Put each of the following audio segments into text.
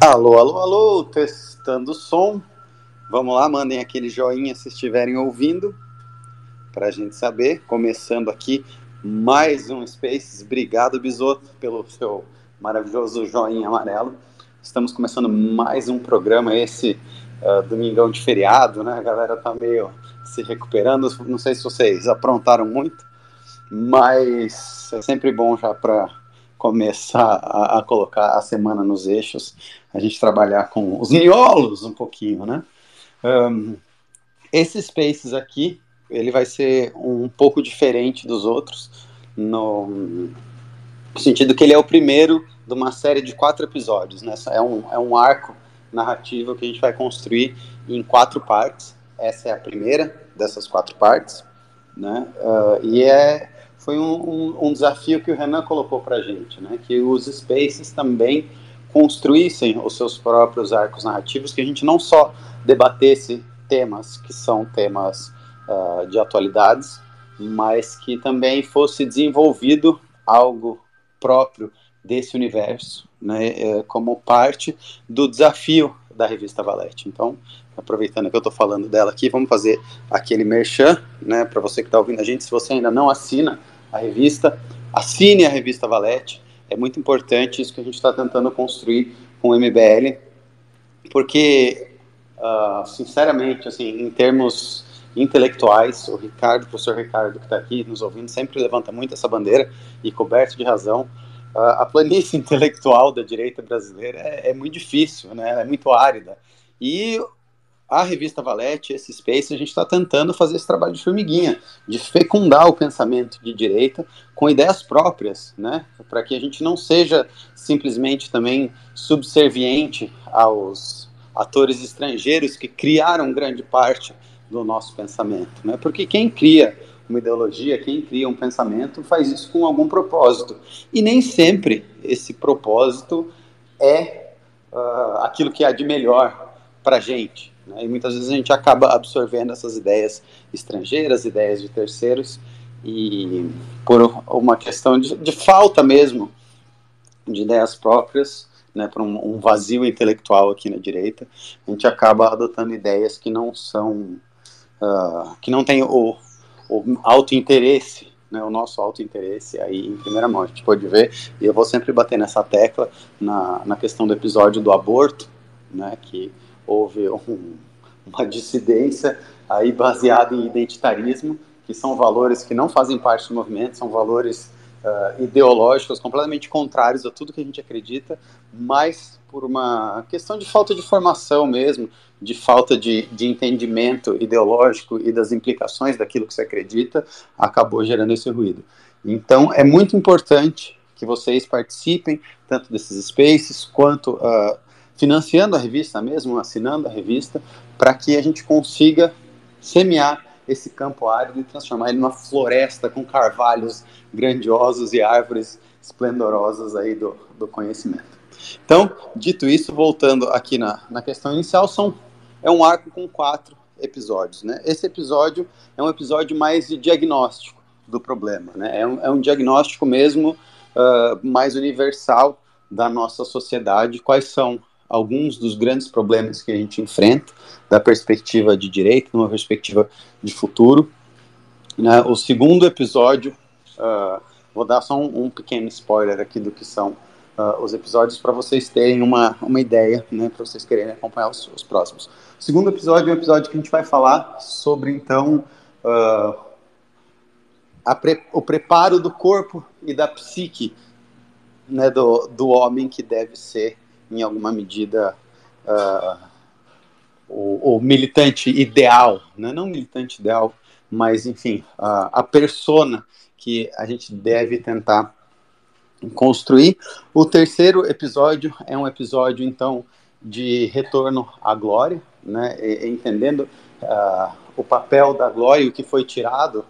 Alô, alô, alô, testando o som. Vamos lá, mandem aquele joinha se estiverem ouvindo, para a gente saber. Começando aqui mais um Spaces. Obrigado, Bisoto, pelo seu maravilhoso joinha amarelo. Estamos começando mais um programa, esse uh, domingão de feriado, né? A galera tá meio se recuperando. Não sei se vocês aprontaram muito, mas é sempre bom já para começar a, a, colocar a semana nos eixos, a gente trabalhar com os miolos um pouquinho, né? Um, esse Spaces aqui, ele vai ser um pouco diferente dos outros, no sentido que ele é o primeiro de uma série de quatro episódios, né? É um, é um arco narrativo que a gente vai construir em quatro partes. Essa é a primeira dessas quatro partes, né? Uh, e é foi um, um, um, desafio que o Renan colocou para a gente, né? Que os spaces também construíssem os seus próprios arcos narrativos, que a gente não só debatesse temas que são temas uh, de atualidades, mas que também fosse desenvolvido algo próprio desse universo, né, é, como parte do desafio da revista Valete. Então, aproveitando que eu estou falando dela aqui, vamos fazer aquele merchan, né, para você que está ouvindo a gente, se você ainda não assina a revista, assine a revista Valete. É muito importante isso que a gente está tentando construir com o MBL, porque, uh, sinceramente, assim, em termos intelectuais, o Ricardo, o professor Ricardo, que está aqui nos ouvindo, sempre levanta muito essa bandeira e coberto de razão. Uh, a planície intelectual da direita brasileira é, é muito difícil, né? é muito árida. E a revista Valete, esse Space, a gente está tentando fazer esse trabalho de formiguinha, de fecundar o pensamento de direita com ideias próprias, né? Para que a gente não seja simplesmente também subserviente aos atores estrangeiros que criaram grande parte do nosso pensamento, né? Porque quem cria uma ideologia, quem cria um pensamento faz isso com algum propósito. E nem sempre esse propósito é uh, aquilo que há de melhor para a gente. Né? E muitas vezes a gente acaba absorvendo essas ideias estrangeiras, ideias de terceiros, e por uma questão de, de falta mesmo de ideias próprias, né, por um, um, vazio intelectual aqui na direita, a gente acaba adotando ideias que não são, uh, que não têm o, o auto-interesse, né, o nosso auto-interesse aí em primeira mão. A gente pode ver, e eu vou sempre bater nessa tecla na, na questão do episódio do aborto, né, que houve um, uma dissidência aí baseada em identitarismo, que são valores que não fazem parte do movimento, são valores uh, ideológicos completamente contrários a tudo que a gente acredita, mas por uma questão de falta de formação mesmo, de falta de, de entendimento ideológico e das implicações daquilo que você acredita, acabou gerando esse ruído. Então, é muito importante que vocês participem tanto desses spaces quanto uh, financiando a revista mesmo, assinando a revista, para que a gente consiga semear esse campo árido e transformar ele numa floresta com carvalhos grandiosos e árvores esplendorosas aí do, do conhecimento. Então, dito isso, voltando aqui na, na questão inicial, são, é um arco com quatro episódios. Né? Esse episódio é um episódio mais de diagnóstico do problema. Né? É, um, é um diagnóstico mesmo uh, mais universal da nossa sociedade, quais são alguns dos grandes problemas que a gente enfrenta da perspectiva de direito, numa perspectiva de futuro. Né? O segundo episódio, uh, vou dar só um, um, pequeno spoiler aqui do que são uh, os episódios para vocês terem uma, uma ideia, né, para vocês quererem acompanhar os, os, próximos. O segundo episódio é um episódio que a gente vai falar sobre, então, uh, pre o preparo do corpo e da psique né, do, do homem que deve ser em alguma medida, uh, o, o, militante ideal, né? não militante ideal, mas, enfim, a, a persona que a gente deve tentar construir. O terceiro episódio é um episódio, então, de retorno à glória, né? E, entendendo uh, o papel da glória e o que foi tirado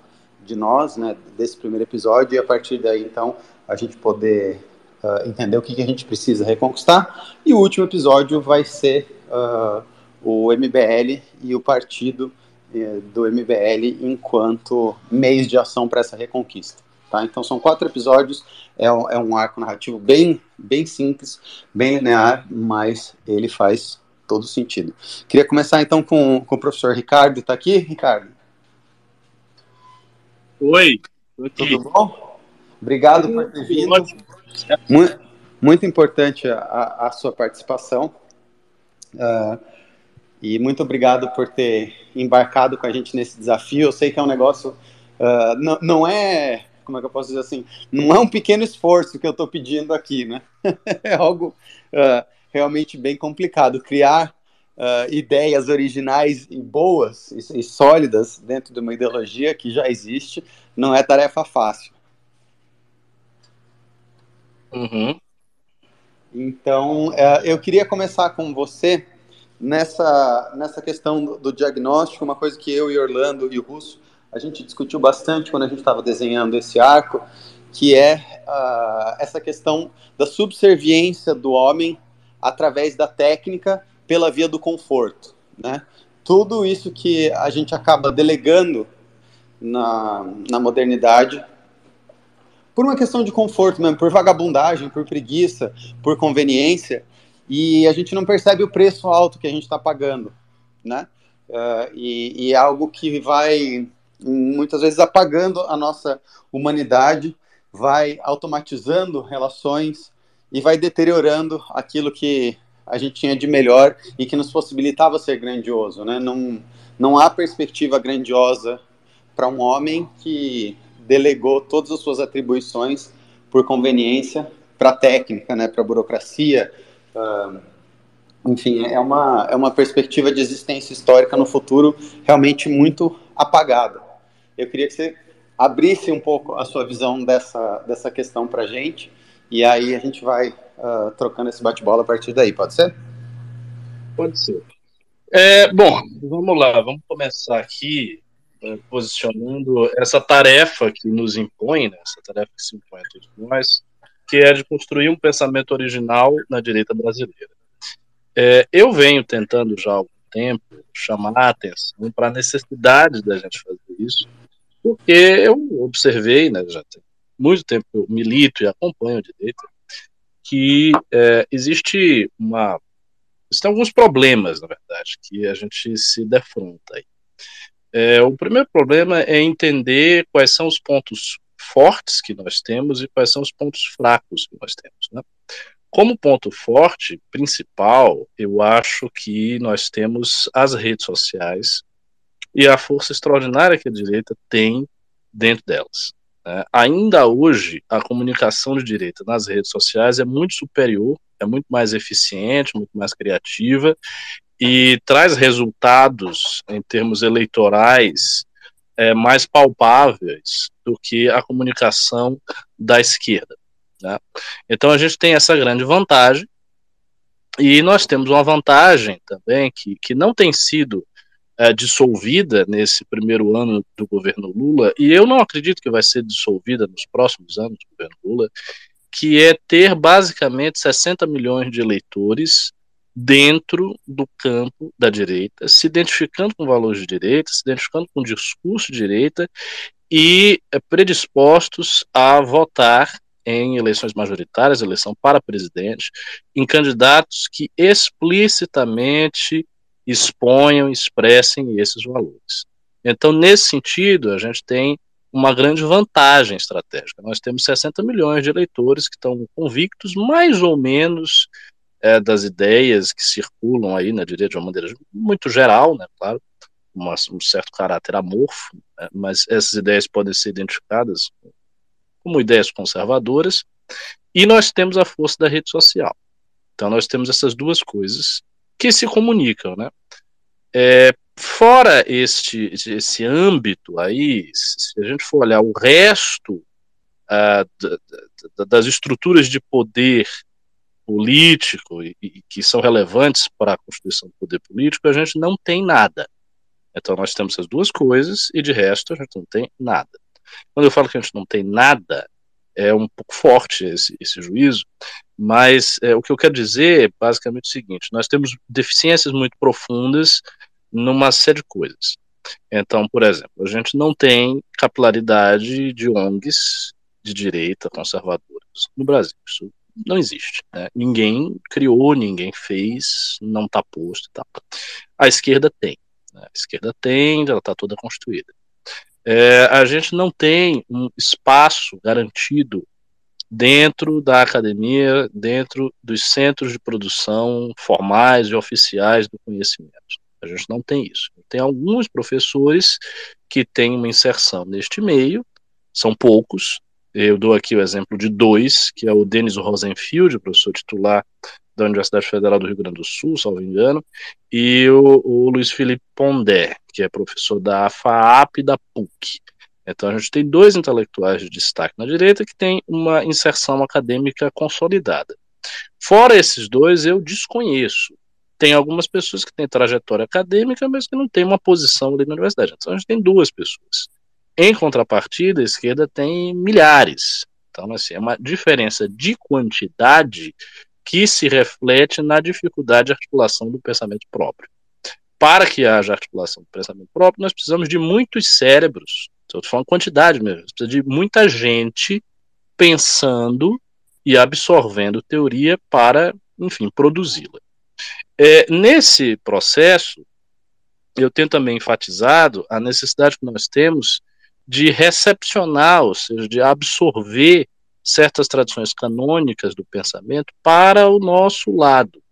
de nós, né, desse primeiro episódio, e a partir daí, então, a gente poder uh, entender o que, que, a gente precisa reconquistar. E o último episódio vai ser uh, o MBL e o partido uh, do MBL enquanto meios de ação para essa reconquista. Tá? Então são quatro episódios, é um, é um arco narrativo bem, bem simples, bem linear, mas ele faz todo sentido. Queria começar então com, com o professor Ricardo. Está aqui, Ricardo? Oi. Tudo bom? Obrigado por ter vindo. Muito, muito importante a, a, sua participação. Uh, e muito obrigado por ter embarcado com a gente nesse desafio. Eu sei que é um negócio. Uh, não, não é. Como é que eu posso dizer assim? Não é um pequeno esforço que eu estou pedindo aqui, né? é algo uh, realmente bem complicado. Criar uh, ideias originais e boas e, e, sólidas dentro de uma ideologia que já existe não é tarefa fácil. Uhum. Então, uh, eu queria começar com você nessa, nessa questão do, do, diagnóstico, uma coisa que eu e Orlando e o Russo, a gente discutiu bastante quando a gente estava desenhando esse arco, que é uh, essa questão da subserviência do homem através da técnica pela via do conforto, né? Tudo isso que a gente acaba delegando na, na modernidade por uma questão de conforto mesmo, por vagabundagem, por preguiça, por conveniência, e a gente não percebe o preço alto que a gente está pagando, né? Uh, e, e, é algo que vai muitas vezes apagando a nossa humanidade, vai automatizando relações e vai deteriorando aquilo que a gente tinha de melhor e que nos possibilitava ser grandioso, né? Não, não há perspectiva grandiosa para um homem que delegou todas as suas atribuições por conveniência para a técnica, né? Para a burocracia. Uh, enfim, é uma, é uma perspectiva de existência histórica no futuro realmente muito apagada. Eu queria que você abrisse um pouco a sua visão dessa, dessa questão para a gente, e aí a gente vai uh, trocando esse bate-bola a partir daí, pode ser? Pode ser. É, bom, vamos lá, vamos começar aqui posicionando essa tarefa que nos impõe, né, essa tarefa que se impõe a todos nós, que é de construir um pensamento original na direita brasileira. É, eu venho tentando já há algum tempo chamar a atenção para a necessidade da gente fazer isso, porque eu observei, né, já tem muito tempo eu milito e acompanho a direita, que é, existe uma. Existem alguns problemas, na verdade, que a gente se defronta aí. É, o primeiro problema é entender quais são os pontos fortes que nós temos e quais são os pontos fracos que nós temos. Né? Como ponto forte principal, eu acho que nós temos as redes sociais e a força extraordinária que a direita tem dentro delas. Né? Ainda hoje, a comunicação de direita nas redes sociais é muito superior, é muito mais eficiente, muito mais criativa e traz resultados em termos eleitorais é, mais palpáveis do que a comunicação da esquerda. Né? Então a gente tem essa grande vantagem e nós temos uma vantagem também que, que não tem sido é, dissolvida nesse primeiro ano do governo Lula, e eu não acredito que vai ser dissolvida nos próximos anos do governo Lula, que é ter basicamente 60 milhões de eleitores dentro do campo da direita, se identificando com valores de direita, se identificando com discurso de direita e é, predispostos a votar em eleições majoritárias, eleição para presidente, em candidatos que explicitamente exponham, expressem esses valores. Então, nesse sentido, a gente tem uma grande vantagem estratégica. Nós temos 60 milhões de eleitores que estão convictos, mais ou menos, é, das ideias que circulam aí na direita de uma maneira muito geral, né, claro, uma, um certo caráter amorfo, né, mas essas ideias podem ser identificadas como ideias conservadoras, e nós temos a força da rede social. Então, nós temos essas duas coisas que se comunicam, né? É, fora este, esse âmbito aí, se a gente for olhar o resto uh, das estruturas de poder político e, e, que são relevantes para a constituição do poder político, a gente não tem nada. Então nós temos essas duas coisas e de resto a gente não tem nada. Quando eu falo que a gente não tem nada, é um pouco forte esse, esse juízo, mas é, o que eu quero dizer é basicamente o seguinte: nós temos deficiências muito profundas numa série de coisas. Então, por exemplo, a gente não tem capilaridade de ONGs de direita conservadoras no Brasil. Isso não existe. Né? Ninguém criou, ninguém fez, não está posto. Tá. A esquerda tem. Né? A esquerda tem, ela está toda construída. É, a gente não tem um espaço garantido dentro da academia, dentro dos centros de produção formais e oficiais do conhecimento. A gente não tem isso. Tem alguns professores que têm uma inserção neste meio, são poucos. Eu dou aqui o exemplo de dois, que é o Denis Rosenfield, professor titular da Universidade Federal do Rio Grande do Sul, salvo engano, e o, o Luiz Felipe Pondé, que é professor da FAAP e da PUC. Então a gente tem dois intelectuais de destaque na direita que têm uma inserção acadêmica consolidada. Fora esses dois, eu desconheço. Tem algumas pessoas que têm trajetória acadêmica, mas que não têm uma posição ali na universidade. Então a gente tem duas pessoas. Em contrapartida, a esquerda tem milhares. Então, assim, é uma diferença de quantidade que se reflete na dificuldade de articulação do pensamento próprio. Para que haja articulação do pensamento próprio, nós precisamos de muitos cérebros Estou falando quantidade mesmo. Precisa de muita gente pensando e absorvendo teoria para, enfim, produzi-la. É, nesse processo, eu tenho também enfatizado a necessidade que nós temos de recepcionar, ou seja, de absorver certas tradições canônicas do pensamento para o nosso lado.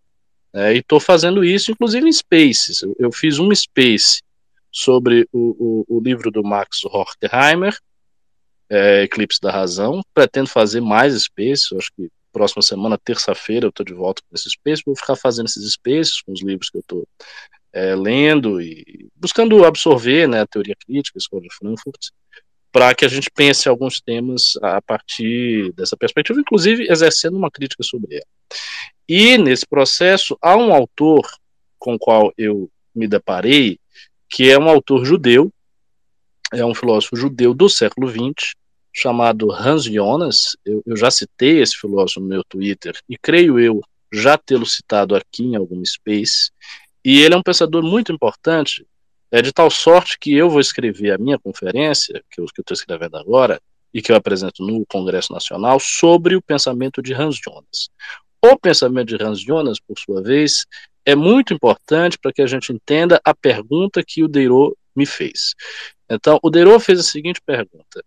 É, e estou fazendo isso, inclusive, em Spaces. Eu, eu fiz um Space sobre o, o, o livro do Max Horkheimer, é, Eclipse da Razão. Pretendo fazer mais spaces, acho que próxima semana, terça-feira, eu estou de volta com esses spaces, vou ficar fazendo esses spaces com os livros que eu estou é, lendo e buscando absorver né, a teoria crítica, a escola de Frankfurt, para que a gente pense alguns temas a partir dessa perspectiva, inclusive exercendo uma crítica sobre ela. E nesse processo, há um autor com o qual eu me deparei, que é um autor judeu, é um filósofo judeu do século XX, chamado Hans Jonas. Eu, eu já citei esse filósofo no meu Twitter, e creio eu já tê-lo citado aqui em algum space. E ele é um pensador muito importante, é de tal sorte que eu vou escrever a minha conferência, que eu estou escrevendo agora, e que eu apresento no Congresso Nacional, sobre o pensamento de Hans Jonas. O pensamento de Hans Jonas, por sua vez, é muito importante para que a gente entenda a pergunta que o Deirô me fez. Então, o Deirô fez a seguinte pergunta: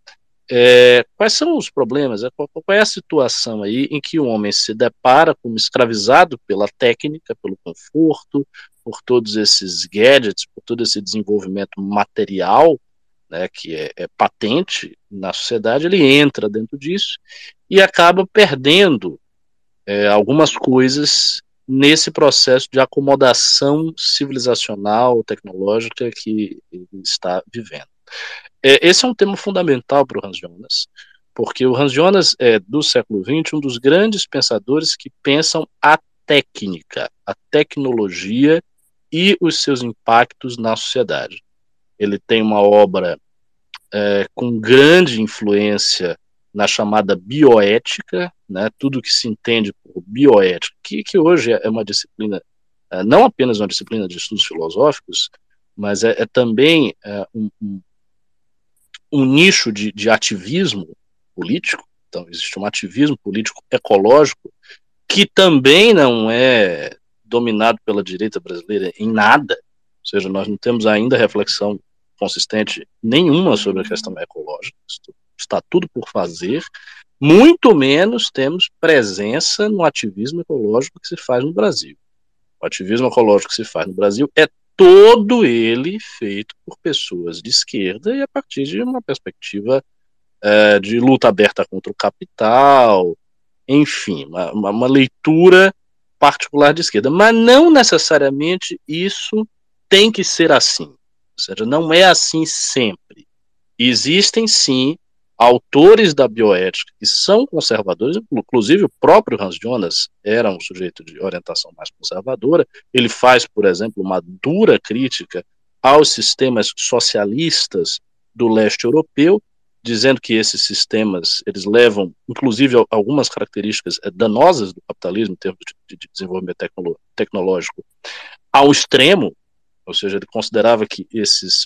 é, quais são os problemas? É, qual, qual, é a situação aí em que o homem se depara como escravizado pela técnica, pelo conforto, por todos esses gadgets, por todo esse desenvolvimento material, né, que é, é patente na sociedade, ele entra dentro disso e acaba perdendo é, algumas coisas nesse processo de acomodação civilizacional, tecnológica que ele está vivendo. É, esse é um tema fundamental para o Hans Jonas, porque o Hans Jonas é, do século XX, um dos grandes pensadores que pensam a técnica, a tecnologia e os seus impactos na sociedade. Ele tem uma obra é, com grande influência na chamada bioética, né, tudo que se entende por bioética, que, que hoje é uma disciplina, é, não apenas uma disciplina de estudos filosóficos, mas é, é também é, um, um, nicho de, de ativismo político, então existe um ativismo político ecológico, que também não é dominado pela direita brasileira em nada, ou seja, nós não temos ainda reflexão consistente nenhuma sobre a questão ecológica, está tudo por fazer, muito menos temos presença no ativismo ecológico que se faz no Brasil. O ativismo ecológico que se faz no Brasil é todo ele feito por pessoas de esquerda e a partir de uma perspectiva é, de luta aberta contra o capital, enfim, uma, uma leitura particular de esquerda. Mas não necessariamente isso tem que ser assim. Ou seja, não é assim sempre. Existem sim autores da bioética que são conservadores, inclusive o próprio Hans Jonas era um sujeito de orientação mais conservadora, ele faz, por exemplo, uma dura crítica aos sistemas socialistas do leste europeu, dizendo que esses sistemas eles levam, inclusive, algumas características eh, danosas do capitalismo em termos de, de desenvolvimento tecnológico ao extremo, ou seja, ele considerava que esses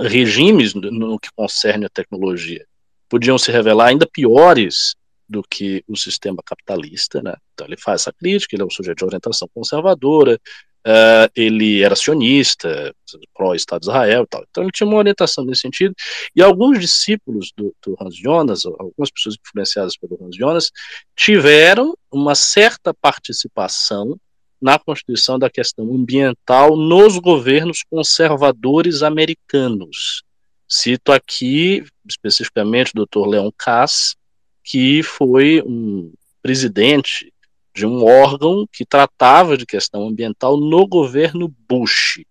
regimes no que concerne a tecnologia podiam se revelar ainda piores do que o sistema capitalista, né? Então ele faz essa crítica, ele é um sujeito de orientação conservadora, uh, ele era sionista, pró-Estado de Israel e tal. Então ele tinha uma orientação nesse sentido, e alguns discípulos do, do Hans Jonas, algumas pessoas influenciadas pelo Hans Jonas, tiveram uma certa participação na constituição da questão ambiental nos governos conservadores americanos. Cito aqui especificamente o Dr. Leon Cass, que foi um presidente de um órgão que tratava de questão ambiental no governo Bush.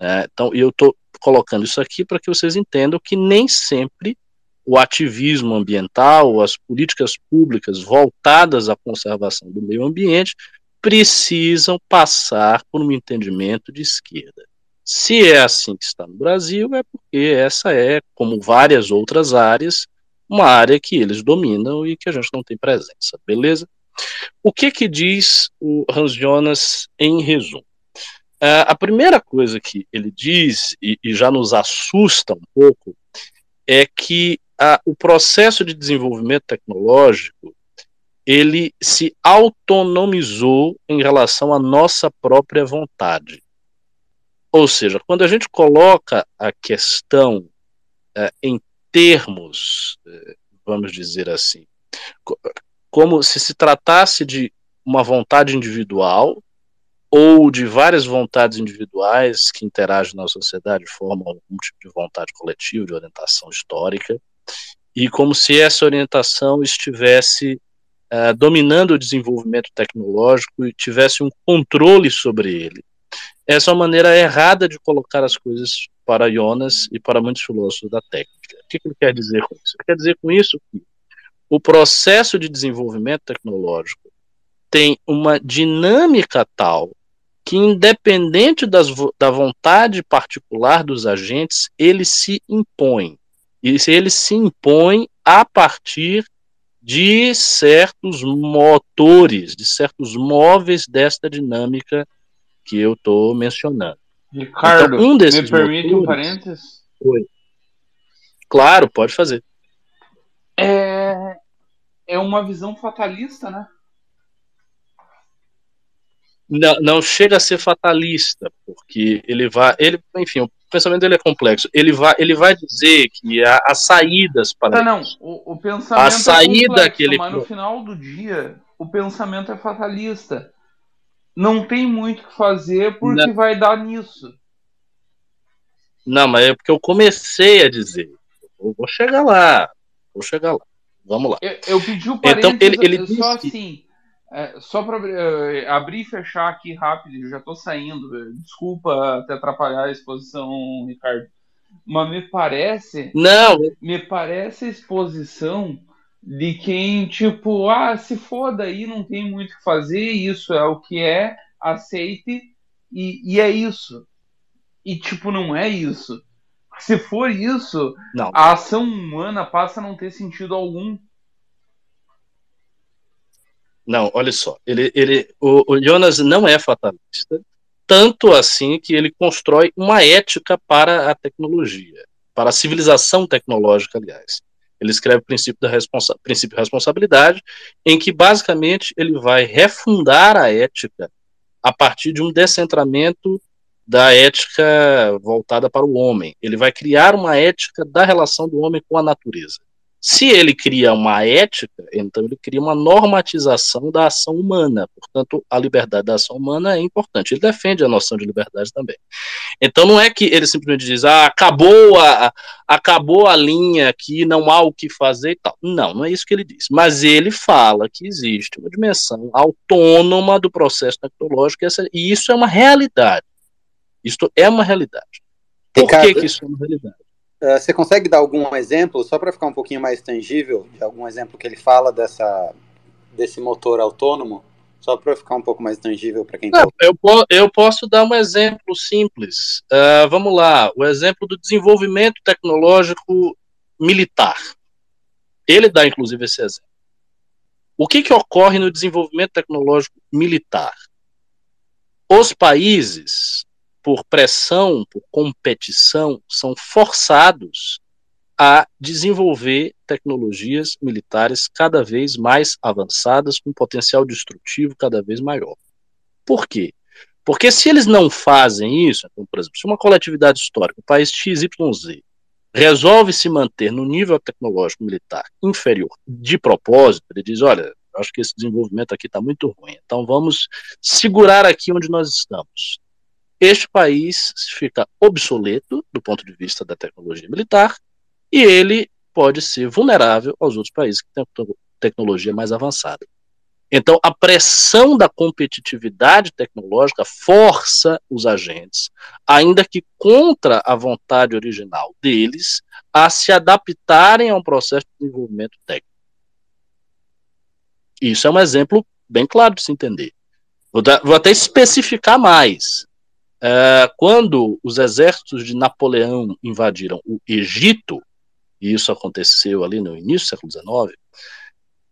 Né? Então, eu estou colocando isso aqui para que vocês entendam que nem sempre o ativismo ambiental, as políticas públicas voltadas à conservação do meio ambiente precisam passar por um entendimento de esquerda. Se é assim que está no Brasil, é porque essa é, como várias outras áreas, uma área que eles dominam e que a gente não tem presença, beleza? O que que diz o Hans Jonas em resumo? Uh, a primeira coisa que ele diz, e, e já nos assusta um pouco, é que uh, o processo de desenvolvimento tecnológico ele se autonomizou em relação à nossa própria vontade. Ou seja, quando a gente coloca a questão uh, em termos, uh, vamos dizer assim, como se se tratasse de uma vontade individual ou de várias vontades individuais que interagem na sociedade, formam um tipo de vontade coletiva, de orientação histórica, e como se essa orientação estivesse uh, dominando o desenvolvimento tecnológico e tivesse um controle sobre ele. Essa é uma maneira errada de colocar as coisas para Jonas e para muitos filósofos da técnica. O que ele quer dizer com isso? Ele quer dizer com isso que o processo de desenvolvimento tecnológico tem uma dinâmica tal que, independente das, da vontade particular dos agentes, ele se impõe. E ele se impõe a partir de certos motores, de certos móveis desta dinâmica que eu estou mencionando. Ricardo, então, um desses me permite motores... um parênteses? Oi. Claro, pode fazer. É, é uma visão fatalista, né? Não, não chega a ser fatalista, porque ele vai, ele, enfim, o pensamento dele é complexo. Ele vai, ele vai dizer que há, há saídas para tá, não, o, o pensamento a saída é complexo, que ele mas no final do dia o pensamento é fatalista. Não tem muito o que fazer porque não. vai dar nisso. Não, mas é porque eu comecei a dizer. Eu vou chegar lá, vou chegar lá. Vamos lá. Eu, eu pedi o então, ele, ele só assim, é, só para é, abrir e fechar aqui rápido, já estou saindo. Desculpa até atrapalhar a exposição, Ricardo. Mas me parece. Não! Me parece a exposição de quem, tipo, ah, se foda aí, não tem muito o que fazer, isso é o que é, aceite, e, e é isso. E, tipo, não é isso. Se for isso, não. a ação humana passa a não ter sentido algum. Não, olha só, ele, ele, o, o Jonas não é fatalista, tanto assim que ele constrói uma ética para a tecnologia, para a civilização tecnológica, aliás. Ele escreve o princípio da responsa princípio de responsabilidade, em que basicamente ele vai refundar a ética a partir de um descentramento da ética voltada para o homem. Ele vai criar uma ética da relação do homem com a natureza. Se ele cria uma ética, então ele cria uma normatização da ação humana. Portanto, a liberdade da ação humana é importante. Ele defende a noção de liberdade também. Então não é que ele simplesmente diz, ah, acabou a, acabou a linha aqui, não há o que fazer e tal. Não, não é isso que ele diz. Mas ele fala que existe uma dimensão autônoma do processo tecnológico e isso é uma realidade. Isto é uma realidade. Por Ricardo, que, que isso é uma realidade? Uh, você consegue dar algum exemplo, só para ficar um pouquinho mais tangível, de algum exemplo que ele fala dessa, desse motor autônomo? Só para ficar um pouco mais tangível para quem está. Eu, eu posso dar um exemplo simples. Uh, vamos lá, o exemplo do desenvolvimento tecnológico militar. Ele dá, inclusive, esse exemplo. O que, que ocorre no desenvolvimento tecnológico militar? Os países por pressão, por competição, são forçados a desenvolver tecnologias militares cada vez mais avançadas, com potencial destrutivo cada vez maior. Por quê? Porque se eles não fazem isso, então, por exemplo, se uma coletividade histórica, o país XYZ, resolve se manter no nível tecnológico militar inferior de propósito, ele diz: olha, acho que esse desenvolvimento aqui está muito ruim, então vamos segurar aqui onde nós estamos. Este país fica obsoleto do ponto de vista da tecnologia militar e ele pode ser vulnerável aos outros países que têm tecnologia mais avançada. Então, a pressão da competitividade tecnológica força os agentes, ainda que contra a vontade original deles, a se adaptarem a um processo de desenvolvimento técnico. Isso é um exemplo bem claro de se entender. Vou, dar, vou até especificar mais. É, quando os exércitos de Napoleão invadiram o Egito, e isso aconteceu ali no início do século XIX,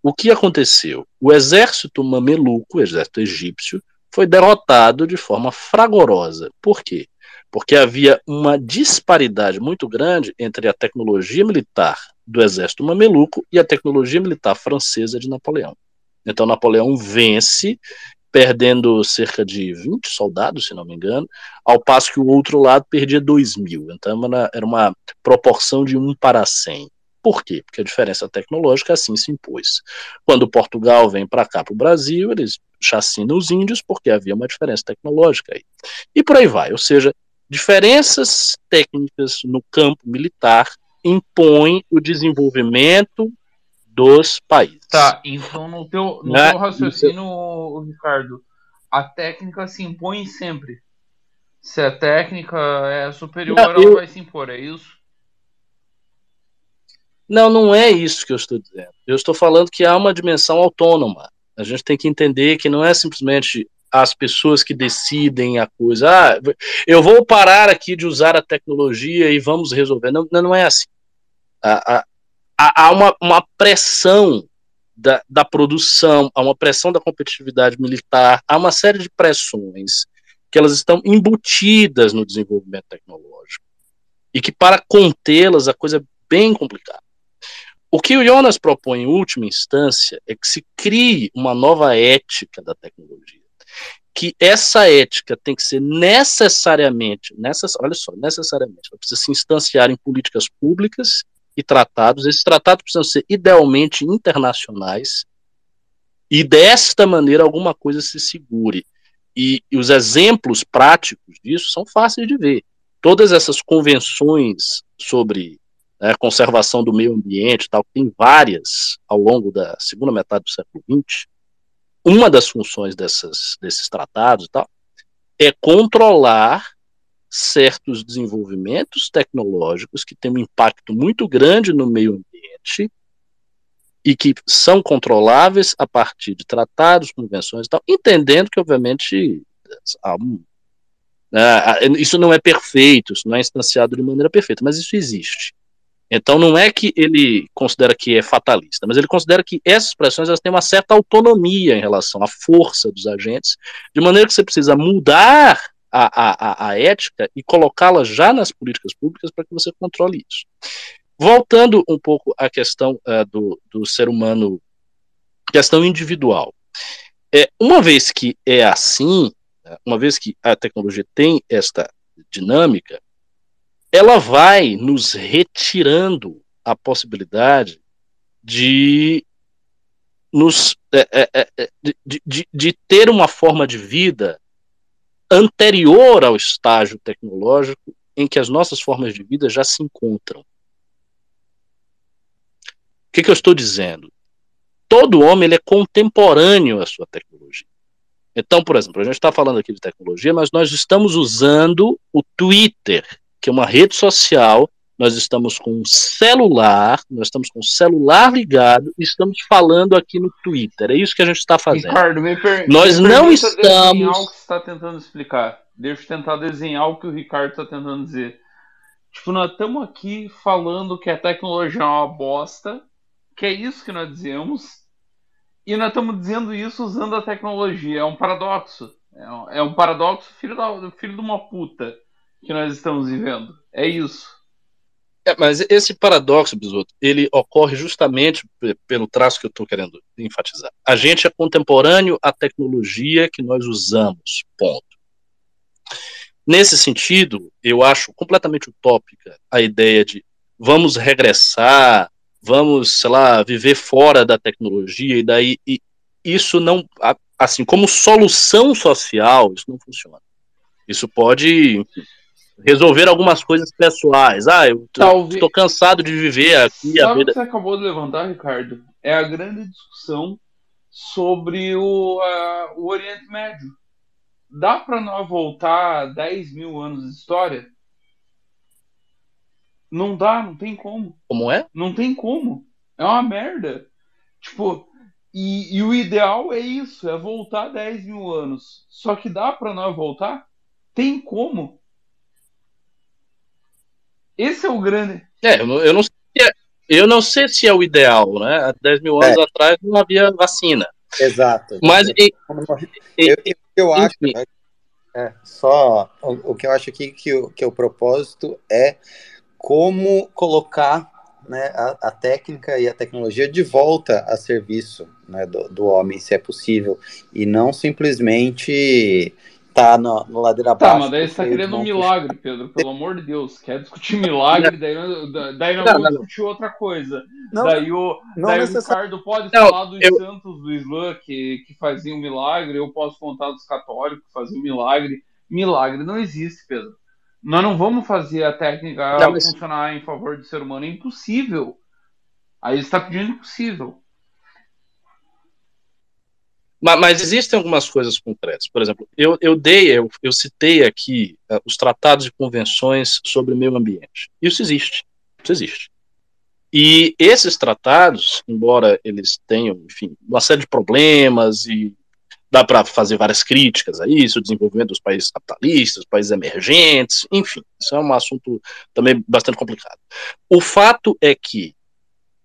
o que aconteceu? O exército mameluco, o exército egípcio, foi derrotado de forma fragorosa. Por quê? Porque havia uma disparidade muito grande entre a tecnologia militar do exército mameluco e a tecnologia militar francesa de Napoleão. Então Napoleão vence perdendo cerca de 20 soldados, se não me engano, ao passo que o outro lado perdia 2 mil. Então era uma proporção de 1 para 100. Por quê? Porque a diferença tecnológica assim se impôs. Quando Portugal vem para cá, para o Brasil, eles chacinam os índios porque havia uma diferença tecnológica aí. E por aí vai. Ou seja, diferenças técnicas no campo militar impõem o desenvolvimento dos países. Tá, então no teu, no né? teu raciocínio, Ricardo, a técnica se impõe sempre. Se a técnica é superior, não, eu... ela vai se impor, é isso? Não, não é isso que eu estou dizendo. Eu estou falando que há uma dimensão autônoma. A gente tem que entender que não é simplesmente as pessoas que decidem a coisa. Ah, eu vou parar aqui de usar a tecnologia e vamos resolver. Não, não é assim. A, a, há uma, uma pressão da, da produção, há uma pressão da competitividade militar, há uma série de pressões que elas estão embutidas no desenvolvimento tecnológico e que para contê-las a coisa é bem complicada. O que o Jonas propõe em última instância é que se crie uma nova ética da tecnologia. Que essa ética tem que ser necessariamente, necess, olha só, necessariamente, ela precisa se instanciar em políticas públicas e tratados. Esses tratados precisam ser idealmente internacionais e desta maneira alguma coisa se segure. E, e os exemplos práticos disso são fáceis de ver. Todas essas convenções sobre né, conservação do meio ambiente, tal, tem várias ao longo da segunda metade do século XX. Uma das funções dessas, desses tratados tal, é controlar certos desenvolvimentos tecnológicos que têm um impacto muito grande no meio ambiente e que são controláveis a partir de tratados, convenções e tal, entendendo que, obviamente, né, isso não é perfeito, isso não é instanciado de maneira perfeita, mas isso existe. Então não é que ele considera que é fatalista, mas ele considera que essas pressões elas têm uma certa autonomia em relação à força dos agentes, de maneira que você precisa mudar a, a, a ética e colocá-la já nas políticas públicas para que você controle isso. Voltando um pouco à questão uh, do, do ser humano, questão individual. É, uma vez que é assim, né, uma vez que a tecnologia tem esta dinâmica, ela vai nos retirando a possibilidade de nos é, é, de, de, de, ter uma forma de vida anterior ao estágio tecnológico em que as nossas formas de vida já se encontram. O que, que eu estou dizendo? Todo homem ele é contemporâneo à sua tecnologia. Então, por exemplo, a gente está falando aqui de tecnologia, mas nós estamos usando o Twitter, que é uma rede social nós estamos com um celular, nós estamos com o celular ligado e estamos falando aqui no Twitter. É isso que a gente está fazendo. Ricardo, me per nós me não estamos. o que você está tentando explicar. Deixa eu tentar desenhar o que o Ricardo está tentando dizer. Tipo, nós estamos aqui falando que a tecnologia é uma bosta, que é isso que nós dizemos, e nós estamos dizendo isso usando a tecnologia. É um paradoxo. É um, é um paradoxo filho, da, filho de uma puta que nós estamos vivendo. É isso. É, mas esse paradoxo, Bisoto, ele ocorre justamente pelo traço que eu estou querendo enfatizar. A gente é contemporâneo à tecnologia que nós usamos, ponto. Nesse sentido, eu acho completamente utópica a ideia de vamos regressar, vamos, sei lá, viver fora da tecnologia e daí e isso não, assim, como solução social, isso não funciona. Isso pode enfim, resolver algumas coisas pessoais. Ah, eu Talvez... tô cansado de viver aqui Sabe a vida. que você acabou de levantar, Ricardo? É a grande discussão sobre o, uh, o Oriente Médio. Dá para nós voltar 10 mil anos de história? Não dá, não tem como. Como é? Não tem como. É uma merda. Tipo, e, e o ideal é isso, é voltar 10 mil anos. Só que dá para nós voltar? Tem como. Esse é o grande. É, eu não, eu não, sei, se é, eu não sei se é o ideal, né? Há 10 mil anos é. atrás não havia vacina. Exato. Mas e, eu, eu, eu acho. É, só o, o, que eu acho aqui que o, que o propósito é como colocar né, a, a, técnica e a tecnologia de volta a serviço né, do, do homem, se é possível, e não simplesmente tá no, no ladeira abaixo. Tá, mas daí você tá querendo um milagre, Pedro, pelo amor de Deus. Quer discutir milagre, daí, daí não, não vou discutir outra coisa. Não, daí o, não daí o Ricardo pode não, falar dos eu... santos do Islã que, que faziam milagre, eu posso contar dos católicos que faziam milagre. Milagre não existe, Pedro. Nós não vamos fazer a técnica não, mas... funcionar em favor do ser humano, é impossível. Aí está pedindo impossível. Mas, mas, existem algumas coisas concretas. Por exemplo, eu, eu dei, eu, eu citei aqui uh, os tratados e convenções sobre o meio ambiente. Isso existe. Isso existe. E esses tratados, embora eles tenham, enfim, uma série de problemas e dá para fazer várias críticas a isso, o desenvolvimento dos países capitalistas, países emergentes, enfim, isso é um assunto também bastante complicado. O fato é que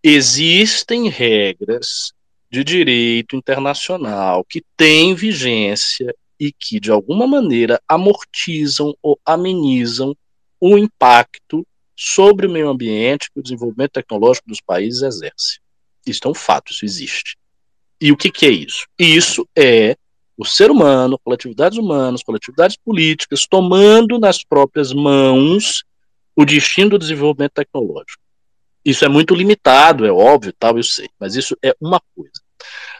existem regras de direito internacional que têm vigência e que, de alguma maneira, amortizam ou amenizam o impacto sobre o meio ambiente que o desenvolvimento tecnológico dos países exerce. Isso é um fato, isso existe. E o que, que é isso? Isso é o ser humano, coletividades humanas, coletividades políticas, tomando nas próprias mãos o destino do desenvolvimento tecnológico. Isso é muito limitado, é óbvio, tal, eu sei, mas isso é uma coisa.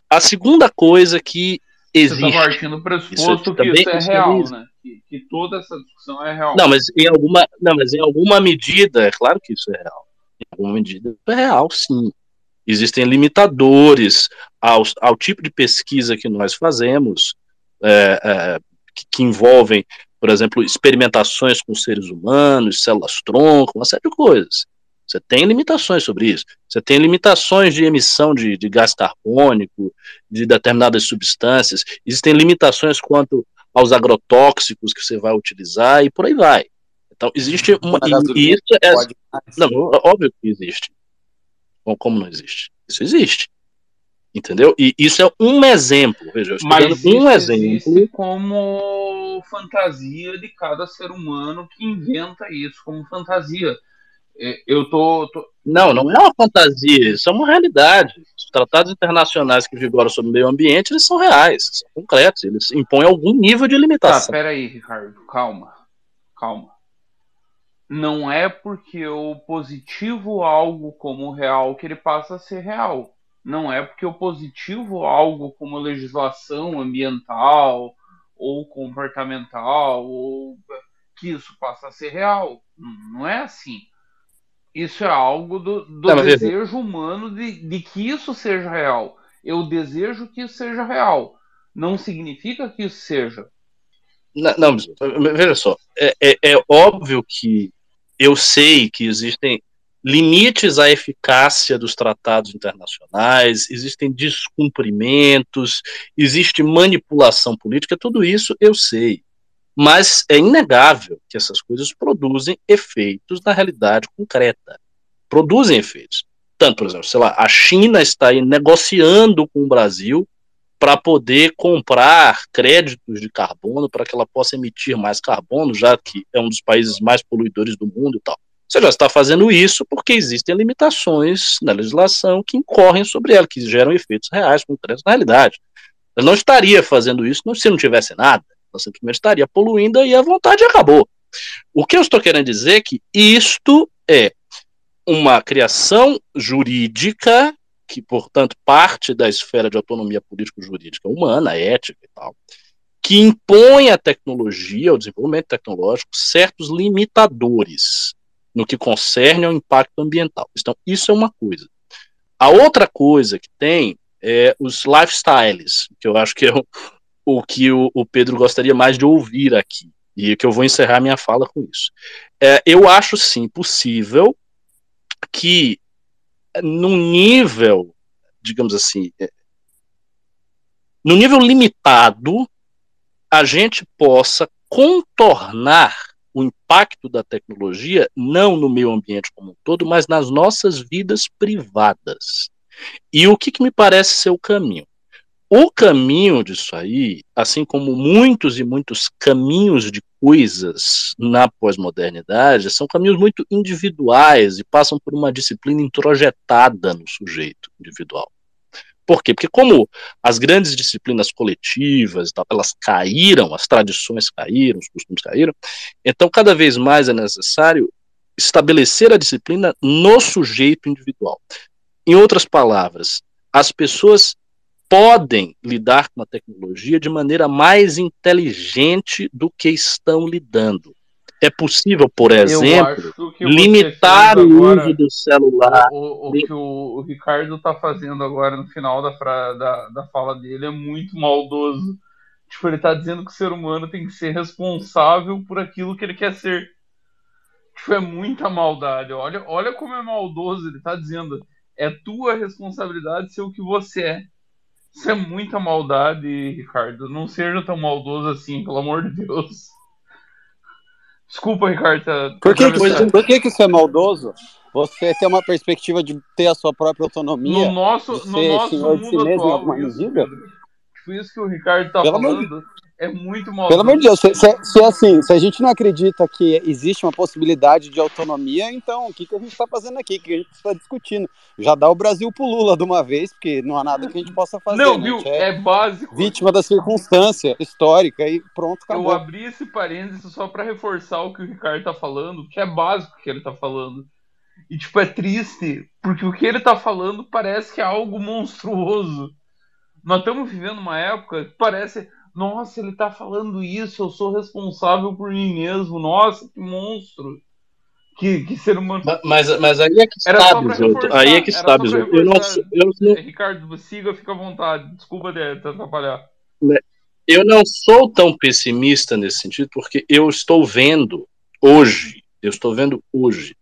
A segunda coisa que existe. Você está partindo do pressuposto que isso é real, né? Que, que, toda essa discussão é real. Não, mas em alguma, não, mas em alguma medida, é claro que isso é real. Em alguma medida é real, sim. Existem limitadores ao, ao tipo de pesquisa que nós fazemos, é, é, que, que envolvem, por exemplo, experimentações com seres humanos, células-tronco, uma série de coisas. Você tem limitações sobre isso. Você tem limitações de emissão de, de gás carbônico, de determinadas substâncias. Existem limitações quanto aos agrotóxicos que você vai utilizar e por aí vai. Então, existe uma. E isso é. Não, óbvio que existe. Bom, como não existe? Isso existe. Entendeu? E isso é um exemplo. Veja, eu estou Mas dando um exemplo. como fantasia de cada ser humano que inventa isso como fantasia. É, eu tô, tô, Não, não é uma fantasia, isso é uma realidade. Os tratados internacionais que vigoram sobre o meio ambiente, eles são reais, são concretos, eles impõem algum nível de limitação. Tá, peraí, Ricardo, calma, calma. Não é porque eu positivo algo como real que ele passa a ser real. Não é porque eu positivo algo como legislação ambiental ou comportamental ou que isso passa a ser real. Não é assim isso é algo do, do não, desejo humano de, de que isso seja real. Eu desejo que isso seja real. Não significa que isso seja. Não, não veja só. É, é, é óbvio que eu sei que existem limites à eficácia dos tratados internacionais, existem descumprimentos, existe manipulação política, tudo isso eu sei. Mas é inegável que essas coisas produzem efeitos na realidade concreta. Produzem efeitos. Tanto, por exemplo, sei lá, a China está aí negociando com o Brasil para poder comprar créditos de carbono para que ela possa emitir mais carbono, já que é um dos países mais poluidores do mundo e tal. Você já está fazendo isso porque existem limitações na legislação que incorrem sobre ela, que geram efeitos reais, concretos na realidade. Eu não estaria fazendo isso se não tivesse nada. Simplesmente estaria poluindo e a vontade acabou. O que eu estou querendo dizer é que isto é uma criação jurídica que, portanto, parte da esfera de autonomia político-jurídica humana, ética e tal, que impõe à tecnologia, ao desenvolvimento tecnológico, certos limitadores no que concerne ao impacto ambiental. Então, isso é uma coisa. A outra coisa que tem é os lifestyles, que eu acho que é o que o, o, Pedro gostaria mais de ouvir aqui, e que eu vou encerrar minha fala com isso. É, eu acho sim possível que, num nível, digamos assim, é, no nível limitado, a gente possa contornar o impacto da tecnologia não no meio ambiente como um todo, mas nas nossas vidas privadas. E o que, que me parece ser o caminho? O caminho disso aí, assim como muitos e muitos caminhos de coisas na pós-modernidade, são caminhos muito individuais e passam por uma disciplina introjetada no sujeito individual. Por quê? Porque como as grandes disciplinas coletivas, elas caíram, as tradições caíram, os costumes caíram, então cada vez mais é necessário estabelecer a disciplina no sujeito individual. Em outras palavras, as pessoas podem lidar com a tecnologia de maneira mais inteligente do que estão lidando é possível, por exemplo, limitar o uso do celular. O, o, o que o, o Ricardo está fazendo agora no final da, da, da fala dele é muito maldoso. Tipo, ele está dizendo que o ser humano tem que ser responsável por aquilo que ele quer ser. Tipo, é muita maldade. Olha, olha como é maldoso. Ele está dizendo: é tua responsabilidade ser o que você é. Isso é muita maldade, Ricardo. Não seja tão maldoso assim, pelo amor de Deus. Desculpa, Ricardo. Tá... Por, que, que, por que, que isso é maldoso? Você ter uma perspectiva de ter a sua própria autonomia? No nosso, no nosso mundo si atual, isso, Tipo, isso que o Ricardo tá Pelo falando é muito mal. Pelo amor de Deus, se, se, se, assim, se a gente não acredita que existe uma possibilidade de autonomia, então o que, que a gente está fazendo aqui? O que a gente está discutindo? Já dá o Brasil pro Lula de uma vez, porque não há nada que a gente possa fazer. Não, viu? É, é, básico. Vítima da circunstância histórica e pronto, acabou. Eu abri esse parênteses só para reforçar o que o Ricardo tá falando, que é básico que ele tá falando. E, tipo, é triste, porque o que ele tá falando parece que é algo monstruoso. Nós estamos vivendo uma época que parece nossa, ele tá falando isso, eu sou responsável por mim mesmo. Nossa, que monstro. Que, que ser humano. Mas, mas aí é que está, Bisoto. Aí é que está, Bisoto. Eu não, eu não... Ricardo, siga, fica à vontade. Desculpa de atrapalhar. Né, eu não sou tão pessimista nesse sentido, porque eu estou vendo hoje, eu estou vendo hoje,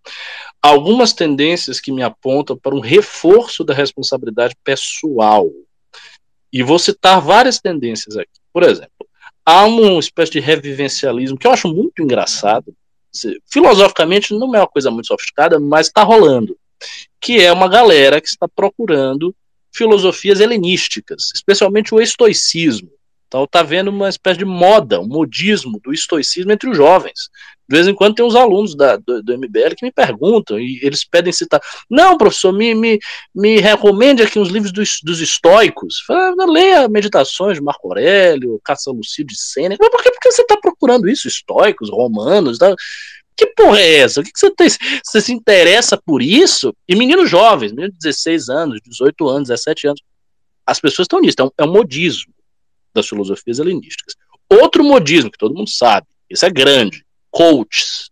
algumas tendências que me apontam para um reforço da responsabilidade pessoal. E vou citar várias tendências aqui. Por exemplo, há uma espécie de revivencialismo que eu acho muito engraçado. Filosoficamente não é uma coisa muito sofisticada, mas está rolando. Que é uma galera que está procurando filosofias helenísticas, especialmente o estoicismo. Então está vendo uma espécie de moda, um modismo do estoicismo entre os jovens. De vez em quando tem uns alunos da, do, do, MBL que me perguntam e eles pedem citar. Não, professor, me, me, me recomende aqui uns livros dos, dos estoicos. Fala, leia Meditações de Marco Aurélio, Caça Lucídio de Sêneca. Mas por que, por que você está procurando isso? Estoicos, romanos, tá? Que porra é essa? O que, que você tem? Você se interessa por isso? E meninos jovens, meninos de 16 anos, 18 anos, 17 anos. As pessoas estão nisso, é é um modismo das filosofias helenísticas. Outro modismo que todo mundo sabe, isso é grande, coaches.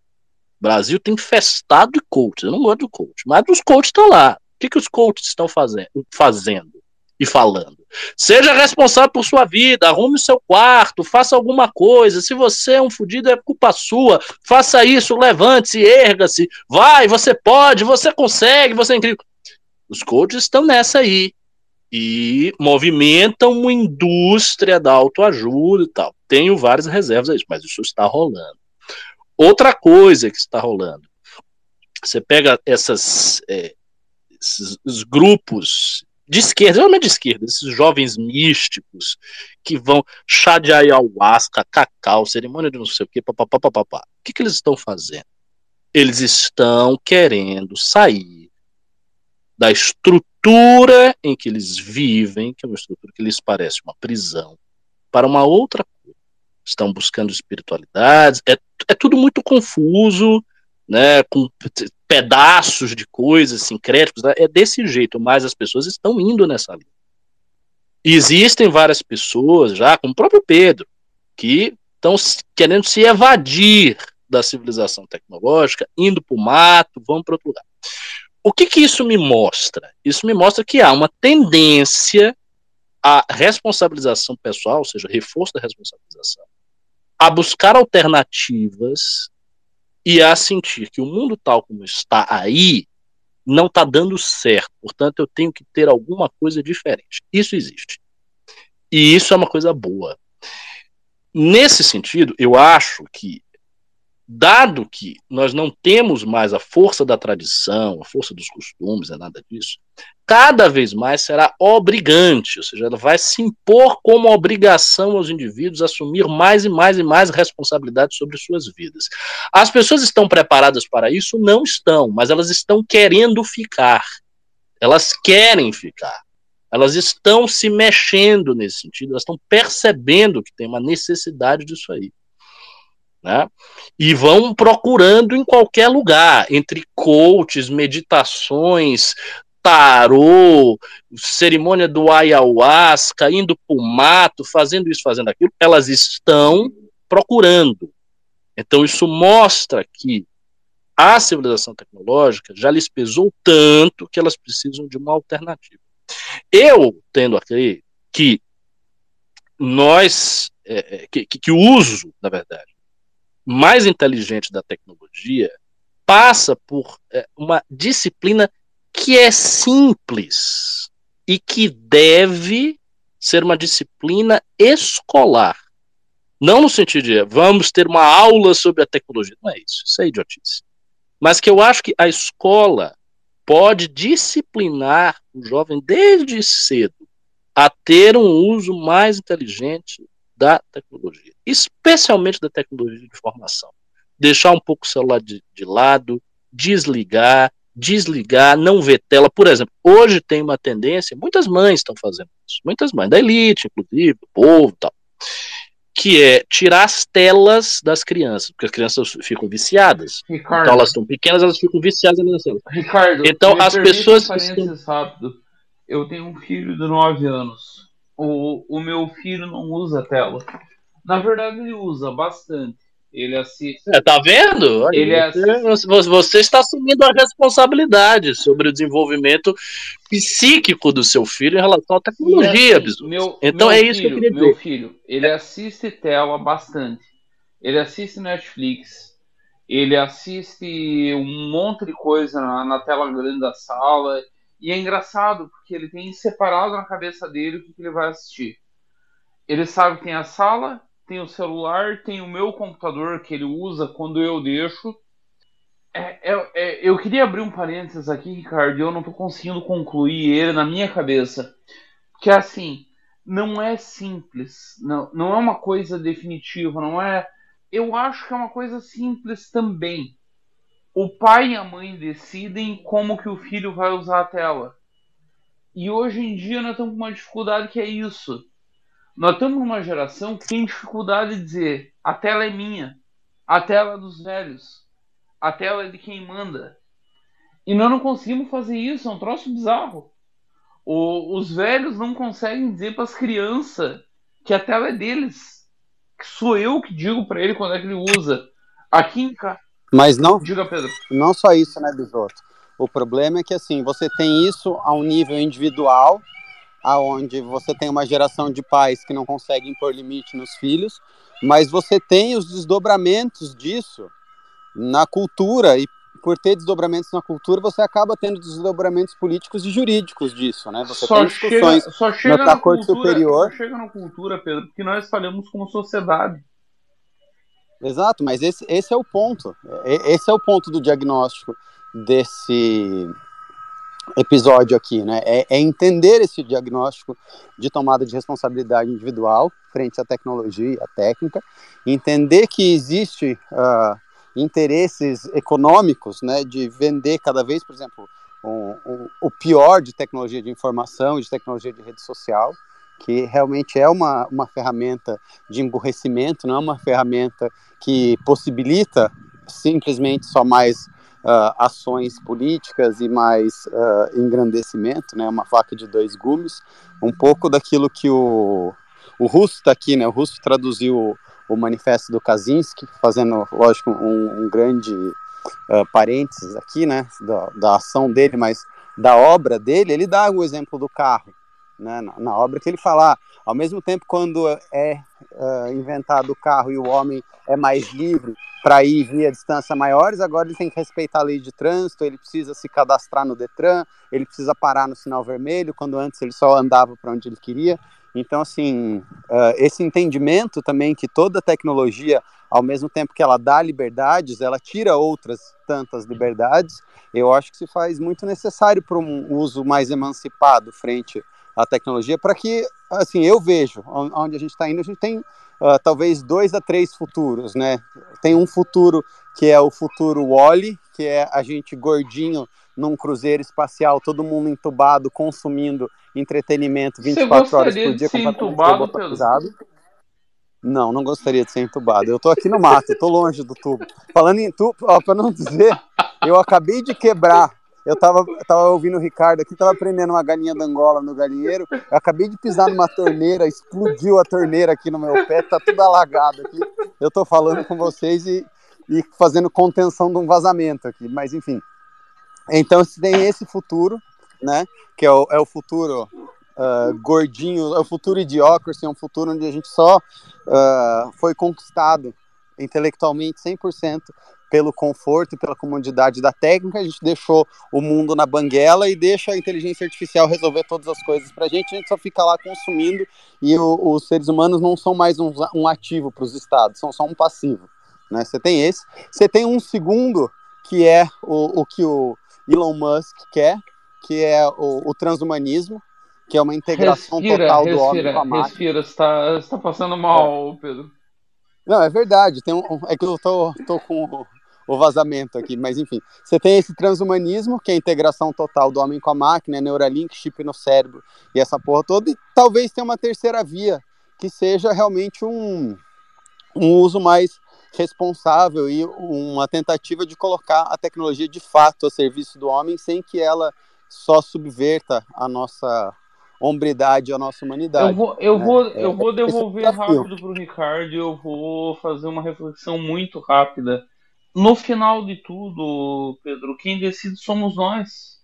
O Brasil tem festado de coaches. Eu não gosto de coach, mas os coaches estão lá. O que, que os coaches estão fazendo, fazendo e falando? Seja responsável por sua vida, arrume o seu quarto, faça alguma coisa. Se você é um fudido, é culpa sua. Faça isso, levante-se, erga-se. Vai, você pode, você consegue, você é incrível. Os coaches estão nessa aí e movimentam uma indústria da autoajuda e tal. Tenho várias reservas a isso, mas isso está rolando. Outra coisa que está rolando, você pega essas, é, esses grupos de esquerda, realmente de esquerda, esses jovens místicos que vão chá de ayahuasca, cacau, cerimônia de não sei o que, papapá, papapá. O que, que eles estão fazendo? Eles estão querendo sair da estrutura em que eles vivem, que é uma estrutura que lhes parece uma prisão, para uma outra. Estão buscando espiritualidades, é, é tudo muito confuso, né, com pedaços de coisas sincréticos, né, é desse jeito, mas as pessoas estão indo nessa linha. Existem várias pessoas já, como o próprio Pedro, que estão querendo se evadir da civilização tecnológica, indo para o mato, vão para outro lugar. O que, que isso me mostra? Isso me mostra que há uma tendência à responsabilização pessoal, ou seja, reforço da responsabilização, a buscar alternativas e a sentir que o mundo tal como está aí não está dando certo. Portanto, eu tenho que ter alguma coisa diferente. Isso existe. E isso é uma coisa boa. Nesse sentido, eu acho que, dado que nós não temos mais a força da tradição, a força dos costumes, é nada disso, cada vez mais será obrigante, ou seja, ela vai se impor como obrigação aos indivíduos assumir mais e mais e mais responsabilidades sobre suas vidas. As pessoas estão preparadas para isso? Não estão, mas elas estão querendo ficar. Elas querem ficar elas estão se mexendo nesse sentido, elas estão percebendo que tem uma necessidade disso aí. Né? E vão procurando em qualquer lugar, entre coaches, meditações, tarô, cerimônia do ayahuasca, indo para o mato, fazendo isso, fazendo aquilo, elas estão procurando. Então, isso mostra que a civilização tecnológica já lhes pesou tanto que elas precisam de uma alternativa. Eu tendo a crer que nós, é, é, que, que o uso, na verdade, mais inteligente da tecnologia passa por é, uma disciplina que é simples e que deve ser uma disciplina escolar. Não no sentido de vamos ter uma aula sobre a tecnologia. Não é isso, isso é idiotice. Mas que eu acho que a escola pode disciplinar o jovem desde cedo a ter um uso mais inteligente da tecnologia, especialmente da tecnologia de informação. Deixar um pouco o celular de, de lado, desligar, desligar, não ver tela. Por exemplo, hoje tem uma tendência, muitas mães estão fazendo isso, muitas mães da elite, inclusive, do povo tal, que é tirar as telas das crianças, porque as crianças ficam viciadas. Ricardo, então elas estão pequenas, elas ficam viciadas nas telas. Ricardo, então as pessoas estão... rápido. Eu tenho um filho de 9 anos. O, o meu filho não usa tela. Na verdade, ele usa bastante. Ele assiste. É, tá vendo? Ele assiste... Você está assumindo a responsabilidade sobre o desenvolvimento psíquico do seu filho em relação à tecnologia, assim, meu, Então meu é isso filho, que eu queria dizer. Meu filho, ele assiste tela bastante. Ele assiste Netflix. Ele assiste um monte de coisa na, na tela grande da sala. E é engraçado, porque ele tem separado na cabeça dele o que, que ele vai assistir. Ele sabe que tem a sala, tem o celular, tem o meu computador que ele usa quando eu deixo. É, é, é, eu queria abrir um parênteses aqui, Ricardo, e eu não estou conseguindo concluir ele na minha cabeça. Que é assim, não é simples, não, não é uma coisa definitiva, não é. Eu acho que é uma coisa simples também. O pai e a mãe decidem como que o filho vai usar a tela. E hoje em dia nós estamos com uma dificuldade que é isso nós estamos numa geração que tem dificuldade de dizer a tela é minha, a tela é dos velhos, a tela é de quem manda. E nós não conseguimos fazer isso, é um troço bizarro. O, os velhos não conseguem dizer para as crianças que a tela é deles. Que sou eu que digo para ele quando é que ele usa. Aqui em casa. Mas não. Diga, Pedro. Não só isso, né, Bisoto? O problema é que assim, você tem isso a um nível individual aonde você tem uma geração de pais que não conseguem pôr limite nos filhos, mas você tem os desdobramentos disso na cultura e por ter desdobramentos na cultura, você acaba tendo desdobramentos políticos e jurídicos disso, né? Você só tem discussões chega, só chega na, corte cultura, superior. Só chega na cultura, Pedro, porque nós falhamos como sociedade. Exato, mas esse, esse é o ponto. Esse é o ponto do diagnóstico desse episódio aqui, né? É, é, entender esse diagnóstico de tomada de responsabilidade individual frente à tecnologia, à técnica, entender que existe uh, interesses econômicos, né, de vender cada vez, por exemplo, um, um, o pior de tecnologia de informação, de tecnologia de rede social, que realmente é uma, uma ferramenta de emburrecimento, não é uma ferramenta que possibilita simplesmente só mais uh, ações políticas e mais uh, engrandecimento, né, uma faca de dois gumes, um pouco daquilo que o, o Russo está aqui, né, o Russo traduziu o manifesto do Kaczynski, fazendo, lógico, um, um grande uh, parênteses aqui, né, da, da, ação dele, mas da obra dele, ele dá o exemplo do carro, né, na, obra que ele fala, ah, ao mesmo tempo quando é uh, inventado o carro e o homem é mais livre para ir via distância maiores, agora ele tem que respeitar a lei de trânsito, ele precisa se cadastrar no Detran, ele precisa parar no sinal vermelho, quando antes ele só andava para onde ele queria. Então, assim, uh, esse entendimento também que toda tecnologia, ao mesmo tempo que ela dá liberdades, ela tira outras tantas liberdades, eu acho que se faz muito necessário para um uso mais emancipado frente à tecnologia, para que, assim, eu vejo onde a gente está indo, a gente tem uh, talvez dois a três futuros, né? Tem um futuro que é o futuro Wally, que é a gente gordinho num cruzeiro espacial, todo mundo entubado, consumindo entretenimento 24 horas por dia, completamente robotizado. Não, não gostaria de ser entubado. Eu tô aqui no mato, tô longe do tubo. Falando em tubo, ó, pra não dizer, eu acabei de quebrar. Eu tava, tava ouvindo o Ricardo aqui, tava prendendo uma galinha da Angola no galinheiro. Eu acabei de pisar numa torneira, explodiu a torneira aqui no meu pé, tá tudo alagado aqui. Eu tô falando com vocês e, e fazendo contenção de um vazamento aqui, mas enfim. Então tem esse futuro, né? Que é o, é o futuro uh, gordinho, é o futuro idiocracy, é um futuro onde a gente só uh, foi conquistado intelectualmente 100% pelo conforto e pela comodidade da técnica, a gente deixou o mundo na banguela e deixa a inteligência artificial resolver todas as coisas para a gente, a gente só fica lá consumindo e o, os seres humanos não são mais um, um ativo para os estados, são só um passivo. Né? Você tem esse. Você tem um segundo, que é o, o que o Elon Musk quer, que é o, o transhumanismo, que é uma integração respira, total respira, do homem com a máquina. Respira, você está tá passando mal, Pedro. Não, é verdade. Tem um, é que eu tô, tô com o, vazamento aqui, mas enfim. Você tem esse transhumanismo, que é a integração total do homem com a máquina, Neuralink, chip no cérebro e essa porra toda, e talvez tenha uma terceira via, que seja realmente um, um uso mais responsável e uma tentativa de colocar a tecnologia de fato a serviço do homem sem que ela só subverta a nossa hombridade, a nossa humanidade. Eu vou, eu né? vou, eu é, vou devolver é rápido para o Ricardo e eu vou fazer uma reflexão muito rápida. No final de tudo, Pedro, quem decide somos nós.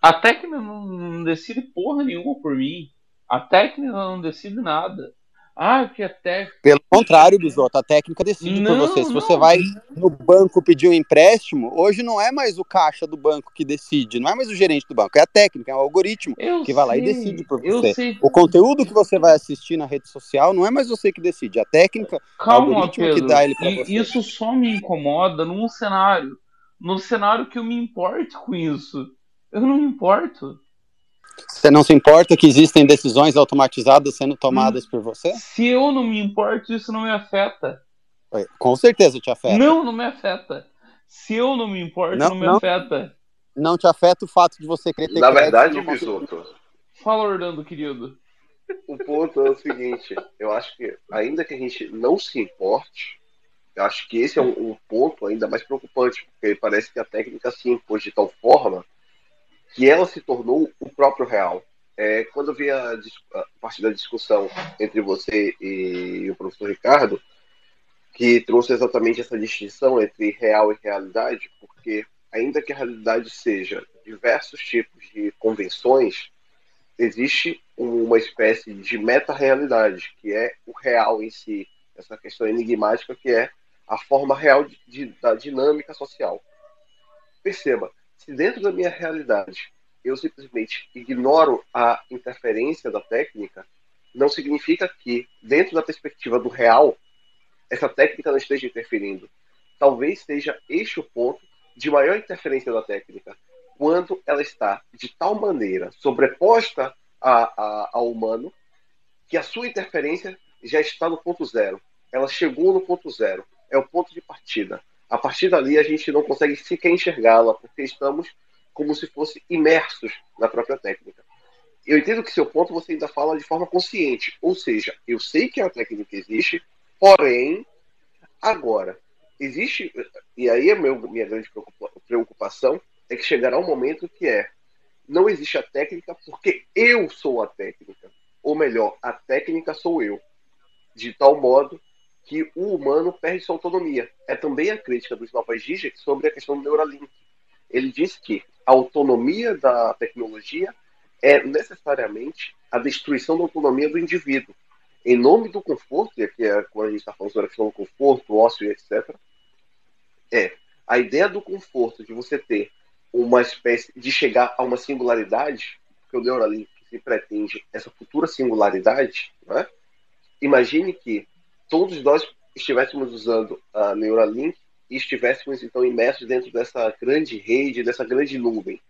A técnica não decide porra nenhuma por mim. A técnica não decide nada. Ah, que é técnica. Pelo contrário, Bisoto, a técnica decide não, por você. Se não, você vai no banco pedir um empréstimo, hoje não é mais o caixa do banco que decide, não é mais o gerente do banco, é a técnica, é o algoritmo eu que vai lá e decide por você. Sei. O conteúdo que você vai assistir na rede social não é mais você que decide, é a técnica, Calma, o algoritmo Pedro, que dá ele para você. Isso só me incomoda num cenário, no cenário que eu me importo com isso. Eu não me importo. Você não se importa que existem decisões automatizadas sendo tomadas hum, por você? Se eu não me importo, isso não me afeta. Com certeza te afeta. Não, não me afeta. Se eu não me importo, não, não me não, afeta. Não te afeta o fato de você querer ter Na verdade, Bisoto. Fala, Orlando, querido. O ponto é o seguinte: eu acho que, ainda que a gente não se importe, eu acho que esse é um, um ponto ainda mais preocupante, porque parece que a técnica se impôs de tal forma que ela se tornou o próprio real. É, quando eu vi a, a partir da discussão entre você e o professor Ricardo, que trouxe exatamente essa distinção entre real e realidade, porque ainda que a realidade seja diversos tipos de convenções, existe uma espécie de meta-realidade, que é o real em si, essa questão enigmática que é a forma real de, de, da dinâmica social. Perceba, se dentro da minha realidade eu simplesmente ignoro a interferência da técnica, não significa que, dentro da perspectiva do real, essa técnica não esteja interferindo. Talvez seja este o ponto de maior interferência da técnica, quando ela está de tal maneira sobreposta a, a, ao humano, que a sua interferência já está no ponto zero. Ela chegou no ponto zero. É o ponto de partida. A partir dali, a gente não consegue sequer enxergá-la, porque estamos como se fosse imersos na própria técnica. Eu entendo que seu ponto você ainda fala de forma consciente, ou seja, eu sei que a técnica existe, porém, agora, existe, e aí é meu, minha grande preocupação, é que chegará um momento que é, não existe a técnica porque eu sou a técnica, ou melhor, a técnica sou eu, de tal modo que o humano perde sua autonomia. É também a crítica do Snopas Zizek sobre a questão do Neuralink. Ele diz que a autonomia da tecnologia é necessariamente a destruição da autonomia do indivíduo. Em nome do conforto, e aqui é quando a gente está falando sobre a questão do conforto, ócio e etc., é a ideia do conforto, de você ter uma espécie de chegar a uma singularidade, que o Neuralink se pretende essa futura singularidade, né? imagine que todos nós estivéssemos usando a Neuralink e estivéssemos então imersos dentro dessa grande rede, dessa grande nuvem.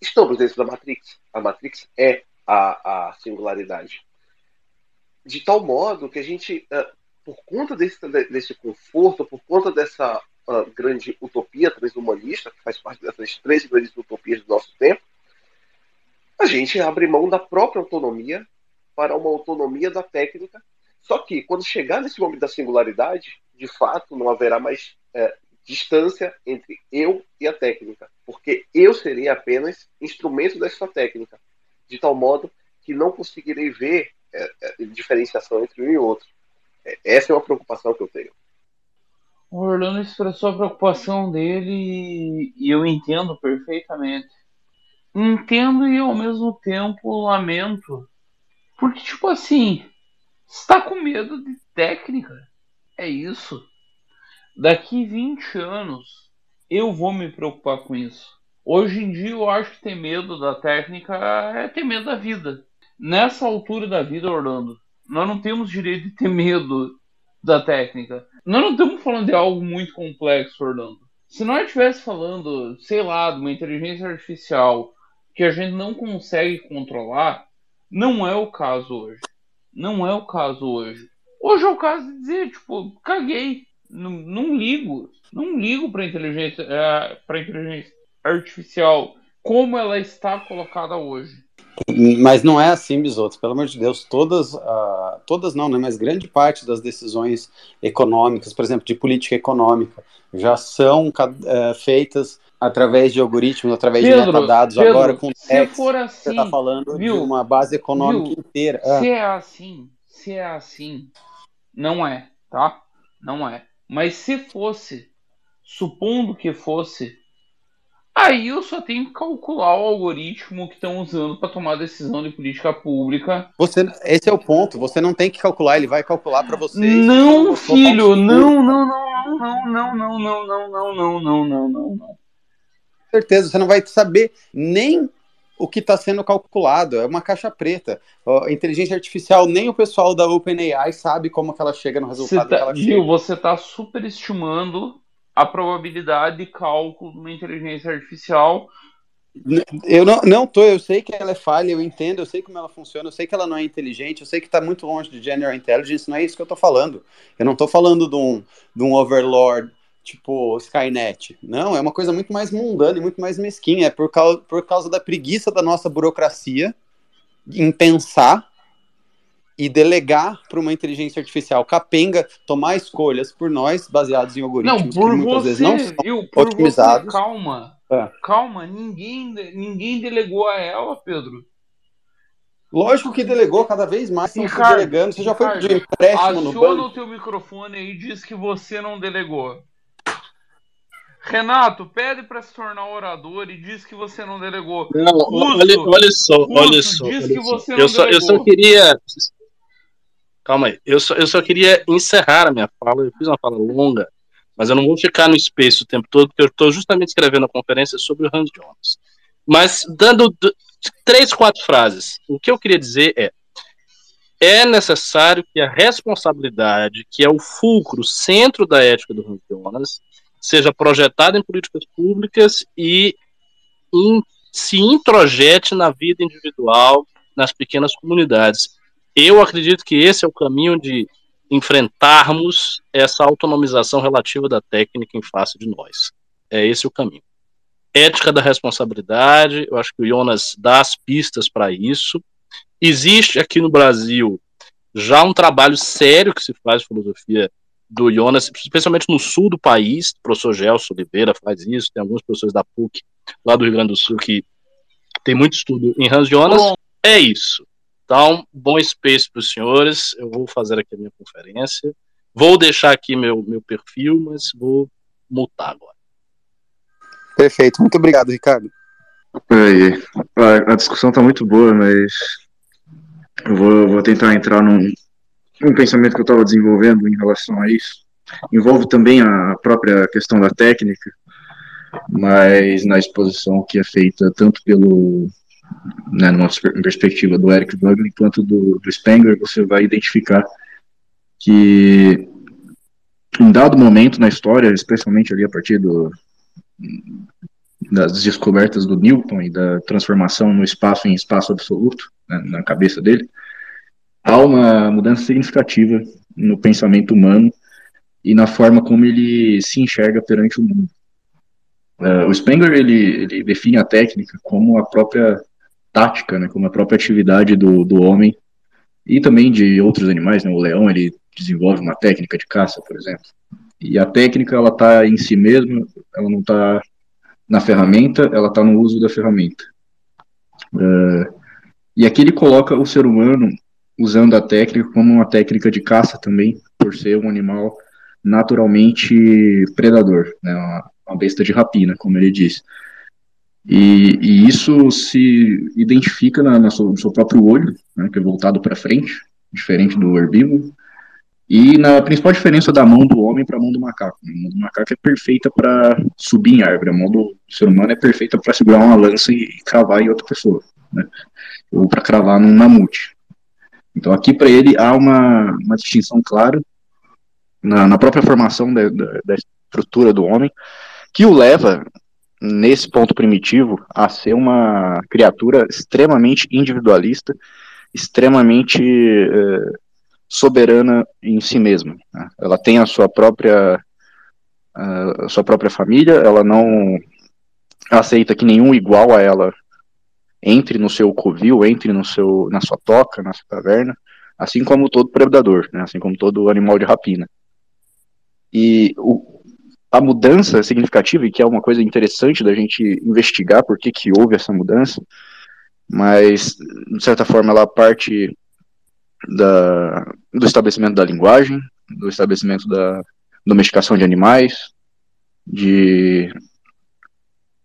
Estamos dentro da Matrix. A Matrix é a, a singularidade. De tal modo que a gente, uh, por conta desse, desse conforto, por conta dessa uh, grande utopia transhumanista, que faz parte dessas três grandes utopias do nosso tempo, a gente abre mão da própria autonomia para uma autonomia da técnica só que, quando chegar nesse momento da singularidade, de fato, não haverá mais é, distância entre eu e a técnica, porque eu serei apenas instrumento dessa técnica, de tal modo que não conseguirei ver é, é, diferenciação entre um e outro. É, essa é uma preocupação que eu tenho. O Orlando expressou a preocupação dele e eu entendo perfeitamente. Entendo e ao mesmo tempo lamento. Porque, tipo assim, está com medo de técnica. É isso. Daqui 20 anos eu vou me preocupar com isso. Hoje em dia eu acho que ter medo da técnica é ter medo da vida. Nessa altura da vida, Orlando, nós não temos direito de ter medo da técnica. Nós não estamos falando de algo muito complexo, Orlando. Se nós estivéssemos falando, sei lá, de uma inteligência artificial que a gente não consegue controlar, não é o caso hoje. Não é o caso hoje. Hoje é o caso de dizer, tipo, caguei. Não, não ligo. Não ligo para inteligência, é, para inteligência artificial como ela está colocada hoje. Mas não é assim, Bisotos, pelo amor de Deus, todas, uh, todas não, né, mas grande parte das decisões econômicas, por exemplo, de política econômica, já são uh, feitas através de algoritmos, através Pedro, de metadados, Pedro, agora com se for assim, você está falando viu, de uma base econômica viu, inteira. Ah. Se é assim, se é assim, não é, tá? Não é. Mas se fosse, supondo que fosse, aí eu só tenho que calcular o algoritmo que estão usando para tomar decisão de política pública. Você, esse é o ponto. Você não tem que calcular, ele vai calcular para você. Não, filho, não, não, não, não, não, não, não, não, não, não, não, não, não, não certeza, você não vai saber nem o que está sendo calculado, é uma caixa preta. Inteligência artificial, nem o pessoal da OpenAI sabe como que ela chega no resultado tá, que ela Gil, chega. você está superestimando a probabilidade de cálculo de uma inteligência artificial. Eu não, não tô, eu sei que ela é falha, eu entendo, eu sei como ela funciona, eu sei que ela não é inteligente, eu sei que está muito longe de General Intelligence, não é isso que eu estou falando. Eu não estou falando de um, de um overlord tipo Skynet. Não, é uma coisa muito mais mundana e muito mais mesquinha. É por causa, por causa da preguiça da nossa burocracia em pensar e delegar para uma inteligência artificial capenga tomar escolhas por nós baseados em algoritmos não, por que muitas você, vezes não são eu, por otimizados. Você, calma, é. calma, ninguém, ninguém delegou a ela, Pedro. Lógico que delegou cada vez mais, estão delegando. Você já foi pedir empréstimo no banco? Aciona o teu microfone aí e diz que você não delegou. Renato, pede para se tornar orador e diz que você não delegou. Não, olha, olha só, olha só. Diz olha que só. você não eu, só, delegou. eu só queria. Calma aí. Eu só, eu só queria encerrar a minha fala. Eu fiz uma fala longa, mas eu não vou ficar no space o tempo todo, porque eu estou justamente escrevendo a conferência sobre o Hans Jones. Mas dando três, quatro frases. O que eu queria dizer é: é necessário que a responsabilidade, que é o fulcro, centro da ética do Hans Jonas, seja projetada em políticas públicas e in, se introjete na vida individual, nas pequenas comunidades. Eu acredito que esse é o caminho de enfrentarmos essa autonomização relativa da técnica em face de nós. É esse o caminho. Ética da responsabilidade, eu acho que o Jonas dá as pistas para isso. Existe aqui no Brasil já um trabalho sério que se faz de filosofia do Jonas, especialmente no sul do país. O professor Gelson Oliveira faz isso, tem alguns professores da PUC lá do Rio Grande do Sul que tem muito estudo em Hans Jonas. Bom. É isso. Então, bom space para os senhores. Eu vou fazer aqui a minha conferência. Vou deixar aqui meu, meu perfil, mas vou mutar agora. Perfeito. Muito obrigado, Ricardo. Aí, a discussão está muito boa, mas eu vou, vou tentar entrar num, num pensamento que eu estava desenvolvendo em relação a isso. Envolve também a própria questão da técnica, mas na exposição que é feita tanto pelo né, numa perspectiva do Eric Wagner quanto do, do Spengler, você vai identificar que em dado momento na história, especialmente ali a partir do, das descobertas do Newton e da transformação no espaço em espaço absoluto, né, na cabeça dele, há uma mudança significativa no pensamento humano e na forma como ele se enxerga perante o mundo. Uh, o Spengler ele, ele, define a técnica como a própria tática, né, como a própria atividade do, do homem e também de outros animais. Né, o leão ele desenvolve uma técnica de caça, por exemplo. E a técnica ela está em si mesma, ela não está na ferramenta, ela está no uso da ferramenta. Uh, e aqui ele coloca o ser humano usando a técnica como uma técnica de caça também, por ser um animal naturalmente predador, né, uma, besta de rapina, como ele diz. E, e isso se identifica na, na sua, no seu próprio olho, né, que é voltado para frente, diferente do herbívoro, e na principal diferença da mão do homem para a mão do macaco. A mão do macaco é perfeita para subir em árvore, a mão do ser humano é perfeita para segurar uma lança e, e cravar em outra pessoa, né? ou para cravar num mamute. Então aqui para ele há uma, uma distinção clara na, na própria formação da, da, da estrutura do homem, que o leva nesse ponto primitivo a ser uma criatura extremamente individualista, extremamente eh, soberana em si mesma. Né? Ela tem a sua própria a sua própria família, ela não aceita que nenhum igual a ela entre no seu covil, entre no seu na sua toca, na sua caverna, assim como todo predador, né? assim como todo animal de rapina. E o, a mudança significativa, e que é uma coisa interessante da gente investigar por que, que houve essa mudança, mas, de certa forma, ela parte da, do estabelecimento da linguagem, do estabelecimento da domesticação de animais, de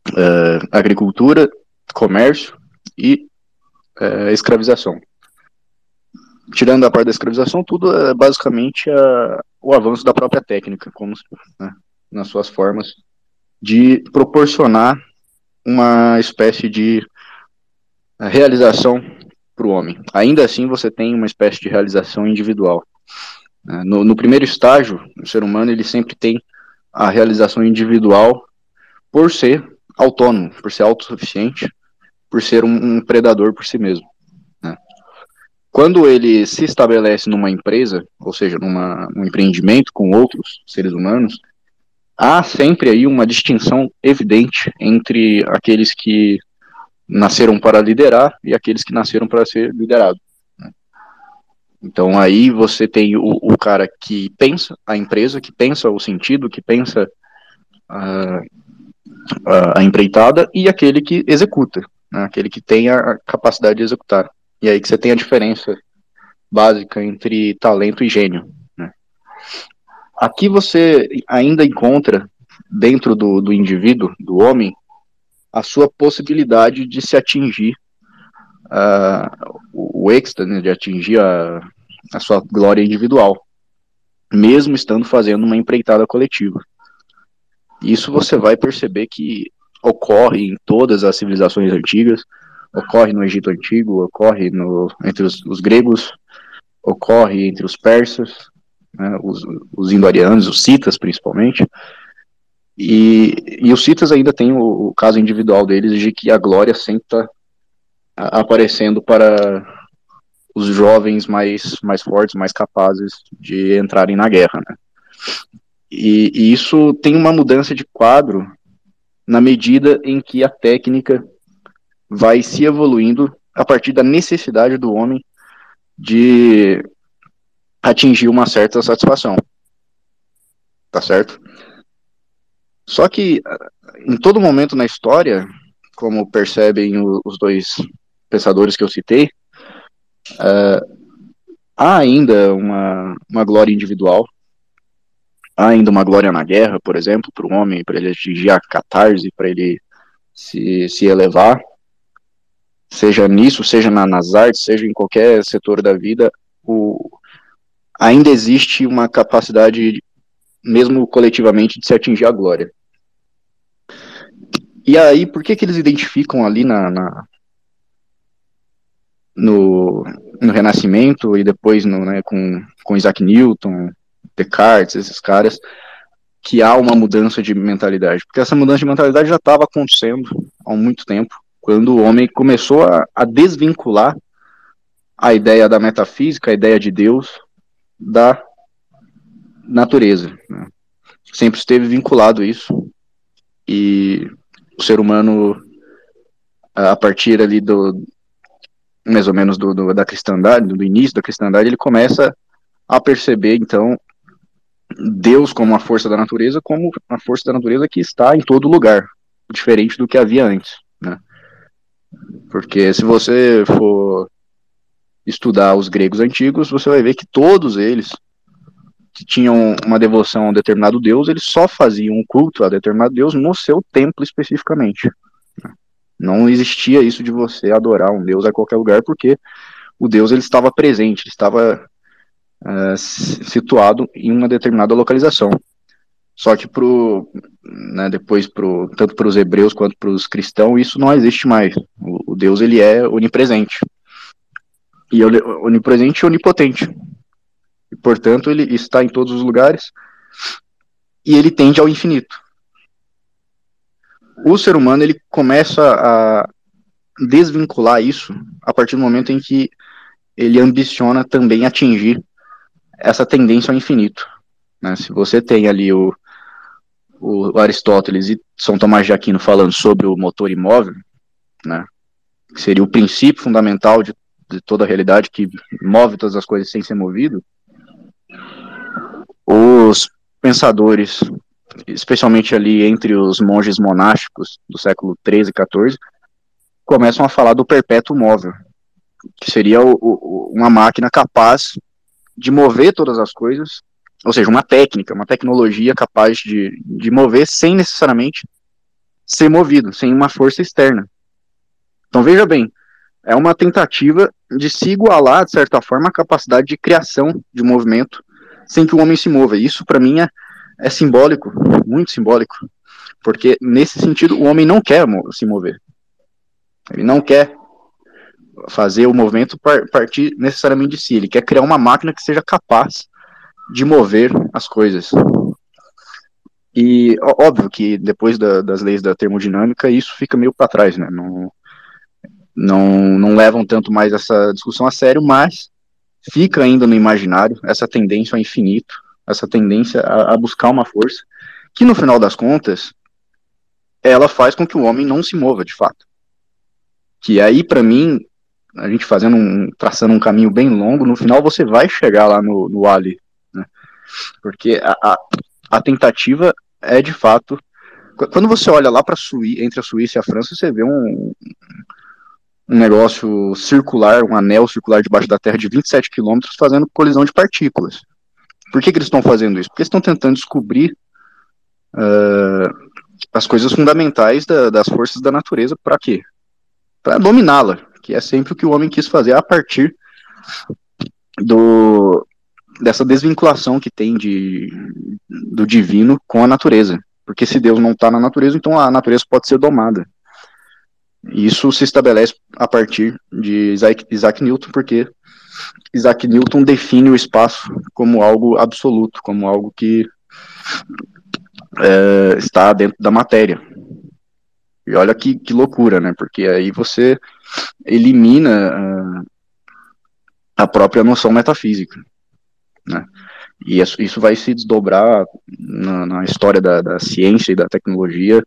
uh, agricultura, comércio e uh, escravização. Tirando a parte da escravização, tudo é basicamente a, o avanço da própria técnica, como né, nas suas formas de proporcionar uma espécie de eh, realização para o homem. Ainda assim, você tem uma espécie de realização individual. Né? No, no, primeiro estágio, o ser humano ele sempre tem a realização individual por ser autônomo, por ser autossuficiente, por ser um, um predador por si mesmo. Né? Quando ele se estabelece numa empresa, ou seja, num empreendimento com outros seres humanos, há sempre aí uma distinção evidente entre aqueles que nasceram para liderar e aqueles que nasceram para ser liderado. Né? Então aí você tem o, o, cara que pensa a empresa, que pensa o sentido, que pensa a, a empreitada e aquele que executa, né? aquele que tem a capacidade de executar. E aí que você tem a diferença básica entre talento e gênio. Né? Aqui você ainda encontra dentro do, do indivíduo, do homem, a sua possibilidade de se atingir uh, o êxtase, né, de atingir a, a sua glória individual, mesmo estando fazendo uma empreitada coletiva. Isso você vai perceber que ocorre em todas as civilizações antigas, ocorre no Egito Antigo, ocorre no, entre os, os gregos, ocorre entre os persas, né, os, os indo-arianos, os citas principalmente, e, e os citas ainda têm o, o, caso individual deles de que a glória sempre está aparecendo para os jovens mais, mais fortes, mais capazes de entrarem na guerra. Né? E, e isso tem uma mudança de quadro na medida em que a técnica vai se evoluindo a partir da necessidade do homem de atingir uma certa satisfação. Tá certo? Só que em todo momento na história, como percebem os dois pensadores que eu citei, uh, há ainda uma, uma glória individual, há ainda uma glória na guerra, por exemplo, para o homem, para ele atingir a catarse, para ele se, se elevar, seja nisso, seja na, nas artes, seja em qualquer setor da vida, o, ainda existe uma capacidade, mesmo coletivamente, de se atingir a glória. E aí, por que que eles identificam ali na, na no, no Renascimento e depois no, né, com, com Isaac Newton, Descartes, esses caras, que há uma mudança de mentalidade? Porque essa mudança de mentalidade já estava acontecendo há muito tempo, quando o homem começou a, a desvincular a ideia da metafísica, a ideia de Deus, da natureza. Né? Sempre esteve vinculado isso. E o ser humano, a partir ali do, mais ou menos do, do, da cristandade, do início da cristandade, ele começa a perceber, então, Deus como uma força da natureza, como uma força da natureza que está em todo lugar, diferente do que havia antes, né? Porque se você for estudar os gregos antigos, você vai ver que todos eles que tinham uma devoção a um determinado deus, eles só faziam um culto a determinado deus no seu templo especificamente. Não existia isso de você adorar um deus a qualquer lugar, porque o deus ele estava presente, ele estava uh, situado em uma determinada localização. Só que pro, né, depois pro, tanto para os hebreus quanto para os cristãos isso não existe mais. O, o, Deus ele é onipresente e onipresente e onipotente. E portanto ele está em todos os lugares e ele tende ao infinito. O ser humano ele começa a desvincular isso a partir do momento em que ele ambiciona também atingir essa tendência ao infinito. Né? Se você tem ali o, o Aristóteles e São Tomás de Aquino falando sobre o motor imóvel, né, que seria o princípio fundamental de, de toda a realidade que move todas as coisas sem ser movido, os pensadores, especialmente ali entre os monges monásticos do século XIII e XIV, começam a falar do perpétuo móvel, que seria o, o, uma máquina capaz de mover todas as coisas ou seja, uma técnica, uma tecnologia capaz de, de mover sem necessariamente ser movido, sem uma força externa. Então veja bem, é uma tentativa de se igualar, de certa forma, a capacidade de criação de movimento sem que o homem se mova. Isso, para mim, é, é simbólico, muito simbólico, porque nesse sentido o homem não quer se mover. Ele não quer fazer o movimento partir necessariamente de si, ele quer criar uma máquina que seja capaz de mover as coisas. E óbvio que depois da, das leis da termodinâmica isso fica meio para trás, né? Não, não, não levam tanto mais essa discussão a sério, mas fica ainda no imaginário essa tendência ao infinito, essa tendência a, a buscar uma força que no final das contas ela faz com que o homem não se mova de fato. Que aí para mim a gente fazendo um, traçando um caminho bem longo, no final você vai chegar lá no, no Ali, porque a, a, a tentativa é de fato. Quando você olha lá para entre a Suíça e a França, você vê um, um negócio circular, um anel circular debaixo da Terra de 27 quilômetros fazendo colisão de partículas. Por que, que eles estão fazendo isso? Porque estão tentando descobrir uh, as coisas fundamentais da, das forças da natureza para quê? Para dominá-la, que é sempre o que o homem quis fazer a partir do, dessa desvinculação que tem de, do divino com a natureza. Porque se Deus não está na natureza, então a natureza pode ser domada. Isso se estabelece a partir de Isaac, Isaac Newton, porque Isaac Newton define o espaço como algo absoluto, como algo que é, está dentro da matéria. E olha que, que loucura, né? Porque aí você elimina uh, a própria noção metafísica. Né? E isso vai se desdobrar na, na história da, da, ciência e da tecnologia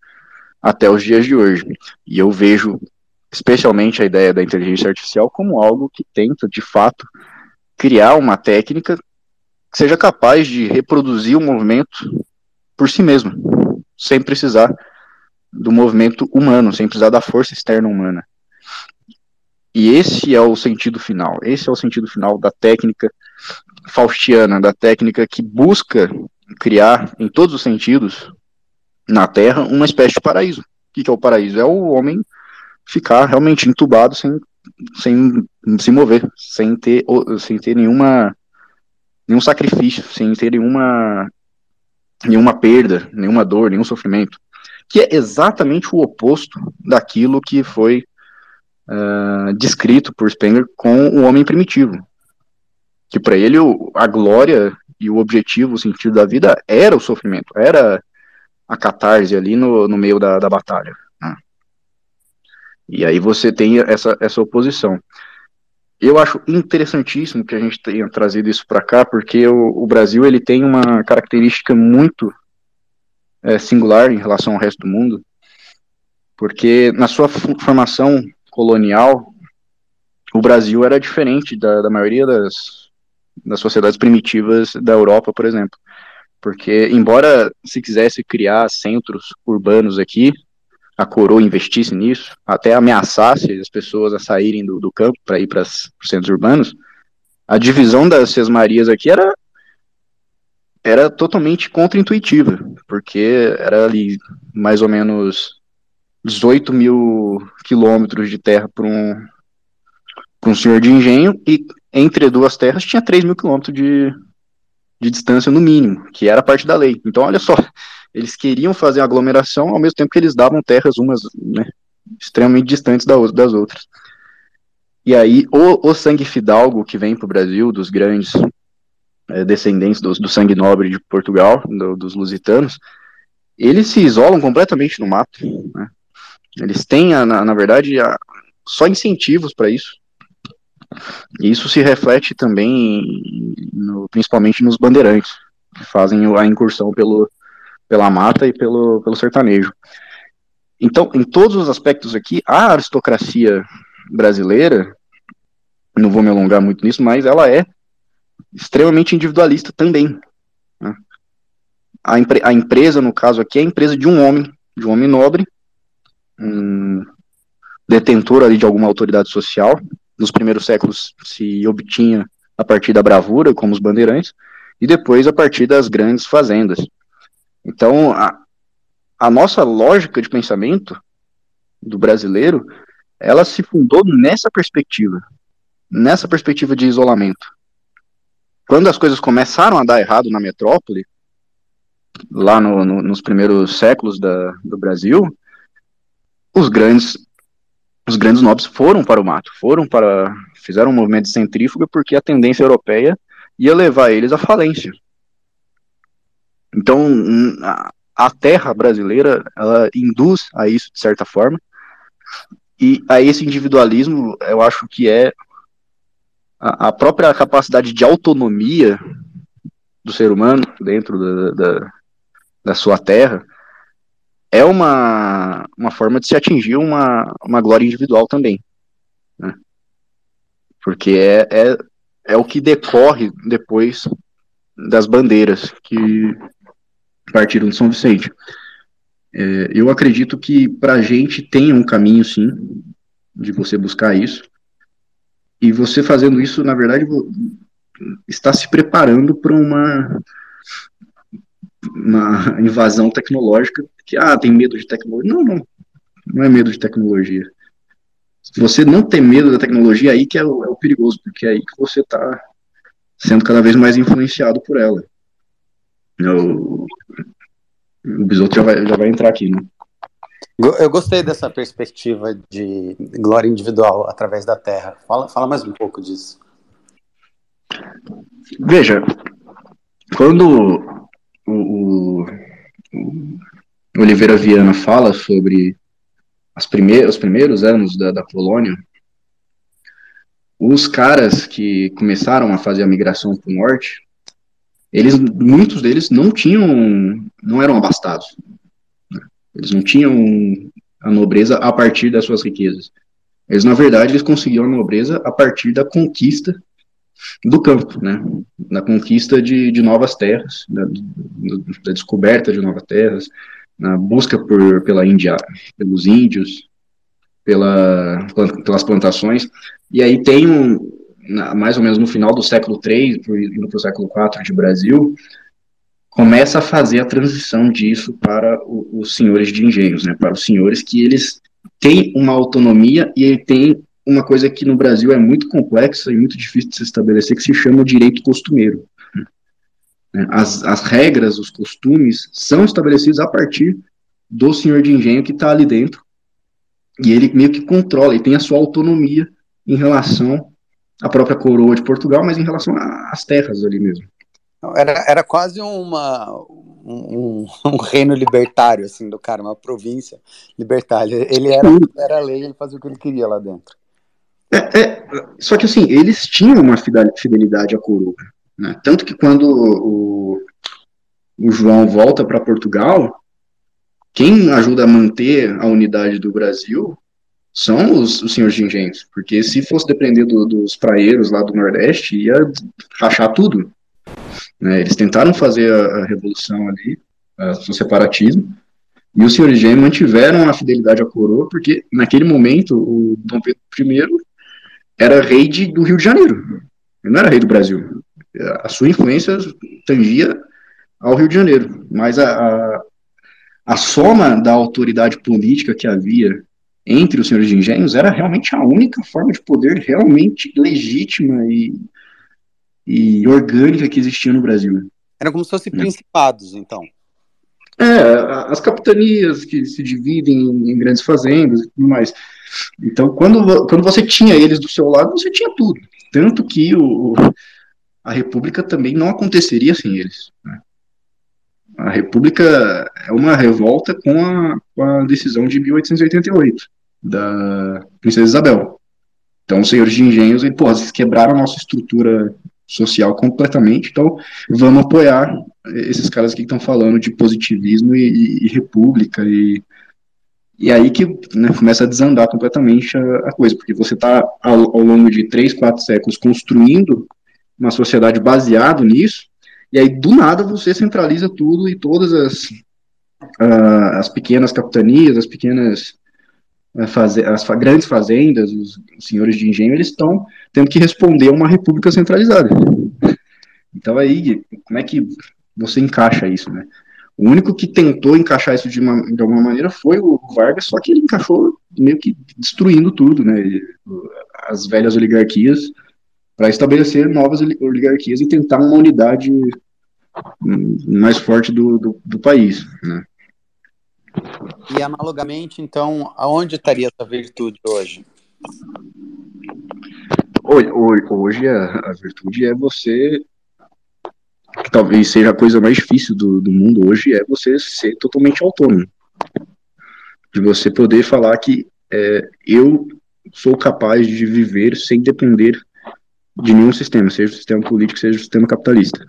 até os dias de hoje. E eu vejo especialmente a ideia da inteligência artificial como algo que tenta, de fato, criar uma técnica que seja capaz de reproduzir o movimento por si mesma, sem precisar do movimento humano, sem precisar da força externa humana. E esse é o sentido final. Esse é o sentido final da técnica faustiana, da técnica que busca criar, em todos os sentidos, na Terra, uma espécie de paraíso. O que é o paraíso? É o homem ficar realmente entubado sem, sem se mover, sem ter, sem ter nenhuma, nenhum sacrifício, sem ter nenhuma, nenhuma perda, nenhuma dor, nenhum sofrimento. Que é exatamente o oposto daquilo que foi uh, descrito por Spengler com o homem primitivo. Que para ele a glória e o objetivo, o sentido da vida era o sofrimento, era a catarse ali no, no meio da, da batalha. Né? E aí você tem essa, essa oposição. Eu acho interessantíssimo que a gente tenha trazido isso para cá, porque o, o, Brasil ele tem uma característica muito é, singular em relação ao resto do mundo, porque na sua formação colonial, o Brasil era diferente da, da maioria das, das sociedades primitivas da Europa, por exemplo. Porque, embora se quisesse criar centros urbanos aqui, a coroa investisse nisso, até ameaçasse as pessoas a saírem do, do campo para ir para os centros urbanos, a divisão das sesmarias aqui era era totalmente contraintuitiva, porque era ali mais ou menos 18 mil quilômetros de terra para um, um senhor de engenho, e entre duas terras tinha 3 mil quilômetros de, de distância no mínimo, que era parte da lei. Então, olha só, eles queriam fazer aglomeração ao mesmo tempo que eles davam terras umas né, extremamente distantes das outras. E aí, o, o sangue fidalgo que vem para o Brasil, dos grandes é, descendentes do, do, sangue nobre de Portugal, do, dos lusitanos, eles se isolam completamente no mato. Né? Eles têm, na, na verdade, a, só incentivos para isso. E isso se reflete também, no, principalmente nos bandeirantes, que fazem a incursão pelo, pela mata e pelo, pelo sertanejo. Então, em todos os aspectos aqui, a aristocracia brasileira, não vou me alongar muito nisso, mas ela é extremamente individualista também. Né? A, a empresa, no caso aqui, é a empresa de um homem, de um homem nobre, um detentor ali de alguma autoridade social. Nos primeiros séculos se obtinha a partir da bravura, como os bandeirantes, e depois a partir das grandes fazendas. Então, a, a nossa lógica de pensamento do brasileiro, ela se fundou nessa perspectiva, nessa perspectiva de isolamento. Quando as coisas começaram a dar errado na metrópole, lá no, no, nos primeiros séculos da, do Brasil, os grandes os grandes nobres foram para o mato, foram para fizeram um movimento de centrífuga porque a tendência europeia ia levar eles à falência. Então, a, a terra brasileira, ela induz a isso de certa forma, e a esse individualismo, eu acho que é a, própria capacidade de autonomia do ser humano dentro da, da, da sua terra, é uma, uma forma de se atingir uma, uma glória individual também. Né? Porque é, é, é o que decorre depois das bandeiras que partiram de São Vicente. É, eu acredito que para a gente tem um caminho, sim, de você buscar isso. E você fazendo isso, na verdade, está se preparando para uma uma invasão tecnológica que, ah, tem medo de tecnologia. Não, não. Não é medo de tecnologia. Você não tem medo da tecnologia, aí que é o, é o perigoso, porque é aí que você está sendo cada vez mais influenciado por ela. O, o Bisoto já vai, já vai entrar aqui, né? Eu gostei dessa perspectiva de glória individual através da Terra. Fala, fala mais um pouco disso. Veja, quando o, o, o Oliveira Viana fala sobre as primeiras, os primeiros anos da, da colônia, os caras que começaram a fazer a migração para o norte, eles, muitos deles não tinham, não eram abastados. Eles não tinham a nobreza a partir das suas riquezas. Eles, na verdade, eles conseguiam a nobreza a partir da conquista do campo, né? Na conquista de, de novas terras, da, da, descoberta de novas terras, na busca por, pela Índia, pelos índios, pela, pelas plantações. E aí tem um, mais ou menos no final do século III, indo para o século IV de Brasil, começa a fazer a transição disso para o, os senhores de engenhos, né, para os senhores que eles têm uma autonomia e tem uma coisa que no Brasil é muito complexa e muito difícil de se estabelecer, que se chama direito costumeiro. As, as regras, os costumes são estabelecidos a partir do senhor de engenho que está ali dentro e ele meio que controla, ele tem a sua autonomia em relação à própria coroa de Portugal, mas em relação às terras ali mesmo. Era, era quase uma, um, um, reino libertário, assim, do cara, uma província libertária. Ele era, era lei, ele fazia o que ele queria lá dentro. É, é, só que, assim, eles tinham uma fidelidade à coroa. Né? Tanto que quando o, o João volta para Portugal, quem ajuda a manter a unidade do Brasil são os, os senhores de engenhos, porque se fosse depender do, dos praeiros lá do Nordeste, ia rachar tudo. Né? Eles tentaram fazer a, a revolução ali, a, o separatismo, e os senhores engenho mantiveram a fidelidade à coroa, porque naquele momento o Dom Pedro I era rei de, do Rio de Janeiro, ele não era rei do Brasil. A sua influência tangia ao Rio de Janeiro, mas a, a, a soma da autoridade política que havia entre os senhores de engenhos era realmente a única forma de poder realmente legítima e, e orgânica que existia no Brasil. Era como se fossem principados, então. É, as capitanias que se dividem em grandes fazendas e tudo mais. Então, quando, quando você tinha eles do seu lado, você tinha tudo. Tanto que o, a República também não aconteceria sem eles. Né? A República é uma revolta com a, com a decisão de 1888 da Princesa Isabel. Então, os senhores de engenhos, pô, eles quebraram a nossa estrutura social completamente, então vamos apoiar esses caras que estão falando de positivismo e, e, e república. E e aí que né, começa a desandar completamente a, a coisa, porque você está ao, ao, longo de três, quatro séculos construindo uma sociedade baseada nisso, e aí, do nada, você centraliza tudo e todas as, uh, as pequenas capitanias, as pequenas faze as grandes fazendas, os, senhores de engenho, eles estão tendo que responder a uma república centralizada. Então aí, como é que você encaixa isso, né? O único que tentou encaixar isso de, uma, de alguma maneira foi o Vargas, só que ele encaixou meio que destruindo tudo, né? As velhas oligarquias para estabelecer novas oligarquias e tentar uma unidade mais forte do, do, do país. Né? E analogamente, então, aonde estaria essa virtude hoje? Hoje, hoje a, a, virtude é você, que talvez seja a coisa mais difícil do, do mundo hoje, é você ser totalmente autônomo. De você poder falar que é, eu sou capaz de viver sem depender de nenhum sistema, seja o sistema político, seja o sistema capitalista.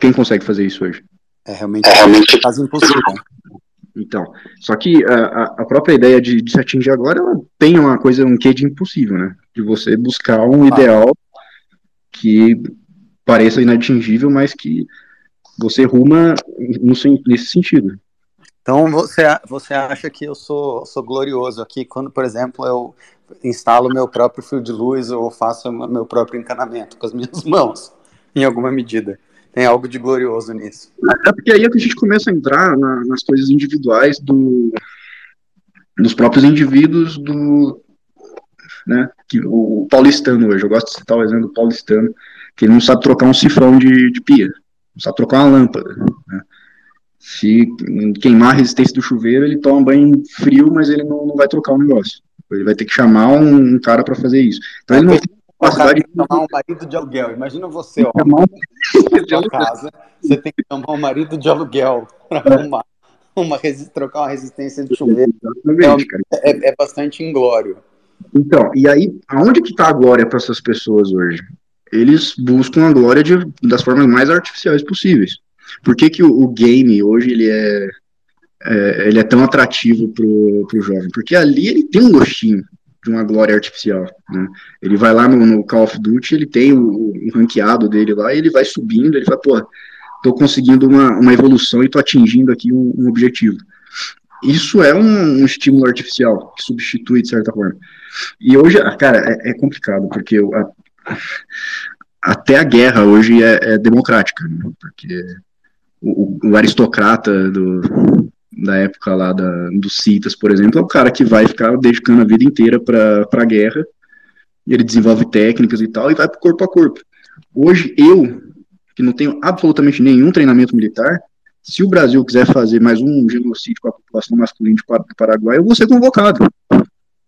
Quem consegue fazer isso hoje? É realmente, é realmente quase impossível. Então, só que a, a própria ideia de, de, se atingir agora, ela tem uma coisa, um quê de impossível, né? De você buscar um ah. ideal que pareça inatingível, mas que você ruma no, nesse sentido. Então você, você acha que eu sou, sou glorioso aqui quando, por exemplo, eu instalo meu próprio fio de luz ou faço meu próprio encanamento com as minhas mãos, em alguma medida. Tem algo de glorioso nisso. É porque aí é que a gente começa a entrar na, nas coisas individuais do, dos próprios indivíduos do, né, que o, paulistano hoje, eu gosto de citar o exemplo do paulistano, que ele não sabe trocar um sifão de, de pia, não sabe trocar uma lâmpada, né. Se queimar a resistência do chuveiro, ele toma banho frio, mas ele não, não vai trocar o negócio. Ele vai ter que chamar um, um cara para fazer isso. Então ele não tem capacidade de tomar um marido de aluguel. Imagina você, ó, de casa, você tem que tomar um marido de aluguel para arrumar uma trocar uma resistência de chuveiro. É, é, é, bastante inglório. Então, e aí, aonde que está a glória para essas pessoas hoje? Eles buscam a glória de, das formas mais artificiais possíveis. Por que, que o, o game hoje ele é, é, ele é tão atrativo pro, pro jovem? Porque ali ele tem um gostinho de uma glória artificial. Né? Ele vai lá no, no, Call of Duty, ele tem o, o, ranqueado dele lá, e ele vai subindo, ele fala, pô, tô conseguindo uma, uma evolução e tô atingindo aqui um, um objetivo. Isso é um, um, estímulo artificial que substitui de certa forma. E hoje, cara, é, é complicado, porque a, até a guerra hoje é, é democrática, né? porque o, o aristocrata do, da época lá da, dos citas, por exemplo, é o cara que vai ficar dedicando a vida inteira para a guerra, ele desenvolve técnicas e tal, e vai pro corpo a corpo. Hoje, eu, que não tenho absolutamente nenhum treinamento militar, se o Brasil quiser fazer mais um genocídio com a população masculina do Paraguai, eu vou ser convocado,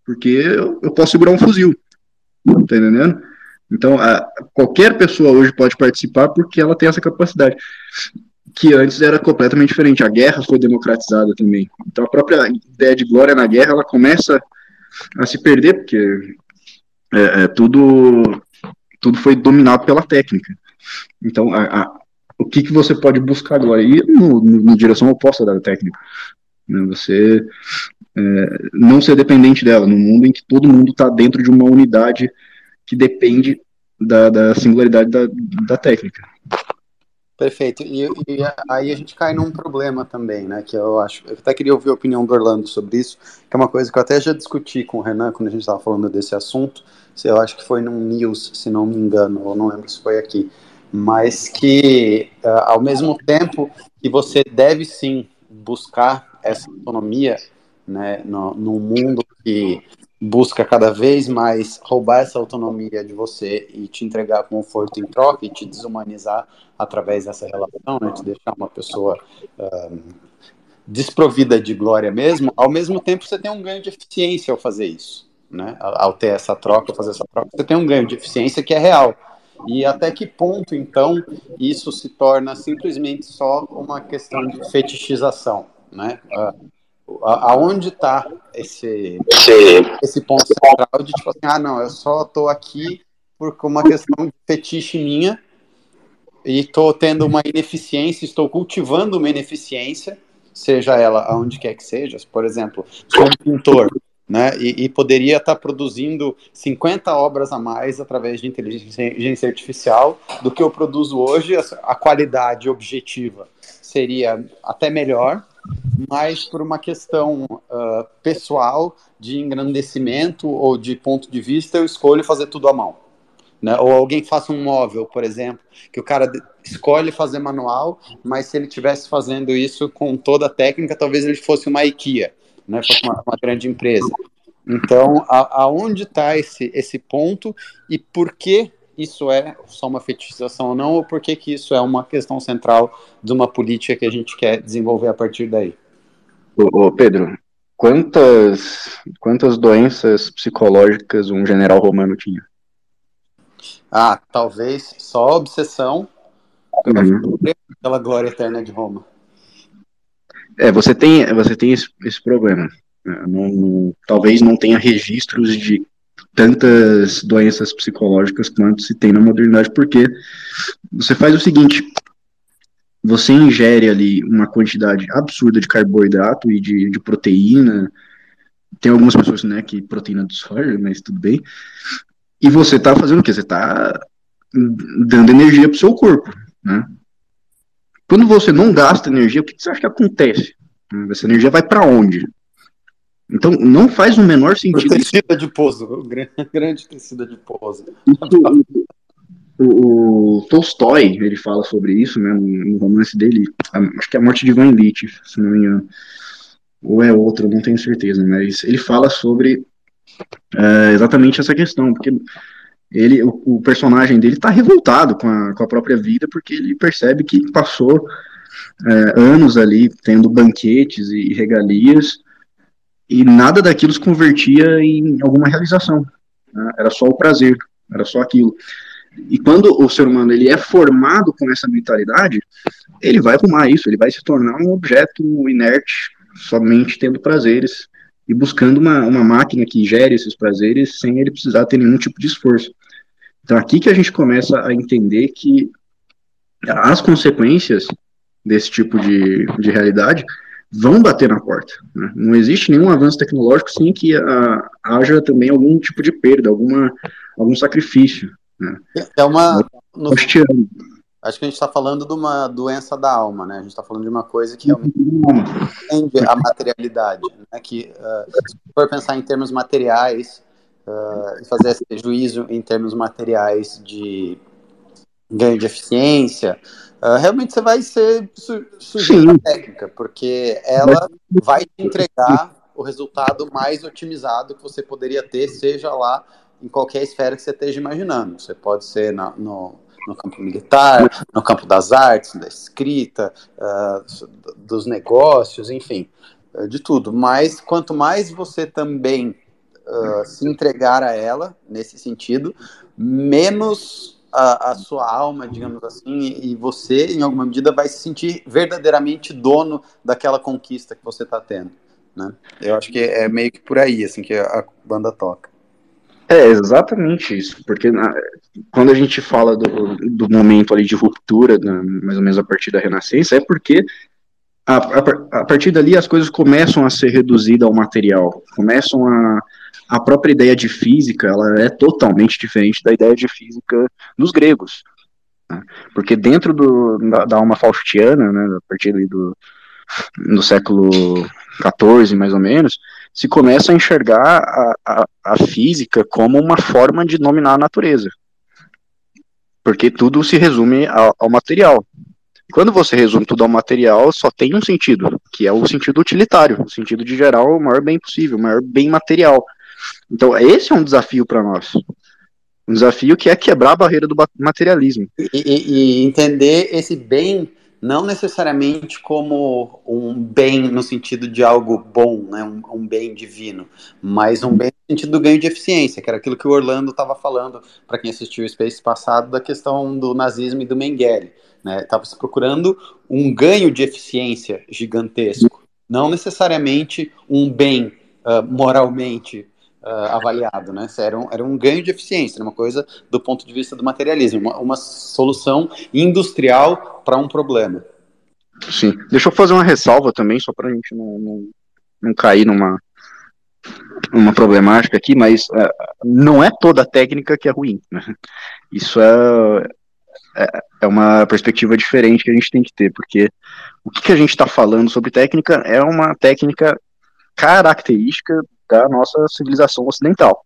porque eu, eu posso segurar um fuzil, tá entendendo? Então, a, qualquer pessoa hoje pode participar porque ela tem essa capacidade que antes era completamente diferente. A guerra foi democratizada também. Então a própria ideia de glória na guerra ela começa a se perder porque é, é, tudo tudo foi dominado pela técnica. Então a, a, o que, que você pode buscar agora? E no, no, na direção oposta da técnica. Né? Você é, não ser dependente dela, num mundo em que todo mundo está dentro de uma unidade que depende da, da singularidade da, da técnica. Perfeito. E, e, aí a gente cai num problema também, né? Que eu acho. Eu até queria ouvir a opinião do Orlando sobre isso, que é uma coisa que eu até já discuti com o Renan quando a gente estava falando desse assunto. Eu acho que foi num news, se não me engano, ou não lembro se foi aqui. Mas que, uh, ao mesmo tempo que você deve sim buscar essa autonomia, né, no, no mundo que busca cada vez mais roubar essa autonomia de você e te entregar conforto em troca e te desumanizar através dessa relação, né, te deixar uma pessoa desprovida de glória mesmo, ao mesmo tempo você tem um ganho de eficiência ao fazer isso, né, ao ter essa troca, fazer essa troca, você tem um ganho de eficiência que é real. E até que ponto, então, isso se torna simplesmente só uma questão de fetichização, né? Uh, aonde está esse, esse ponto central de tipo assim, ah, não, eu só estou aqui por uma questão de fetiche minha e estou tendo uma ineficiência, estou cultivando uma ineficiência, seja ela aonde quer que seja. Por exemplo, sou um pintor, né, e, e poderia estar tá produzindo 50 obras a mais através de inteligência artificial do que eu produzo hoje, a qualidade objetiva seria até melhor, mas por uma questão uh, pessoal de engrandecimento ou de ponto de vista, eu escolho fazer tudo à mão. Né? Ou alguém faça um móvel, por exemplo, que o cara escolhe fazer manual, mas se ele tivesse fazendo isso com toda a técnica, talvez ele fosse uma IKEA, né? fosse uma, uma grande empresa. Então, a, aonde está esse, esse ponto e por que isso é só uma fetichização ou não, ou por que, que isso é uma questão central de uma política que a gente quer desenvolver a partir daí? Ô, Pedro, quantas, quantas doenças psicológicas um general romano tinha? Ah, talvez só obsessão uhum. pela glória eterna de Roma. É, você tem, você tem esse, esse problema. Não, não, talvez não tenha registros de tantas doenças psicológicas quanto se tem na modernidade, porque você faz o seguinte: você ingere ali uma quantidade absurda de carboidrato e de, de proteína. Tem algumas pessoas, né, que proteína do soja, mas tudo bem. E você tá fazendo o quê? Você tá dando energia pro seu corpo, né? Quando você não gasta energia, o que você acha que acontece? Essa energia vai para onde? Então, não faz o menor sentido. Tecido de pouso, grande tecido de pouso. O, o, Tolstói, ele fala sobre isso, né, no romance dele, acho que é a morte de Van Lit, se não me engano, ou é outro, não tenho certeza, mas ele fala sobre é, exatamente essa questão, porque ele, o, o personagem dele está revoltado com a, com a própria vida, porque ele percebe que passou é, anos ali tendo banquetes e regalias, e nada daquilo se convertia em alguma realização, né? era só o prazer, era só aquilo. E quando o ser humano ele é formado com essa mentalidade, ele vai arrumar isso, ele vai se tornar um objeto inerte, somente tendo prazeres e buscando uma, uma máquina que gere esses prazeres sem ele precisar ter nenhum tipo de esforço. Então, aqui que a gente começa a entender que as consequências desse tipo de, de realidade vão bater na porta. Né? Não existe nenhum avanço tecnológico sem que a, haja também algum tipo de perda, alguma, algum sacrifício. Né? É uma. No, acho que a gente está falando de uma doença da alma, né? A gente está falando de uma coisa que realmente entende a materialidade, né? Que uh, se for pensar em termos materiais uh, e fazer esse juízo em termos materiais de ganho de eficiência, uh, realmente você vai ser su sujeito à técnica, porque ela vai te entregar o resultado mais otimizado que você poderia ter, seja lá em qualquer esfera que você esteja imaginando. Você pode ser na, no, no campo militar, no campo das artes, da escrita, uh, dos negócios, enfim, de tudo. Mas quanto mais você também uh, se entregar a ela, nesse sentido, menos a, a, sua alma, digamos assim, e você, em alguma medida, vai se sentir verdadeiramente dono daquela conquista que você está tendo. Né? Eu acho que é meio que por aí assim que a banda toca. É exatamente isso, porque na, quando a gente fala do, do momento ali de ruptura, né, mais ou menos a partir da Renascença, é porque a, a, a, partir dali as coisas começam a ser reduzidas ao material, começam a, a própria ideia de física ela é totalmente diferente da ideia de física dos gregos. Né? Porque dentro do, da, da, alma faustiana, né, a partir do, do século XIV, mais ou menos, se começa a enxergar a, a, a física como uma forma de dominar a natureza. Porque tudo se resume ao, ao material. Quando você resume tudo ao material, só tem um sentido, que é o sentido utilitário, o sentido de gerar o maior bem possível, o maior bem material. Então, esse é um desafio para nós. Um desafio que é quebrar a barreira do materialismo. E, e, e, entender esse bem não necessariamente como um bem no sentido de algo bom, né, um, um bem divino, mas um bem no sentido do ganho de eficiência, que era aquilo que o Orlando estava falando, para quem assistiu o Space passado, da questão do nazismo e do Mengele. Estava né, se procurando um ganho de eficiência gigantesco, não necessariamente um bem uh, moralmente uh, avaliado, né? Era um, era um ganho de eficiência, uma coisa do ponto de vista do materialismo, uma, uma solução industrial para um problema. Sim. Deixa eu fazer uma ressalva também, só para a gente não, não, não, cair numa uma problemática aqui, mas uh, não é toda técnica que é ruim. Né? Isso é, é, é, uma perspectiva diferente que a gente tem que ter, porque o que, que a gente está falando sobre técnica é uma técnica característica da nossa civilização ocidental.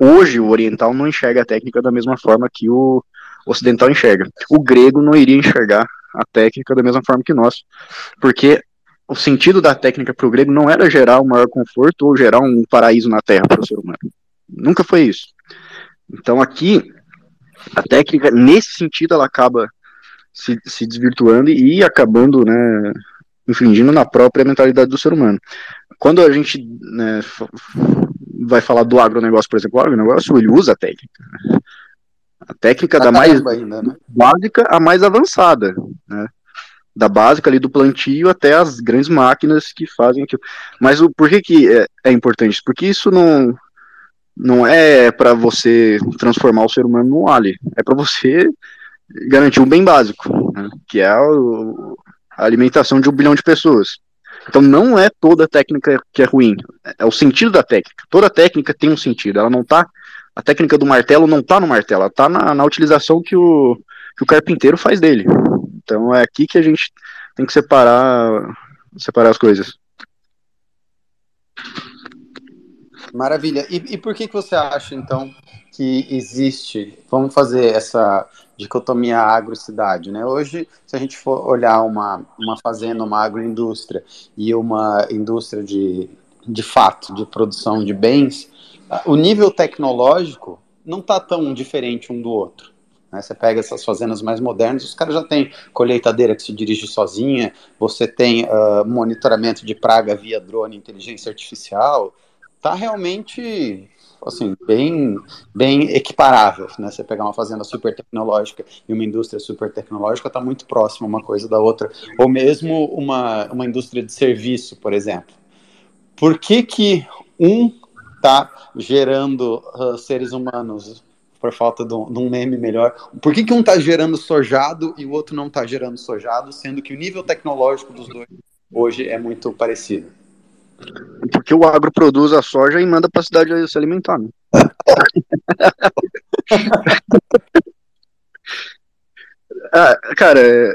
Hoje, o oriental não enxerga a técnica da mesma forma que o ocidental enxerga. O grego não iria enxergar a técnica da mesma forma que nós, porque o sentido da técnica para o grego não era gerar um maior conforto ou gerar um paraíso na Terra para o ser humano. Nunca foi isso. Então, aqui, a técnica, nesse sentido, ela acaba se, se desvirtuando e acabando, né, infringindo na própria mentalidade do ser humano. Quando a gente né, vai falar do agronegócio, por exemplo, o agronegócio ele usa a técnica. Né? A técnica da mais ainda, né? básica a mais avançada, né? Da básica ali do plantio até as grandes máquinas que fazem aquilo. Mas o, por que, que é, é importante? Porque isso não, não é para você transformar o ser humano num alien, é para você garantir um bem básico, né? que é o, a alimentação de um bilhão de pessoas. Então não é toda técnica que é ruim, é o sentido da técnica. Toda técnica tem um sentido, ela não tá. A técnica do martelo não tá no martelo, ela tá na, na utilização que o, que o carpinteiro faz dele. Então é aqui que a gente tem que separar, separar as coisas. Maravilha. E, e por que, que você acha, então, que existe? Vamos fazer essa dicotomia agro-cidade, né? Hoje, se a gente for olhar uma, uma fazenda, uma agroindústria e uma indústria de, de fato, de produção de bens, o nível tecnológico não está tão diferente um do outro. Né? Você pega essas fazendas mais modernas, os caras já têm colheitadeira que se dirige sozinha, você tem uh, monitoramento de praga via drone, inteligência artificial, tá realmente assim, bem, bem equiparável, né? Você pegar uma fazenda super tecnológica e uma indústria super tecnológica está muito próxima uma coisa da outra, ou mesmo uma, uma indústria de serviço, por exemplo. por que que um está gerando uh, seres humanos por falta de um, meme melhor. Por que, que um está gerando sojado e o outro não está gerando sojado, sendo que o nível tecnológico dos dois hoje é muito parecido? Porque o agro produz a soja e manda para a cidade se alimentar. Né? ah, cara,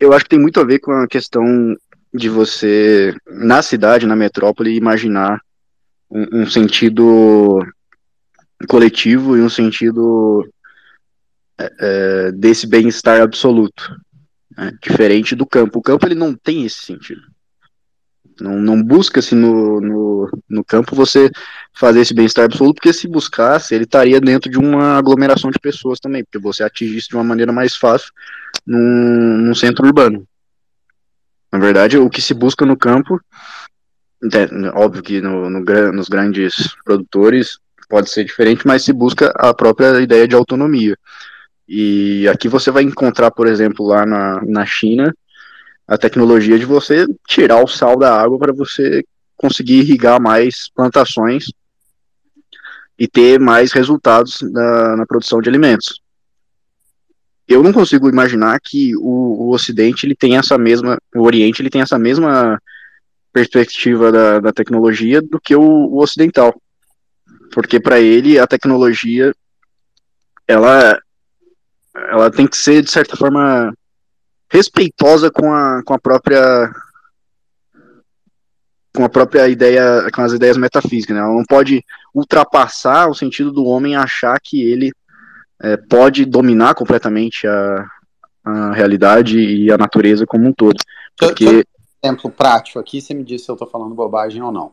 eu acho que tem muito a ver com a questão de você, na cidade, na metrópole, imaginar um, um sentido coletivo e um sentido é, é, desse bem-estar absoluto, né? diferente do campo. O campo ele não tem esse sentido. Não, não busca-se no, no, no campo você fazer esse bem-estar absoluto, porque se buscasse, ele estaria dentro de uma aglomeração de pessoas também, porque você atinge isso de uma maneira mais fácil num, num centro urbano. Na verdade, o que se busca no campo, é, óbvio que no, no, nos grandes produtores pode ser diferente, mas se busca a própria ideia de autonomia. E aqui você vai encontrar, por exemplo, lá na, na China, a tecnologia de você tirar o sal da água para você conseguir irrigar mais plantações e ter mais resultados na, na produção de alimentos. Eu não consigo imaginar que o, o Ocidente ele tem essa mesma, o Oriente ele tem essa mesma perspectiva da, da tecnologia do que o, o ocidental, porque para ele a tecnologia ela ela tem que ser de certa forma respeitosa com a, com a própria com a própria ideia, com as ideias metafísicas, né? Ela não pode ultrapassar o sentido do homem achar que ele é, pode dominar completamente a, a realidade e a natureza como um todo. Porque... Um exemplo prático aqui, você me diz se eu estou falando bobagem ou não.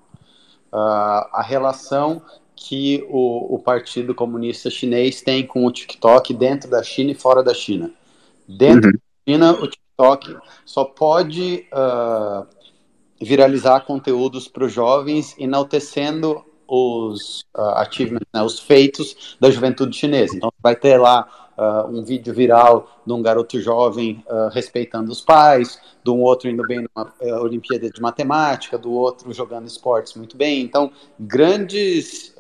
Uh, a relação que o, o, Partido Comunista Chinês tem com o TikTok dentro da China e fora da China. Dentro uhum. China, o TikTok só pode uh, viralizar conteúdos para os jovens, enaltecendo os uh, achievements, né, os feitos da juventude chinesa. Então, vai ter lá uh, um vídeo viral de um garoto jovem uh, respeitando os pais, de um outro indo bem numa uh, Olimpíada de Matemática, do outro jogando esportes muito bem. Então, grandes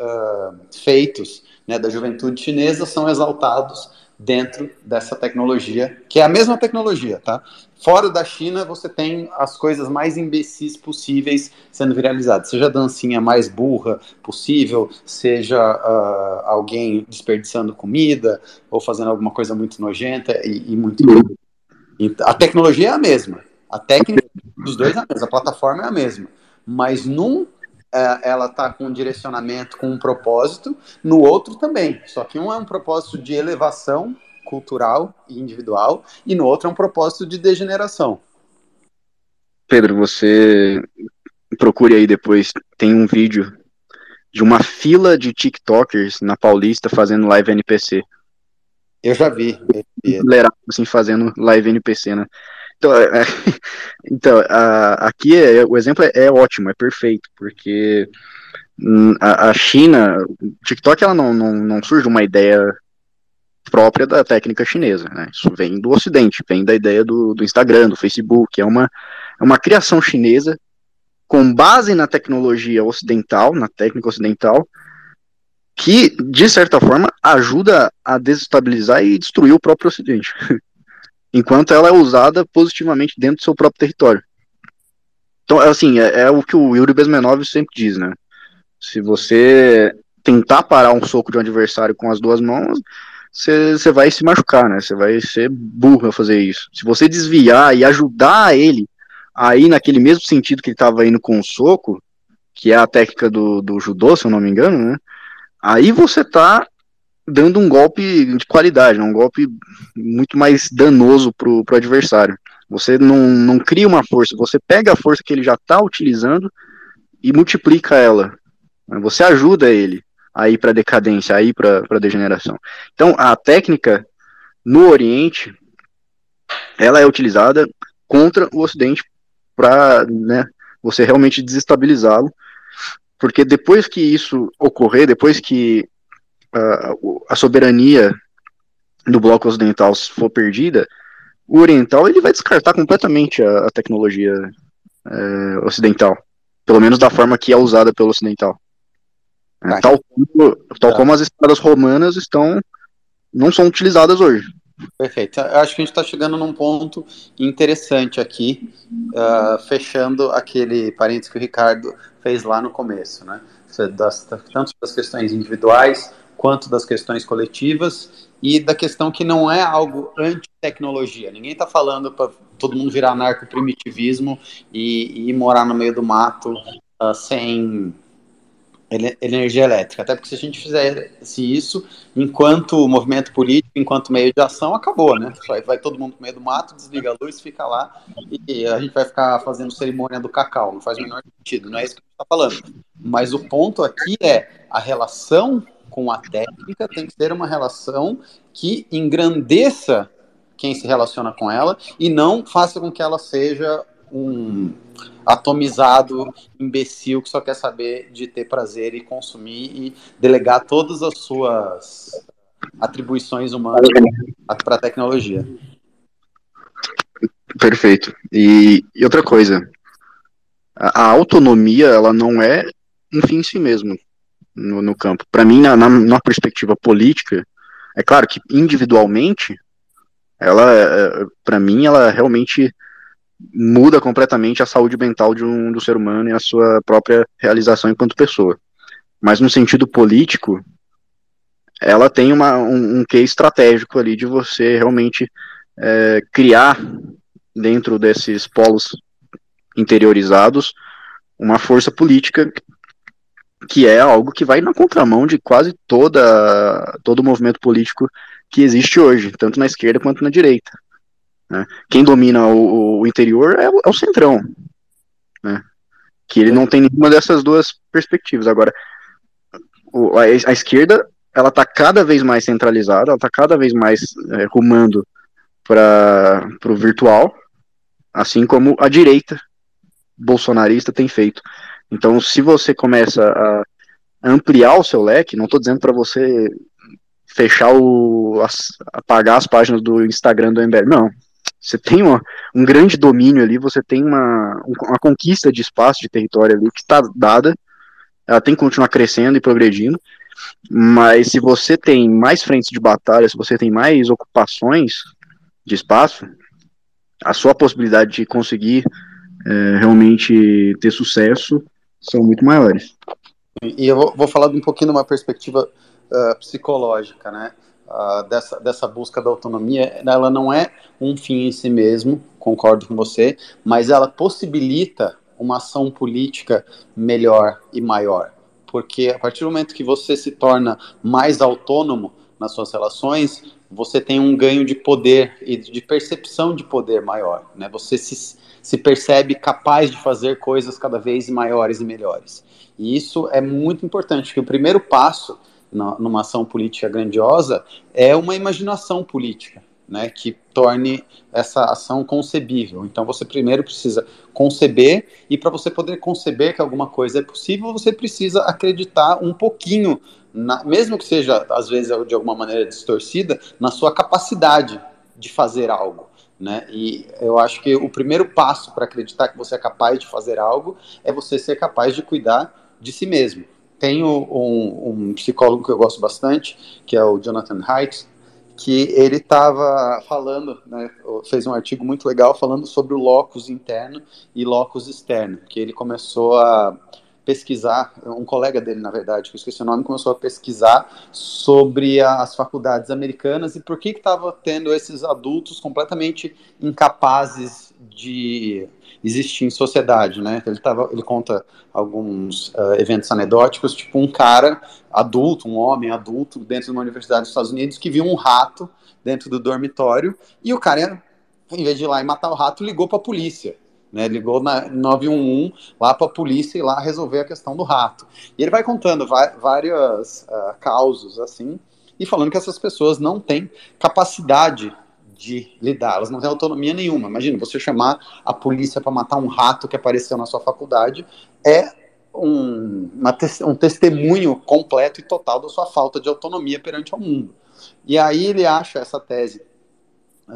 feitos né, da juventude chinesa são exaltados dentro dessa tecnologia, que é a mesma tecnologia, tá? Fora da China, você tem as coisas mais imbecis possíveis sendo viralizadas, seja a dancinha mais burra possível, seja uh, alguém desperdiçando comida ou fazendo alguma coisa muito nojenta e, e muito. A tecnologia é a mesma, a técnica dos dois é a mesma, a plataforma é a mesma, mas num ela está com um direcionamento, com um propósito, no outro também. Só que um é um propósito de elevação cultural e individual, e no outro é um propósito de degeneração. Pedro, você procure aí depois, tem um vídeo de uma fila de TikTokers na Paulista fazendo live NPC. Eu já vi. Assim, fazendo live NPC, né? Então, é, então a, aqui é, o exemplo é, é, ótimo, é perfeito, porque a, a, China, o TikTok, ela não, não, não surge uma ideia própria da técnica chinesa, né? Isso vem do Ocidente, vem da ideia do, do Instagram, do Facebook, é uma, é uma criação chinesa com base na tecnologia ocidental, na técnica ocidental, que, de certa forma, ajuda a desestabilizar e destruir o próprio Ocidente. enquanto ela é usada positivamente dentro do seu próprio território. Então, assim, é, é o que o Yuri Bezmenov sempre diz, né? Se você tentar parar um soco de um adversário com as duas mãos, você vai se machucar, né? Você vai ser burro a fazer isso. Se você desviar e ajudar ele a ir naquele mesmo sentido que ele estava indo com o soco, que é a técnica do, do judô, se eu não me engano, né? Aí você tá dando um golpe de qualidade, né? um golpe muito mais danoso para o adversário. Você não, não cria uma força, você pega a força que ele já está utilizando e multiplica ela. Você ajuda ele a ir para decadência, a ir para degeneração. Então, a técnica no Oriente, ela é utilizada contra o Ocidente para né, você realmente desestabilizá-lo, porque depois que isso ocorrer, depois que a, a soberania do bloco ocidental for perdida, o oriental ele vai descartar completamente a, a tecnologia é, ocidental. pelo menos da forma que é usada pelo ocidental. É, tal, como, tal como as estradas romanas estão não são utilizadas hoje. Perfeito. Eu acho que a gente está chegando num ponto interessante aqui, uh, fechando aquele parênteses que o Ricardo fez lá no começo, né? Das, tanto das questões individuais quanto das questões coletivas e da questão que não é algo anti-tecnologia. Ninguém está falando para todo mundo virar narco-primitivismo e, e morar no meio do mato uh, sem energia elétrica. Até porque se a gente fizesse isso, enquanto movimento político, enquanto meio de ação, acabou, né? Vai, vai todo mundo com meio do mato, desliga a luz, fica lá e a gente vai ficar fazendo cerimônia do cacau. Não faz o menor sentido, não é isso que a gente está falando. Mas o ponto aqui é a relação com a técnica tem que ser uma relação que engrandeça quem se relaciona com ela e não faça com que ela seja um atomizado, imbecil, que só quer saber de ter prazer e consumir e delegar todas as suas atribuições humanas para a tecnologia. Perfeito. E, e outra coisa, a, a, autonomia ela não é um fim em si mesmo no, no campo. Para mim, na, na, na, perspectiva política, é claro que individualmente, ela, é, para mim, ela realmente muda completamente a saúde mental de um, do ser humano e a sua própria realização enquanto pessoa. Mas no sentido político, ela tem uma, um, um que estratégico ali de você realmente é, criar dentro desses polos interiorizados uma força política que é algo que vai na contramão de quase toda todo o movimento político que existe hoje, tanto na esquerda quanto na direita. Né? Quem domina o, o interior é o, é o centrão, né? que ele não tem nenhuma dessas duas perspectivas. Agora, o, a, a, esquerda ela está cada vez mais centralizada, ela está cada vez mais é, rumando para o virtual, assim como a direita bolsonarista tem feito. Então, se você começa a ampliar o seu leque, não estou dizendo para você fechar o. As, apagar as páginas do Instagram do MBL, não. Você tem uma, um grande domínio ali, você tem uma, uma conquista de espaço, de território ali que está dada, ela tem que continuar crescendo e progredindo, mas se você tem mais frentes de batalha, se você tem mais ocupações de espaço, a sua possibilidade de conseguir é, realmente ter sucesso são muito maiores. E eu vou, vou falar um pouquinho de uma perspectiva uh, psicológica, né? uh, dessa, dessa busca da autonomia, ela não é um fim em si mesmo, concordo com você, mas ela possibilita uma ação política melhor e maior. Porque a partir do momento que você se torna mais autônomo nas suas relações, você tem um ganho de poder e de percepção de poder maior. Né? Você se, se percebe capaz de fazer coisas cada vez maiores e melhores. E isso é muito importante, que o primeiro passo numa ação política grandiosa é uma imaginação política, né, que torne essa ação concebível. Então você primeiro precisa conceber e para você poder conceber que alguma coisa é possível, você precisa acreditar um pouquinho, na, mesmo que seja às vezes de alguma maneira distorcida, na sua capacidade de fazer algo. Né? E eu acho que o primeiro passo para acreditar que você é capaz de fazer algo é você ser capaz de cuidar de si mesmo. Tem um, um psicólogo que eu gosto bastante, que é o Jonathan Haidt, que ele estava falando, né, fez um artigo muito legal falando sobre o locus interno e locus externo, que ele começou a pesquisar, um colega dele, na verdade, que eu esqueci o nome, começou a pesquisar sobre as faculdades americanas e por que estava tendo esses adultos completamente incapazes de existir em sociedade, né? Ele, tava, ele conta alguns uh, eventos anedóticos, tipo um cara adulto, um homem adulto, dentro de uma universidade dos Estados Unidos, que viu um rato dentro do dormitório, e o cara, em vez de ir lá e matar o rato, ligou para a polícia. Né, ligou na 911 lá para a polícia e lá resolver a questão do rato. E ele vai contando várias uh, causos assim e falando que essas pessoas não têm capacidade de lidar, elas não têm autonomia nenhuma. Imagina, você chamar a polícia para matar um rato que apareceu na sua faculdade é um, te um testemunho completo e total da sua falta de autonomia perante o mundo. E aí ele acha essa tese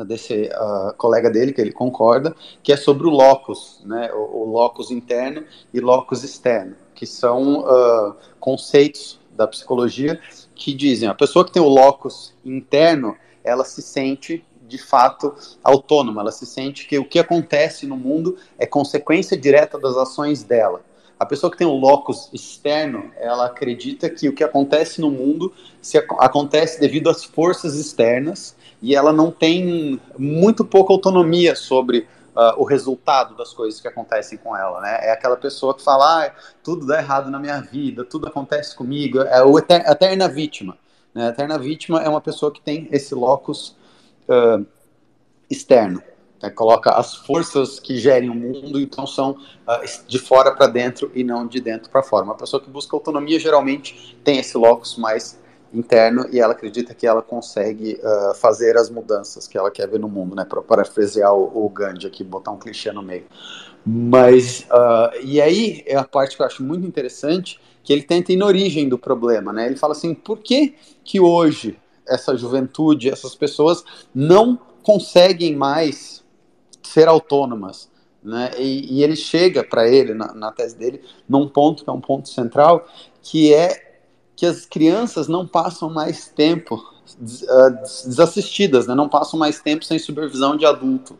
desse uh, colega dele, que ele concorda, que é sobre o locus, né, o, o locus interno e locus externo, que são uh, conceitos da psicologia que dizem a pessoa que tem o locus interno, ela se sente de fato autônoma, ela se sente que o que acontece no mundo é consequência direta das ações dela. A pessoa que tem um locus externo, ela acredita que o que acontece no mundo se acontece devido às forças externas e ela não tem muito pouca autonomia sobre uh, o resultado das coisas que acontecem com ela, né? É aquela pessoa que fala, ah, tudo dá errado na minha vida, tudo acontece comigo, é o eter a eterna vítima. Né? A eterna vítima é uma pessoa que tem esse locus uh, externo. Né? Coloca as forças que gerem o mundo, então são uh, de fora para dentro e não de dentro para fora. Uma pessoa que busca autonomia geralmente tem esse locus mais interno e ela acredita que ela consegue uh, fazer as mudanças que ela quer ver no mundo, né? Para parafrasear o, o Gandhi aqui, botar um clichê no meio. Mas, uh, e aí é a parte que eu acho muito interessante, que ele tenta ir na origem do problema, né? Ele fala assim, por que que hoje essa juventude, essas pessoas não conseguem mais ser autônomas, né? E, e ele chega para ele, na, na tese dele, num ponto que é um ponto central, que é que as crianças não passam mais tempo uh, desassistidas, né? não passam mais tempo sem supervisão de adulto.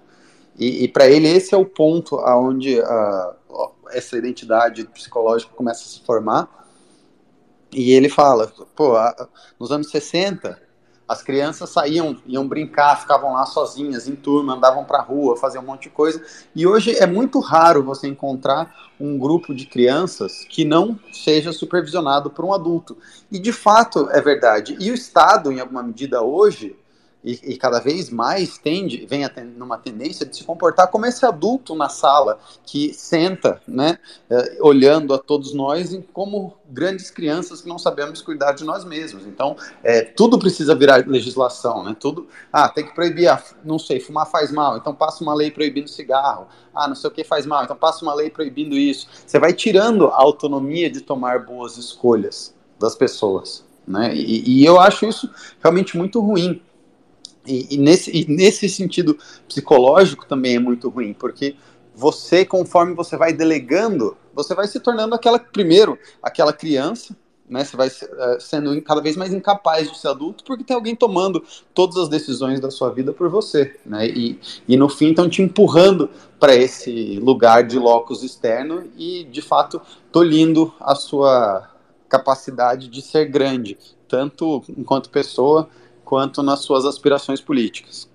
E, e para ele esse é o ponto aonde uh, essa identidade psicológica começa a se formar. E ele fala, pô, nos anos 60, as crianças saíam, iam brincar, ficavam lá sozinhas, em turma, andavam para a rua, faziam um monte de coisa. E hoje é muito raro você encontrar um grupo de crianças que não seja supervisionado por um adulto. E de fato é verdade. E o Estado, em alguma medida hoje, e, e, cada vez mais tende, vem ten, numa tendência de se comportar como esse adulto na sala que senta, né, é, olhando a todos nós como grandes crianças que não sabemos cuidar de nós mesmos. Então, é, tudo precisa virar legislação, né? Tudo, ah, tem que proibir, não sei, fumar faz mal, então passa uma lei proibindo cigarro. Ah, não sei o que faz mal, então passa uma lei proibindo isso. Você vai tirando a autonomia de tomar boas escolhas das pessoas, né? e, e eu acho isso realmente muito ruim e, e, nesse, e nesse sentido psicológico também é muito ruim, porque você, conforme você vai delegando, você vai se tornando aquela, primeiro, aquela criança, né? Você vai uh, sendo cada vez mais incapaz de ser adulto, porque tem alguém tomando todas as decisões da sua vida por você, né? E, e no fim estão te empurrando para esse lugar de locus externo e, de fato, tolhindo a sua capacidade de ser grande, tanto enquanto pessoa quanto nas suas aspirações políticas.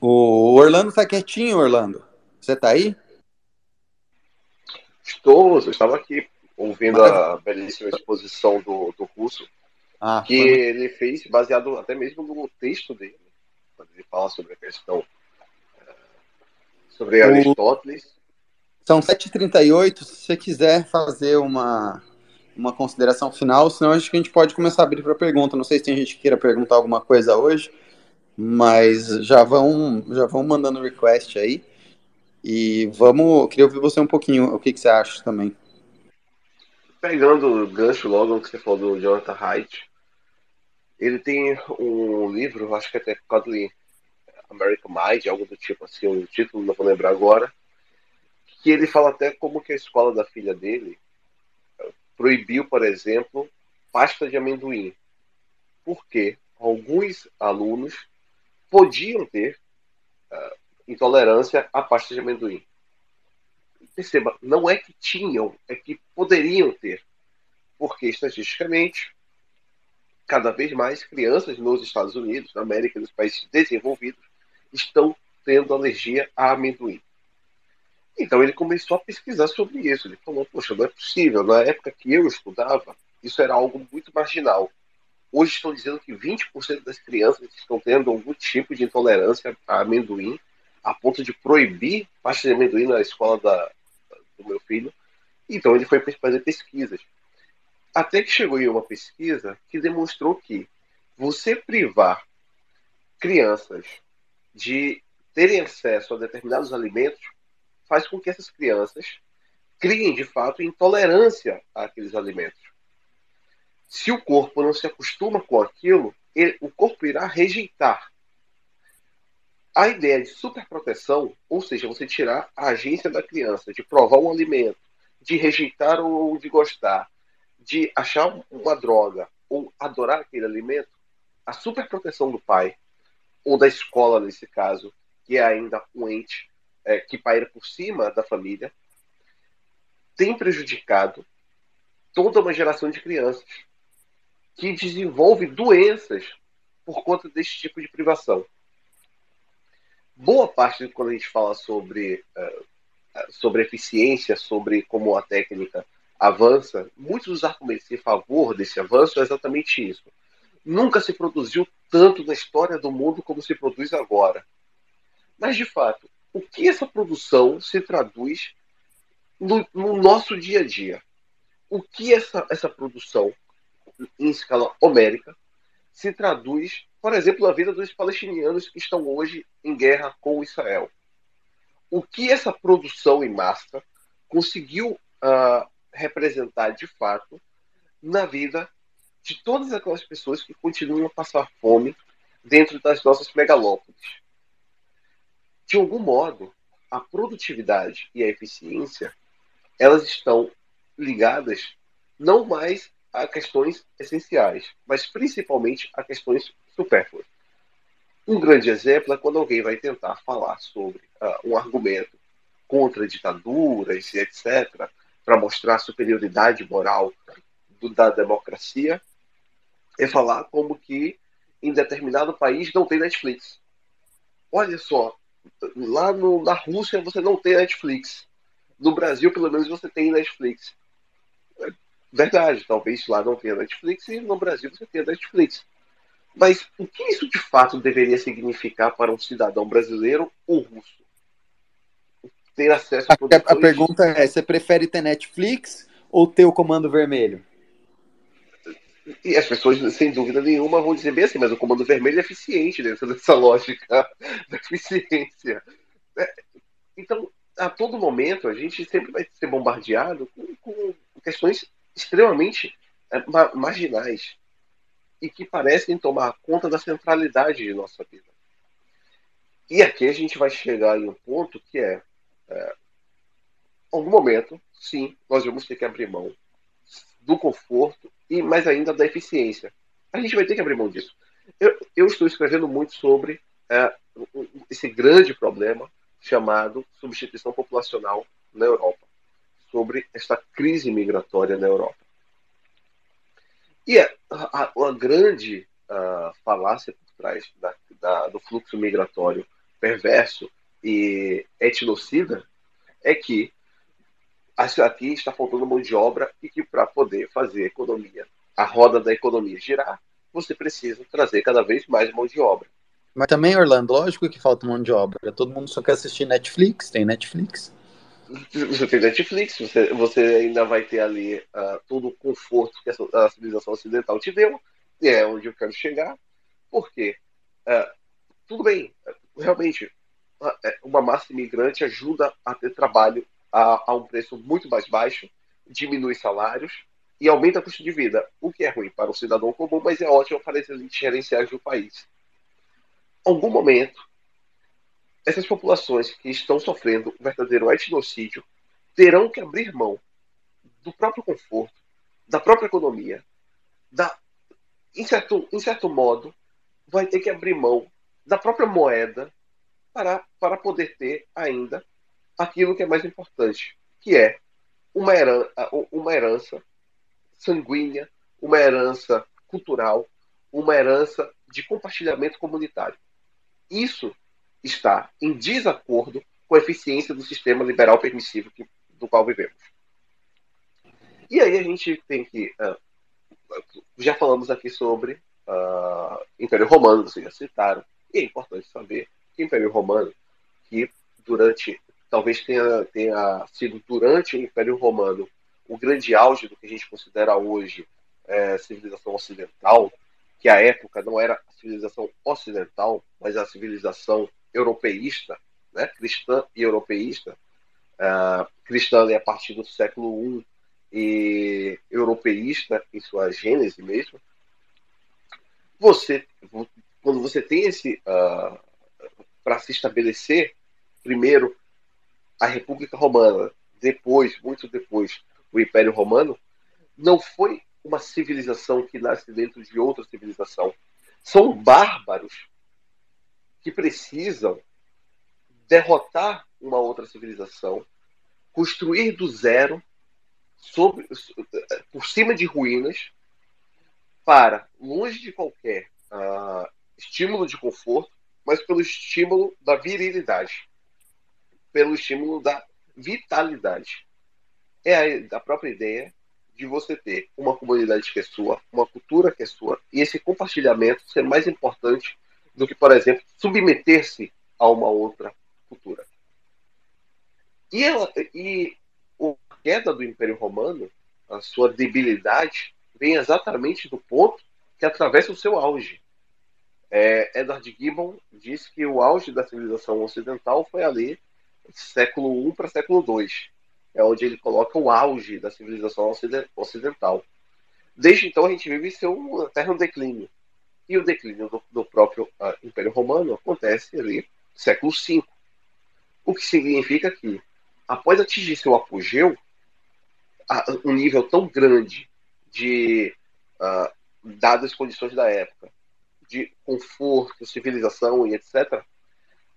O Orlando está quietinho, Orlando. Você está aí? Estou, eu estava aqui ouvindo a belíssima exposição do, do curso ah, que foi... ele fez baseado até mesmo no texto dele, quando ele fala sobre a questão eh, sobre o... Aristóteles. São 7h38, se você quiser fazer uma, uma consideração final, senão acho que a gente pode começar a abrir para pergunta. Não sei se tem gente que queira perguntar alguma coisa hoje, mas já vão, já vão mandando request aí. E vamos, queria ouvir você um pouquinho, o que, que você acha também. Pegando o gancho logo que você falou do Jonathan Haidt, ele tem um livro, acho que até Codley American Mind, algo do tipo assim, o título não vou lembrar agora, que ele fala até como que a escola da filha dele proibiu, por exemplo, pasta de amendoim, porque alguns alunos podiam ter uh, intolerância à pasta de amendoim. Perceba, não é que tinham, é que poderiam ter, porque estatisticamente, cada vez mais crianças nos Estados Unidos, na América, nos países desenvolvidos, estão tendo alergia a amendoim. Então ele começou a pesquisar sobre isso. Ele falou: Poxa, não é possível. Na época que eu estudava, isso era algo muito marginal. Hoje estão dizendo que 20% das crianças estão tendo algum tipo de intolerância a amendoim, a ponto de proibir pasta de amendoim na escola da, do meu filho. Então ele foi fazer pesquisas. Até que chegou em uma pesquisa que demonstrou que você privar crianças de terem acesso a determinados alimentos faz com que essas crianças criem, de fato, intolerância àqueles alimentos. Se o corpo não se acostuma com aquilo, ele, o corpo irá rejeitar. A ideia de superproteção, ou seja, você tirar a agência da criança de provar um alimento, de rejeitar ou de gostar, de achar uma droga ou adorar aquele alimento, a superproteção do pai, ou da escola nesse caso, que é ainda um ente é, que paira por cima da família, tem prejudicado toda uma geração de crianças que desenvolve doenças por conta desse tipo de privação. Boa parte de quando a gente fala sobre, uh, sobre eficiência, sobre como a técnica avança, muitos dos argumentos em favor desse avanço é exatamente isso. Nunca se produziu tanto na história do mundo como se produz agora. Mas, de fato, o que essa produção se traduz no, no nosso dia a dia? O que essa, essa produção, em escala homérica, se traduz, por exemplo, na vida dos palestinianos que estão hoje em guerra com Israel? O que essa produção em massa conseguiu uh, representar de fato na vida de todas aquelas pessoas que continuam a passar fome dentro das nossas megalópolis. De algum modo, a produtividade e a eficiência elas estão ligadas não mais a questões essenciais, mas principalmente a questões supérfluas. Um grande exemplo é quando alguém vai tentar falar sobre uh, um argumento contra ditaduras e etc., para mostrar a superioridade moral do, da democracia, é falar como que em determinado país não tem Netflix. Olha só, lá no, na Rússia você não tem Netflix. No Brasil, pelo menos, você tem Netflix. É verdade, talvez lá não tenha Netflix e no Brasil você tenha Netflix. Mas o que isso de fato deveria significar para um cidadão brasileiro ou russo? Ter acesso a produções... A pergunta é: você prefere ter Netflix ou ter o comando vermelho? E as pessoas, sem dúvida nenhuma, vão dizer bem assim, mas o comando vermelho é eficiente dentro dessa lógica da eficiência. É, então, a todo momento, a gente sempre vai ser bombardeado com, com questões extremamente é, marginais e que parecem tomar conta da centralidade de nossa vida. E aqui a gente vai chegar em um ponto que é, é algum momento, sim, nós vamos ter que abrir mão do conforto e mais ainda da eficiência. A gente vai ter que abrir mão disso. Eu, eu estou escrevendo muito sobre é, esse grande problema chamado substituição populacional na Europa, sobre esta crise migratória na Europa. E a, a, a grande uh, falácia por trás da, da, do fluxo migratório perverso e etnocida é que aqui está faltando mão de obra e que para poder fazer a economia, a roda da economia girar, você precisa trazer cada vez mais mão de obra. Mas também, Orlando, lógico que falta mão de obra. Todo mundo só quer assistir Netflix, tem Netflix. Você tem Netflix, você, você ainda vai ter ali uh, todo o conforto que a, a, civilização ocidental te deu, e é onde eu quero chegar. Por quê? Uh, tudo bem, realmente, uma massa imigrante ajuda a ter trabalho a, a um preço muito mais baixo, diminui salários e aumenta o custo de vida, o que é ruim para o cidadão comum, mas é ótimo para as elites gerenciais do país. Em algum momento, essas populações que estão sofrendo um verdadeiro etnocídio terão que abrir mão do próprio conforto, da própria economia, da, em, certo, em certo modo, vai ter que abrir mão da própria moeda para, para poder ter ainda aquilo que é mais importante, que é uma herança, uma herança sanguínea, uma herança cultural, uma herança de compartilhamento comunitário. Isso está em desacordo com a eficiência do sistema liberal permissivo que, do qual vivemos. E aí a gente tem que. Uh, já falamos aqui sobre uh, Império Romano, vocês já citaram, e é importante saber que o Império Romano, que durante talvez tenha, tenha sido durante o Império Romano o grande auge do que a gente considera hoje é, civilização ocidental, que à época não era a civilização ocidental, mas a civilização europeísta, né, cristã e europeísta, uh, cristã é a partir do século I e europeísta em sua gênese mesmo. você, quando você tem esse. Uh, para se estabelecer, primeiro, a República Romana, depois, muito depois, o Império Romano, não foi uma civilização que nasce dentro de outra civilização. São bárbaros que precisam derrotar uma outra civilização, construir do zero, sobre, por cima de ruínas, para, longe de qualquer uh, estímulo de conforto, mas pelo estímulo da virilidade, pelo estímulo da vitalidade. É a, a própria ideia de você ter uma comunidade que é sua, uma cultura que é sua, e esse compartilhamento ser mais importante do que, por exemplo, submeter-se a uma outra cultura. E, ela, e a queda do Império Romano, a sua debilidade, vem exatamente do ponto que atravessa o seu auge. É, Edward Gibbon diz que o auge da civilização ocidental foi ali século I para século II. É onde ele coloca o auge da civilização ocidental. Desde então a gente vive seu eterno declínio. E o declínio do, do próprio uh, Império Romano acontece ali século V. O que significa que, após atingir seu apogeu, um nível tão grande de, uh, dadas as condições da época, de conforto, civilização e etc.,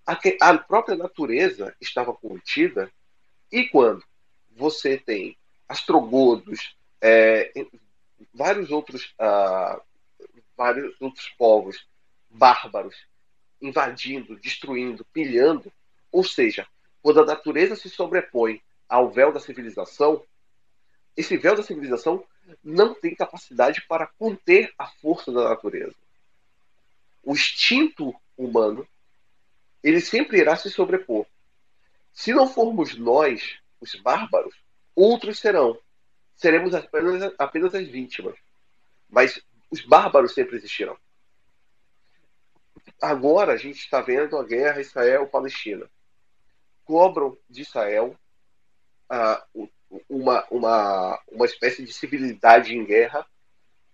a, a própria natureza estava contida, e quando você tem astrogodos, é, vários outros uh, vários outros povos bárbaros invadindo, destruindo, pilhando, ou seja, quando a natureza se sobrepõe ao véu da civilização, esse véu da civilização não tem capacidade para conter a força da natureza. O instinto humano, ele sempre irá se sobrepor. Se não formos nós, os bárbaros, outros serão. Seremos apenas, apenas as vítimas. Mas os bárbaros sempre existiram. Agora a gente está vendo a guerra Israel-Palestina. Cobram de Israel uh, uma, uma, uma espécie de civilidade em guerra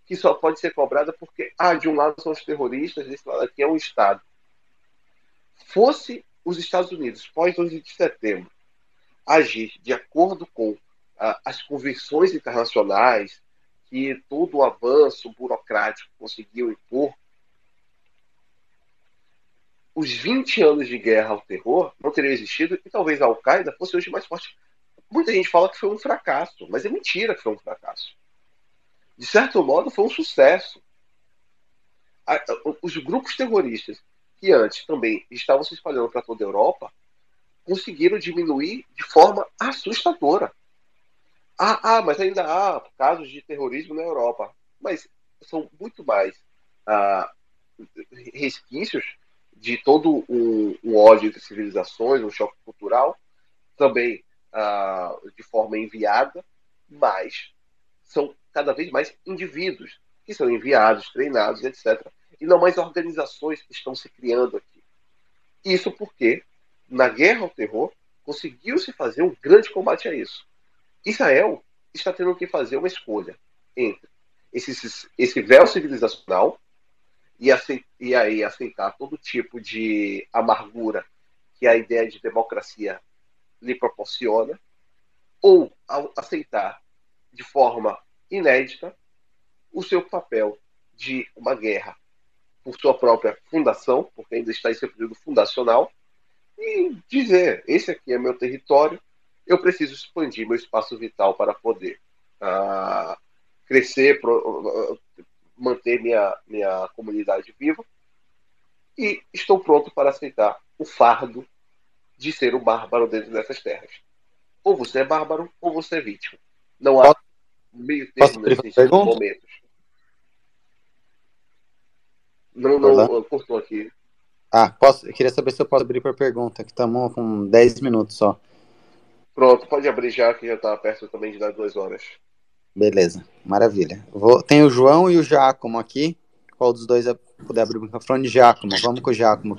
que só pode ser cobrada porque, ah, de um lado são os terroristas, desse lado aqui é um Estado. Fosse os Estados Unidos, pós 11 de setembro, agir de acordo com as convenções internacionais que todo o avanço burocrático conseguiu impor, os 20 anos de guerra ao terror não teriam existido e talvez a Al-Qaeda fosse hoje mais forte. Muita gente fala que foi um fracasso, mas é mentira que foi um fracasso. De certo modo, foi um sucesso. Os grupos terroristas, que antes também estavam se espalhando para toda a Europa, conseguiram diminuir de forma assustadora. Ah, ah, mas ainda há casos de terrorismo na Europa. Mas são muito mais ah, resquícios de todo um, um, ódio entre civilizações, um choque cultural, também ah, de forma enviada, mas são cada vez mais indivíduos que são enviados, treinados, etc. E não mais organizações que estão se criando aqui. Isso porque, na guerra ao terror, conseguiu-se fazer um grande combate a isso. Israel está tendo que fazer uma escolha entre esse, esse véu civilizacional e, e aí aceitar todo tipo de amargura que a ideia de democracia lhe proporciona, ou aceitar de forma inédita o seu papel de uma guerra por sua própria fundação, porque ainda está em seu período fundacional, e dizer: esse aqui é meu território, eu preciso expandir meu espaço vital para poder uh, crescer, pro, manter minha, minha comunidade viva. E estou pronto para aceitar o fardo de ser o bárbaro dentro dessas terras. Ou você é bárbaro, ou você é vítima. Não há meio termo nesses momentos. Não, não, cortou aqui. Ah, posso, eu queria saber se eu posso abrir para pergunta, que estamos com 10 minutos só. Pronto, pode abrir já, que já está perto também de dar duas horas. Beleza, maravilha. Vou, tem o João e o Giacomo aqui. Qual dos dois é, puder abrir o microfone? Giacomo, vamos com o Giacomo.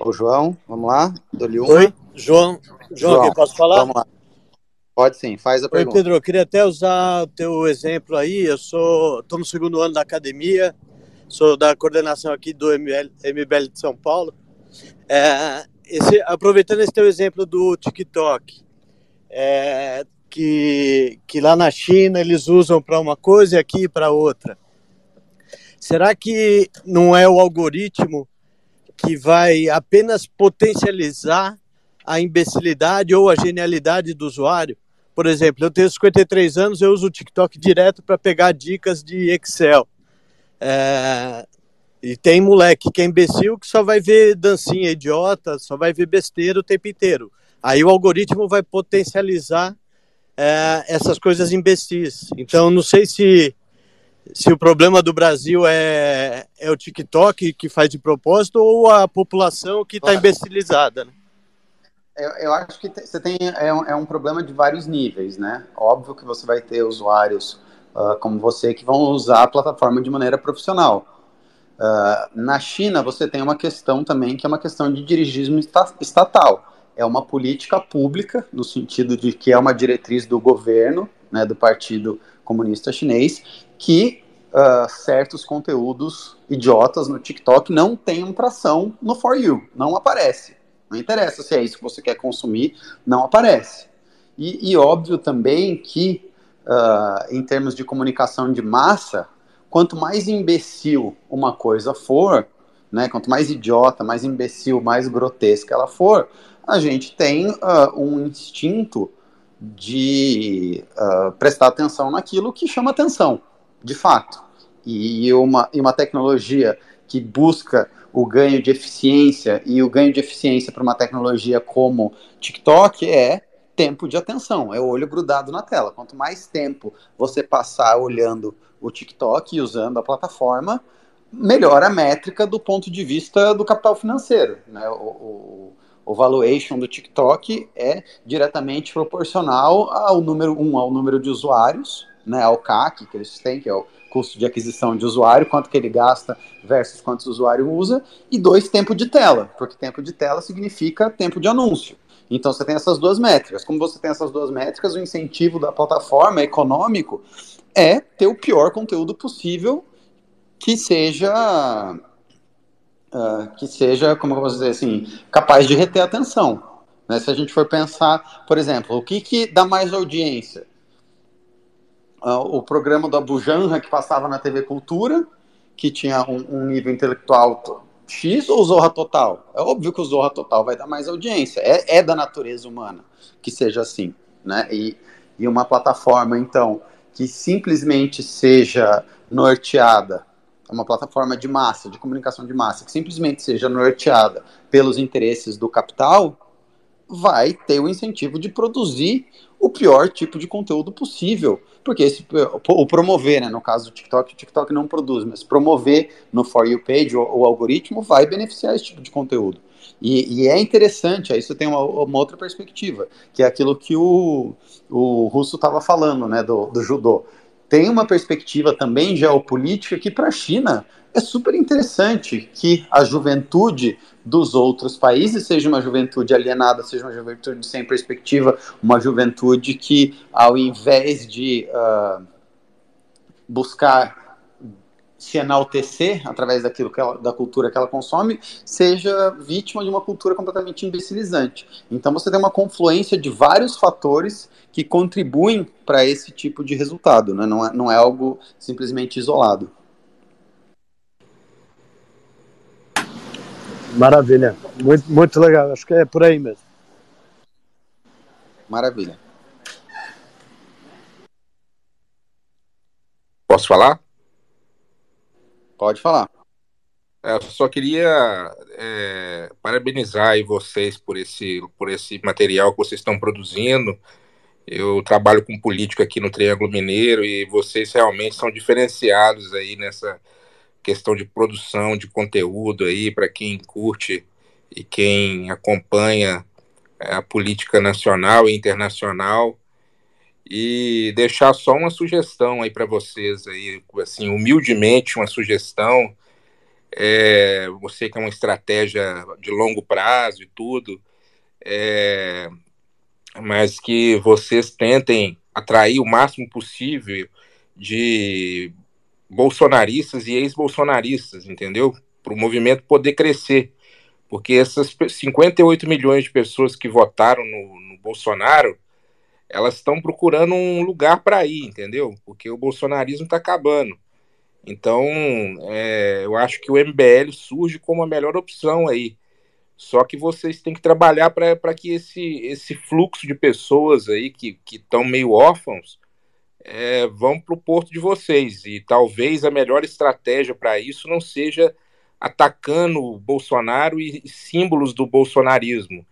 O João, vamos lá. Dou-lhe uma. Oi, João. João, João aqui, posso falar? Vamos lá. Pode sim, faz a Oi, pergunta. Pedro, eu queria até usar o teu exemplo aí. Eu sou, estou no segundo ano da academia sou da coordenação aqui do MBL, MBL de São Paulo. É, esse, aproveitando esse teu exemplo do TikTok, é, que, que lá na China eles usam para uma coisa e aqui para outra. Será que não é o algoritmo que vai apenas potencializar a imbecilidade ou a genialidade do usuário? Por exemplo, eu tenho 53 anos, eu uso o TikTok direto para pegar dicas de Excel. É, e tem moleque que é imbecil que só vai ver dancinha idiota, só vai ver besteira o tempo inteiro. Aí o algoritmo vai potencializar é, essas coisas imbecis. Então, não sei se, se o problema do Brasil é, é o TikTok que faz de propósito ou a população que está imbecilizada. Né? Eu, eu, acho que você tem é um, é um, problema de vários níveis, né? Óbvio que você vai ter usuários uh, como você que vão usar a plataforma de maneira profissional. Uh, na China, você tem uma questão também que é uma questão de dirigismo estatal. É uma política pública, no sentido de que é uma diretriz do governo, né, do Partido Comunista Chinês, que uh, certos conteúdos idiotas no TikTok não tenham tração no For You, não aparece. Não interessa se é isso que você quer consumir, não aparece. E, e óbvio também que, uh, em termos de comunicação de massa, quanto mais imbecil uma coisa for, né, quanto mais idiota, mais imbecil, mais grotesca ela for, a gente tem uh, um instinto de uh, prestar atenção naquilo que chama atenção, de fato. E uma, e uma tecnologia que busca o ganho de eficiência, e o ganho de eficiência para uma tecnologia como TikTok é tempo de atenção, é o olho grudado na tela. Quanto mais tempo você passar olhando o TikTok e usando a plataforma, melhora a métrica do ponto de vista do capital financeiro. Né? O, o, o valuation do TikTok é diretamente proporcional ao número um, ao número de usuários, né, ao CAC que eles têm, que é o custo de aquisição de usuário, quanto que ele gasta versus quantos o usuário usa, e dois, tempo de tela, porque tempo de tela significa tempo de anúncio. Então você tem essas duas métricas. Como você tem essas duas métricas, o incentivo da plataforma econômico é ter o pior conteúdo possível que seja uh, que seja, como eu vou dizer assim, capaz de reter atenção. Né? Se a gente for pensar, por exemplo, o que, que dá mais audiência? Uh, o programa do Abu Janra que passava na TV Cultura, que tinha um, um nível intelectual X ou Zorra Total? É óbvio que o Zorra Total vai dar mais audiência. É, é da natureza humana que seja assim. Né? E, e uma plataforma, então, que simplesmente seja norteada, uma plataforma de massa, de comunicação de massa, que simplesmente seja norteada pelos interesses do capital, vai ter o incentivo de produzir o pior tipo de conteúdo possível. Porque esse, o promover, né, no caso do TikTok, o TikTok não produz, mas promover no For You page o, o algoritmo vai beneficiar esse tipo de conteúdo. E, e, é interessante, aí você tem uma, uma, outra perspectiva, que é aquilo que o, o Russo estava falando, né, do, do judô. Tem uma perspectiva também geopolítica que para a China é super interessante que a juventude dos outros países seja uma juventude alienada, seja uma juventude sem perspectiva, uma juventude que, ao invés de uh, buscar se enaltecer através daquilo que ela, da cultura que ela consome, seja vítima de uma cultura completamente imbecilizante. Então você tem uma confluência de vários fatores que contribuem para esse tipo de resultado, né? não, é, não é algo simplesmente isolado. Maravilha, muito, muito legal, acho que é por aí mesmo. Maravilha. Posso falar? Pode falar. É, eu só queria é, parabenizar vocês por esse, por esse material que vocês estão produzindo. Eu trabalho com política aqui no Triângulo Mineiro e vocês realmente são diferenciados aí nessa questão de produção de conteúdo aí para quem curte e quem acompanha é, a política nacional e internacional e deixar só uma sugestão aí para vocês aí, assim, humildemente uma sugestão. É, você que é uma estratégia de longo prazo e tudo, é, mas que vocês tentem atrair o máximo possível de bolsonaristas e ex-bolsonaristas, entendeu? Para o movimento poder crescer. Porque essas 58 milhões de pessoas que votaram no, no Bolsonaro, elas estão procurando um lugar para ir, entendeu? Porque o bolsonarismo está acabando. Então, é, eu acho que o MBL surge como a melhor opção aí. Só que vocês têm que trabalhar para que esse, esse fluxo de pessoas aí que estão meio órfãos é, vão para o porto de vocês. E talvez a melhor estratégia para isso não seja atacando o Bolsonaro e símbolos do bolsonarismo,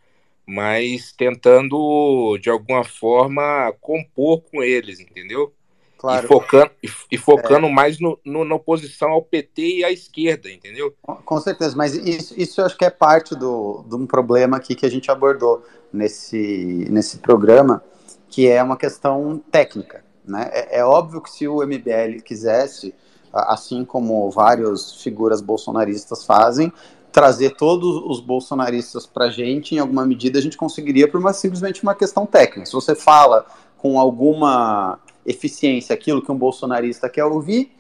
mas tentando, de alguma forma, compor com eles, entendeu? Claro. E focando, e, e focando é. mais no, no, na oposição ao PT e à esquerda, entendeu? Com certeza, mas isso, isso eu acho que é parte do, de um problema aqui que a gente abordou nesse, nesse programa, que é uma questão técnica. Né? É, é óbvio que se o MBL quisesse, assim como várias figuras bolsonaristas fazem, trazer todos os bolsonaristas para a gente, em alguma medida, a gente conseguiria por uma, simplesmente uma questão técnica. Se você fala com alguma eficiência aquilo que um bolsonarista quer ouvir,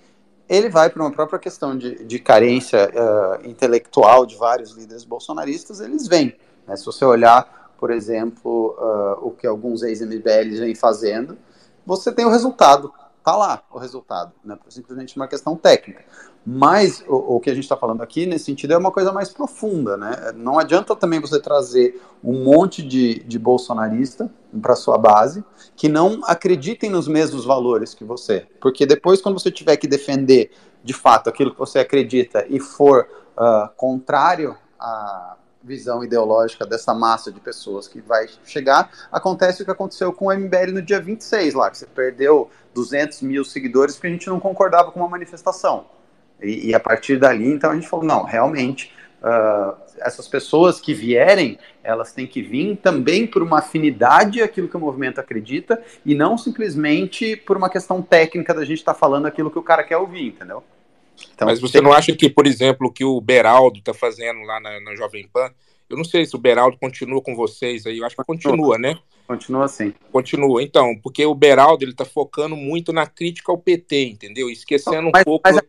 ele vai para uma própria questão de, de carência uh, intelectual de vários líderes bolsonaristas, eles vêm. Né? Se você olhar, por exemplo, uh, o que alguns ex-MBLs vêm fazendo, você tem o resultado. Está lá o resultado, né? simplesmente uma questão técnica. Mas o, o que a gente está falando aqui, nesse sentido, é uma coisa mais profunda. Né? Não adianta também você trazer um monte de, de bolsonarista para sua base que não acreditem nos mesmos valores que você. Porque depois, quando você tiver que defender de fato aquilo que você acredita e for uh, contrário a visão ideológica dessa massa de pessoas que vai chegar, acontece o que aconteceu com o MBL no dia 26 lá, que você perdeu 200 mil seguidores porque a gente não concordava com uma manifestação. E, e a partir dali, então, a gente falou, não, realmente, uh, essas pessoas que vierem, elas têm que vir também por uma afinidade àquilo que o movimento acredita e não simplesmente por uma questão técnica da gente estar tá falando aquilo que o cara quer ouvir, entendeu? Então, Mas você não acha que, por exemplo, o que o Beraldo está fazendo lá na, na, Jovem Pan, eu não sei se o Beraldo continua com vocês aí, eu acho que continua, né? Continua sim. Continua. Então, porque o Beraldo ele está focando muito na crítica ao PT, entendeu? Esquecendo mas, um pouco. Mas,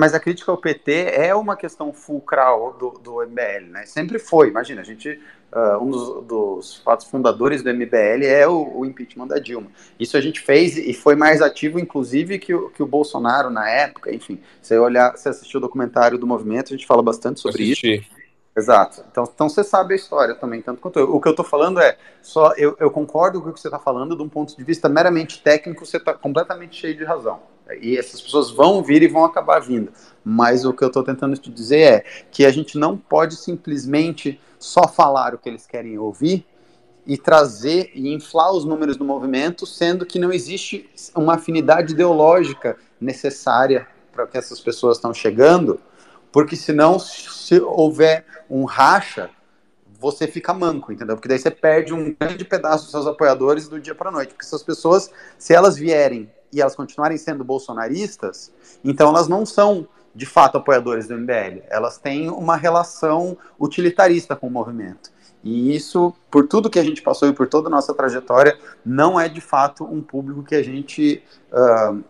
mas, a crítica ao PT é uma questão fulcral do, do MBL, né? Sempre foi. Imagina, a gente Uh, um dos, dos, fatos fundadores do MBL é o, o, impeachment da Dilma. Isso a gente fez e foi mais ativo, inclusive, que o, que o Bolsonaro na época. Enfim, você olhar, você assistiu o documentário do movimento, a gente fala bastante sobre Assisti. isso. Exato. Então, então você sabe a história também, tanto quanto eu. O que eu estou falando é só eu, eu concordo com o que você está falando, de um ponto de vista meramente técnico, você está completamente cheio de razão. E essas pessoas vão vir e vão acabar vindo. Mas o que eu estou tentando te dizer é que a gente não pode simplesmente só falar o que eles querem ouvir e trazer e inflar os números do movimento, sendo que não existe uma afinidade ideológica necessária para que essas pessoas estão chegando, porque senão, se houver um racha, você fica manco, entendeu? Porque daí você perde um grande pedaço dos seus apoiadores do dia para noite, porque essas pessoas, se elas vierem e elas continuarem sendo bolsonaristas, então elas não são de fato apoiadores do MBL. Elas têm uma relação utilitarista com o movimento. E isso, por tudo que a gente passou e por toda a nossa trajetória, não é de fato um público que a gente uh,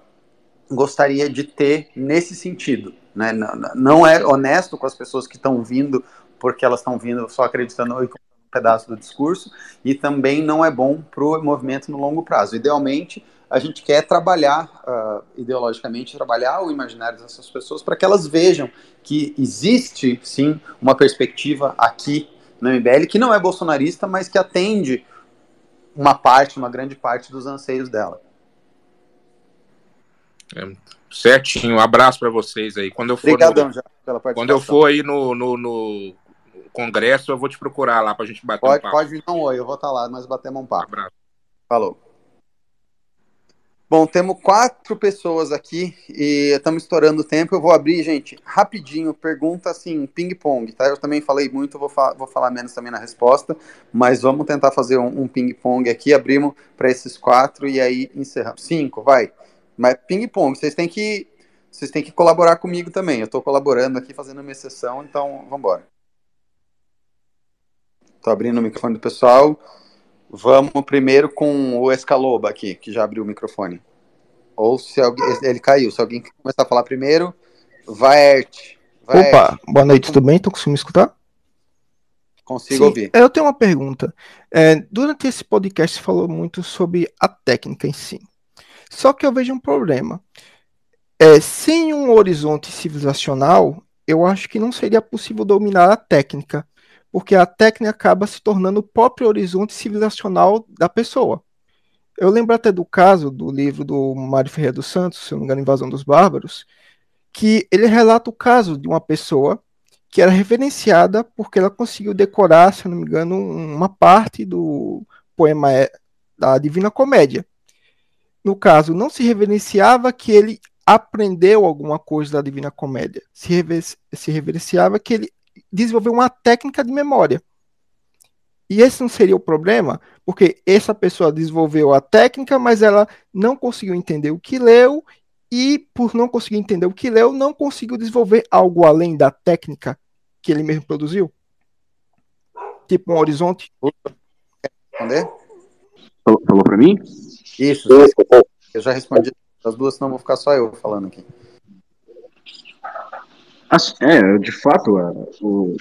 gostaria de ter nesse sentido. Né? Não, não é honesto com as pessoas que estão vindo porque elas estão vindo só acreditando em um pedaço do discurso, e também não é bom para o movimento no longo prazo. Idealmente, a gente quer trabalhar uh, ideologicamente, trabalhar o imaginário dessas pessoas para que elas vejam que existe sim uma perspectiva aqui no MBL que não é bolsonarista, mas que atende uma parte, uma grande parte dos anseios dela. É, certinho, um abraço para vocês aí. Quando eu for, Obrigadão, no, já pela quando eu for aí no, no, no congresso, eu vou te procurar lá para a gente bater pode, um papo. Pode vir, não, oi, eu vou estar tá lá, mas bater um papo. Um abraço. Falou. Bom, temos quatro pessoas aqui e estamos estourando o tempo. Eu vou abrir, gente, rapidinho, pergunta assim, ping-pong, tá? Eu também falei muito, vou, fa vou falar menos também na resposta, mas vamos tentar fazer um, um ping-pong aqui. Abrimos para esses quatro e aí encerramos. Cinco, vai. Mas ping-pong, vocês têm que vocês têm que colaborar comigo também. Eu estou colaborando aqui, fazendo uma exceção, então vamos embora. Estou abrindo o microfone do pessoal. Vamos primeiro com o Escaloba aqui, que já abriu o microfone. Ou se alguém, ele caiu. Se alguém começar a falar primeiro, vai Opa, boa noite, tudo bem? Estão conseguindo me escutar? Consigo Sim, ouvir. Eu tenho uma pergunta. É, durante esse podcast se falou muito sobre a técnica em si. Só que eu vejo um problema. É, sem um horizonte civilizacional, eu acho que não seria possível dominar a técnica, porque a técnica acaba se tornando o próprio horizonte civilizacional da pessoa. Eu lembro até do caso do livro do Mário Ferreira dos Santos, se não me engano, Invasão dos Bárbaros, que ele relata o caso de uma pessoa que era referenciada porque ela conseguiu decorar, se não me engano, uma parte do poema é, da Divina Comédia. No caso, não se reverenciava que ele aprendeu alguma coisa da Divina Comédia, se, rever, se reverenciava que ele desenvolveu uma técnica de memória. E esse não seria o problema, porque essa pessoa desenvolveu a técnica, mas ela não conseguiu entender o que leu, e por não conseguir entender o que leu, não conseguiu desenvolver algo além da técnica que ele mesmo produziu? Tipo um horizonte? Responder? Falou, falou para mim? Isso, eu já respondi as duas, senão vou ficar só eu falando aqui. É, de fato, o,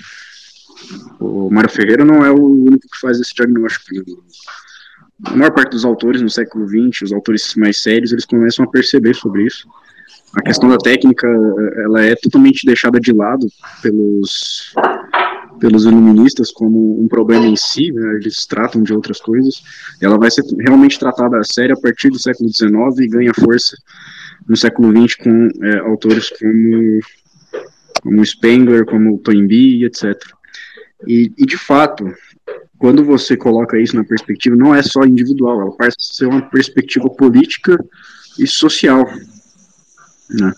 o Mário Ferreira não é o único que faz esse diagnóstico. A maior parte dos autores no século XX, os autores mais sérios, eles começam a perceber sobre isso. A questão da técnica, ela é totalmente deixada de lado pelos pelos iluministas como um problema em si, né, eles tratam de outras coisas. Ela vai ser realmente tratada a sério a partir do século XIX e ganha força no século XX com é, autores como, como Spengler, como Toynbee, etc. E, e, de fato, quando você coloca isso na perspectiva, não é só individual, ela parece ser uma perspectiva política e social. Né?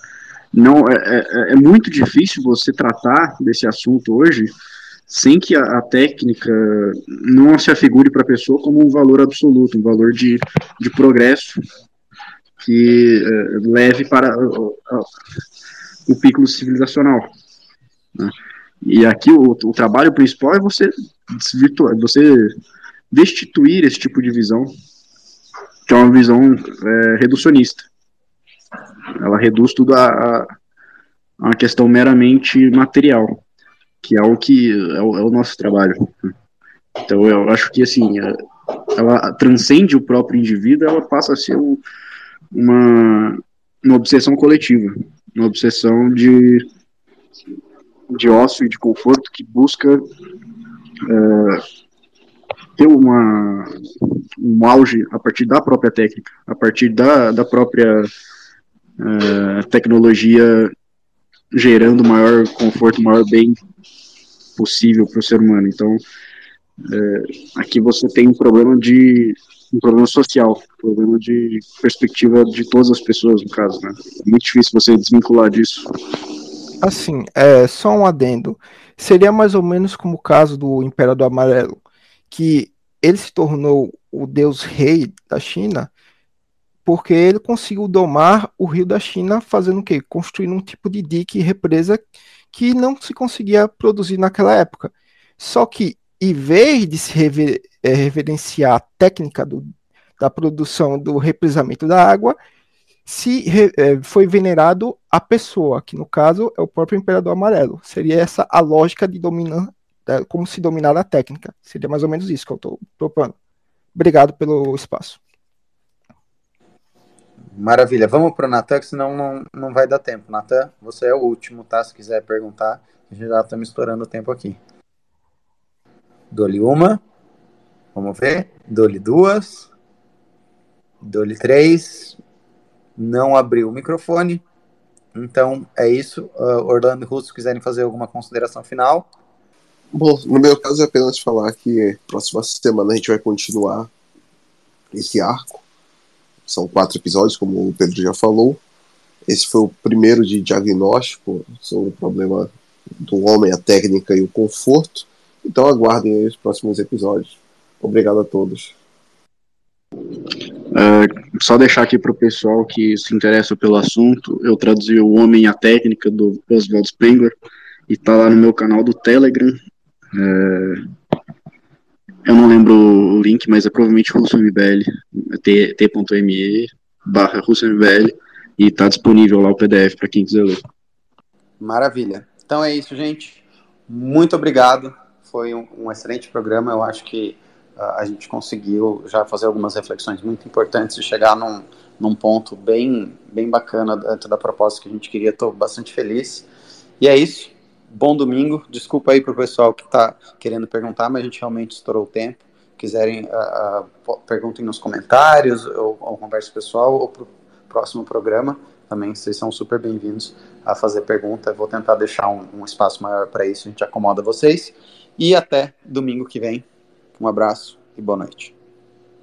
Não, é, é, é, muito difícil você tratar desse assunto hoje sem que a, a técnica não se afigure para a pessoa como um valor absoluto, um valor de, de progresso que é, leve para o, o pico civilizacional. Né? E aqui o, o trabalho principal é você desvirtuar, você destituir esse tipo de visão, que é uma visão é, reducionista. Ela reduz tudo a, a, uma questão meramente material, que é o que é o, é o nosso trabalho. Então eu acho que assim, é, ela transcende o próprio indivíduo, ela passa a ser um, uma, uma obsessão coletiva, uma obsessão de de ócio e de conforto que busca é, ter uma, um auge a partir da própria técnica, a partir da, da própria é, tecnologia gerando maior conforto, maior bem possível para o ser humano. Então, é, aqui você tem um problema de um problema social, um problema de perspectiva de todas as pessoas, no caso, né? É muito difícil você desvincular disso. Assim, é, só um adendo. Seria mais ou menos como o caso do Imperador Amarelo, que ele se tornou o deus rei da China porque ele conseguiu domar o rio da China fazendo o quê? Construindo um tipo de dique e represa que não se conseguia produzir naquela época. Só que, em vez de se rever, é, reverenciar a técnica do, da produção do represamento da água, se é, foi venerado a pessoa, que no caso é o próprio Imperador Amarelo. Seria essa a lógica de dominar, como se dominar a técnica. Seria mais ou menos isso que eu estou propondo. Obrigado pelo espaço. Maravilha. Vamos para o Natan, que senão não, não vai dar tempo. Natan, você é o último, tá? Se quiser perguntar, já estamos estourando o tempo aqui. Dou-lhe uma. Vamos ver. Dou-lhe duas. Dou-lhe três não abriu o microfone. Então é isso. Uh, Orlando e Russo, se quiserem fazer alguma consideração final. Bom, no meu caso é apenas falar que próxima semana a gente vai continuar esse arco. São quatro episódios, como o Pedro já falou. Esse foi o primeiro de diagnóstico sobre o problema do homem, a técnica e o conforto. Então aguardem os próximos episódios. Obrigado a todos. Uh, só deixar aqui para o pessoal que se interessa pelo assunto, eu traduzi O Homem e a Técnica do Oswald Spengler e está lá no meu canal do Telegram. Uh, eu não lembro o link, mas é provavelmente Russo MBL, t.me. barra e está disponível lá o PDF para quem quiser ler. Maravilha. Então é isso, gente. Muito obrigado. Foi um, um excelente programa. Eu acho que a gente conseguiu já fazer algumas reflexões muito importantes e chegar num, num ponto bem, bem bacana dentro da proposta que a gente queria. Estou bastante feliz. E é isso. Bom domingo. Desculpa aí para o pessoal que está querendo perguntar, mas a gente realmente estourou o tempo. Quiserem, uh, uh, perguntem nos comentários ou, ou conversa pessoal ou para o próximo programa. Também vocês são super bem-vindos a fazer pergunta. vou tentar deixar um, um espaço maior para isso. A gente acomoda vocês. E até domingo que vem. Um abraço e boa noite.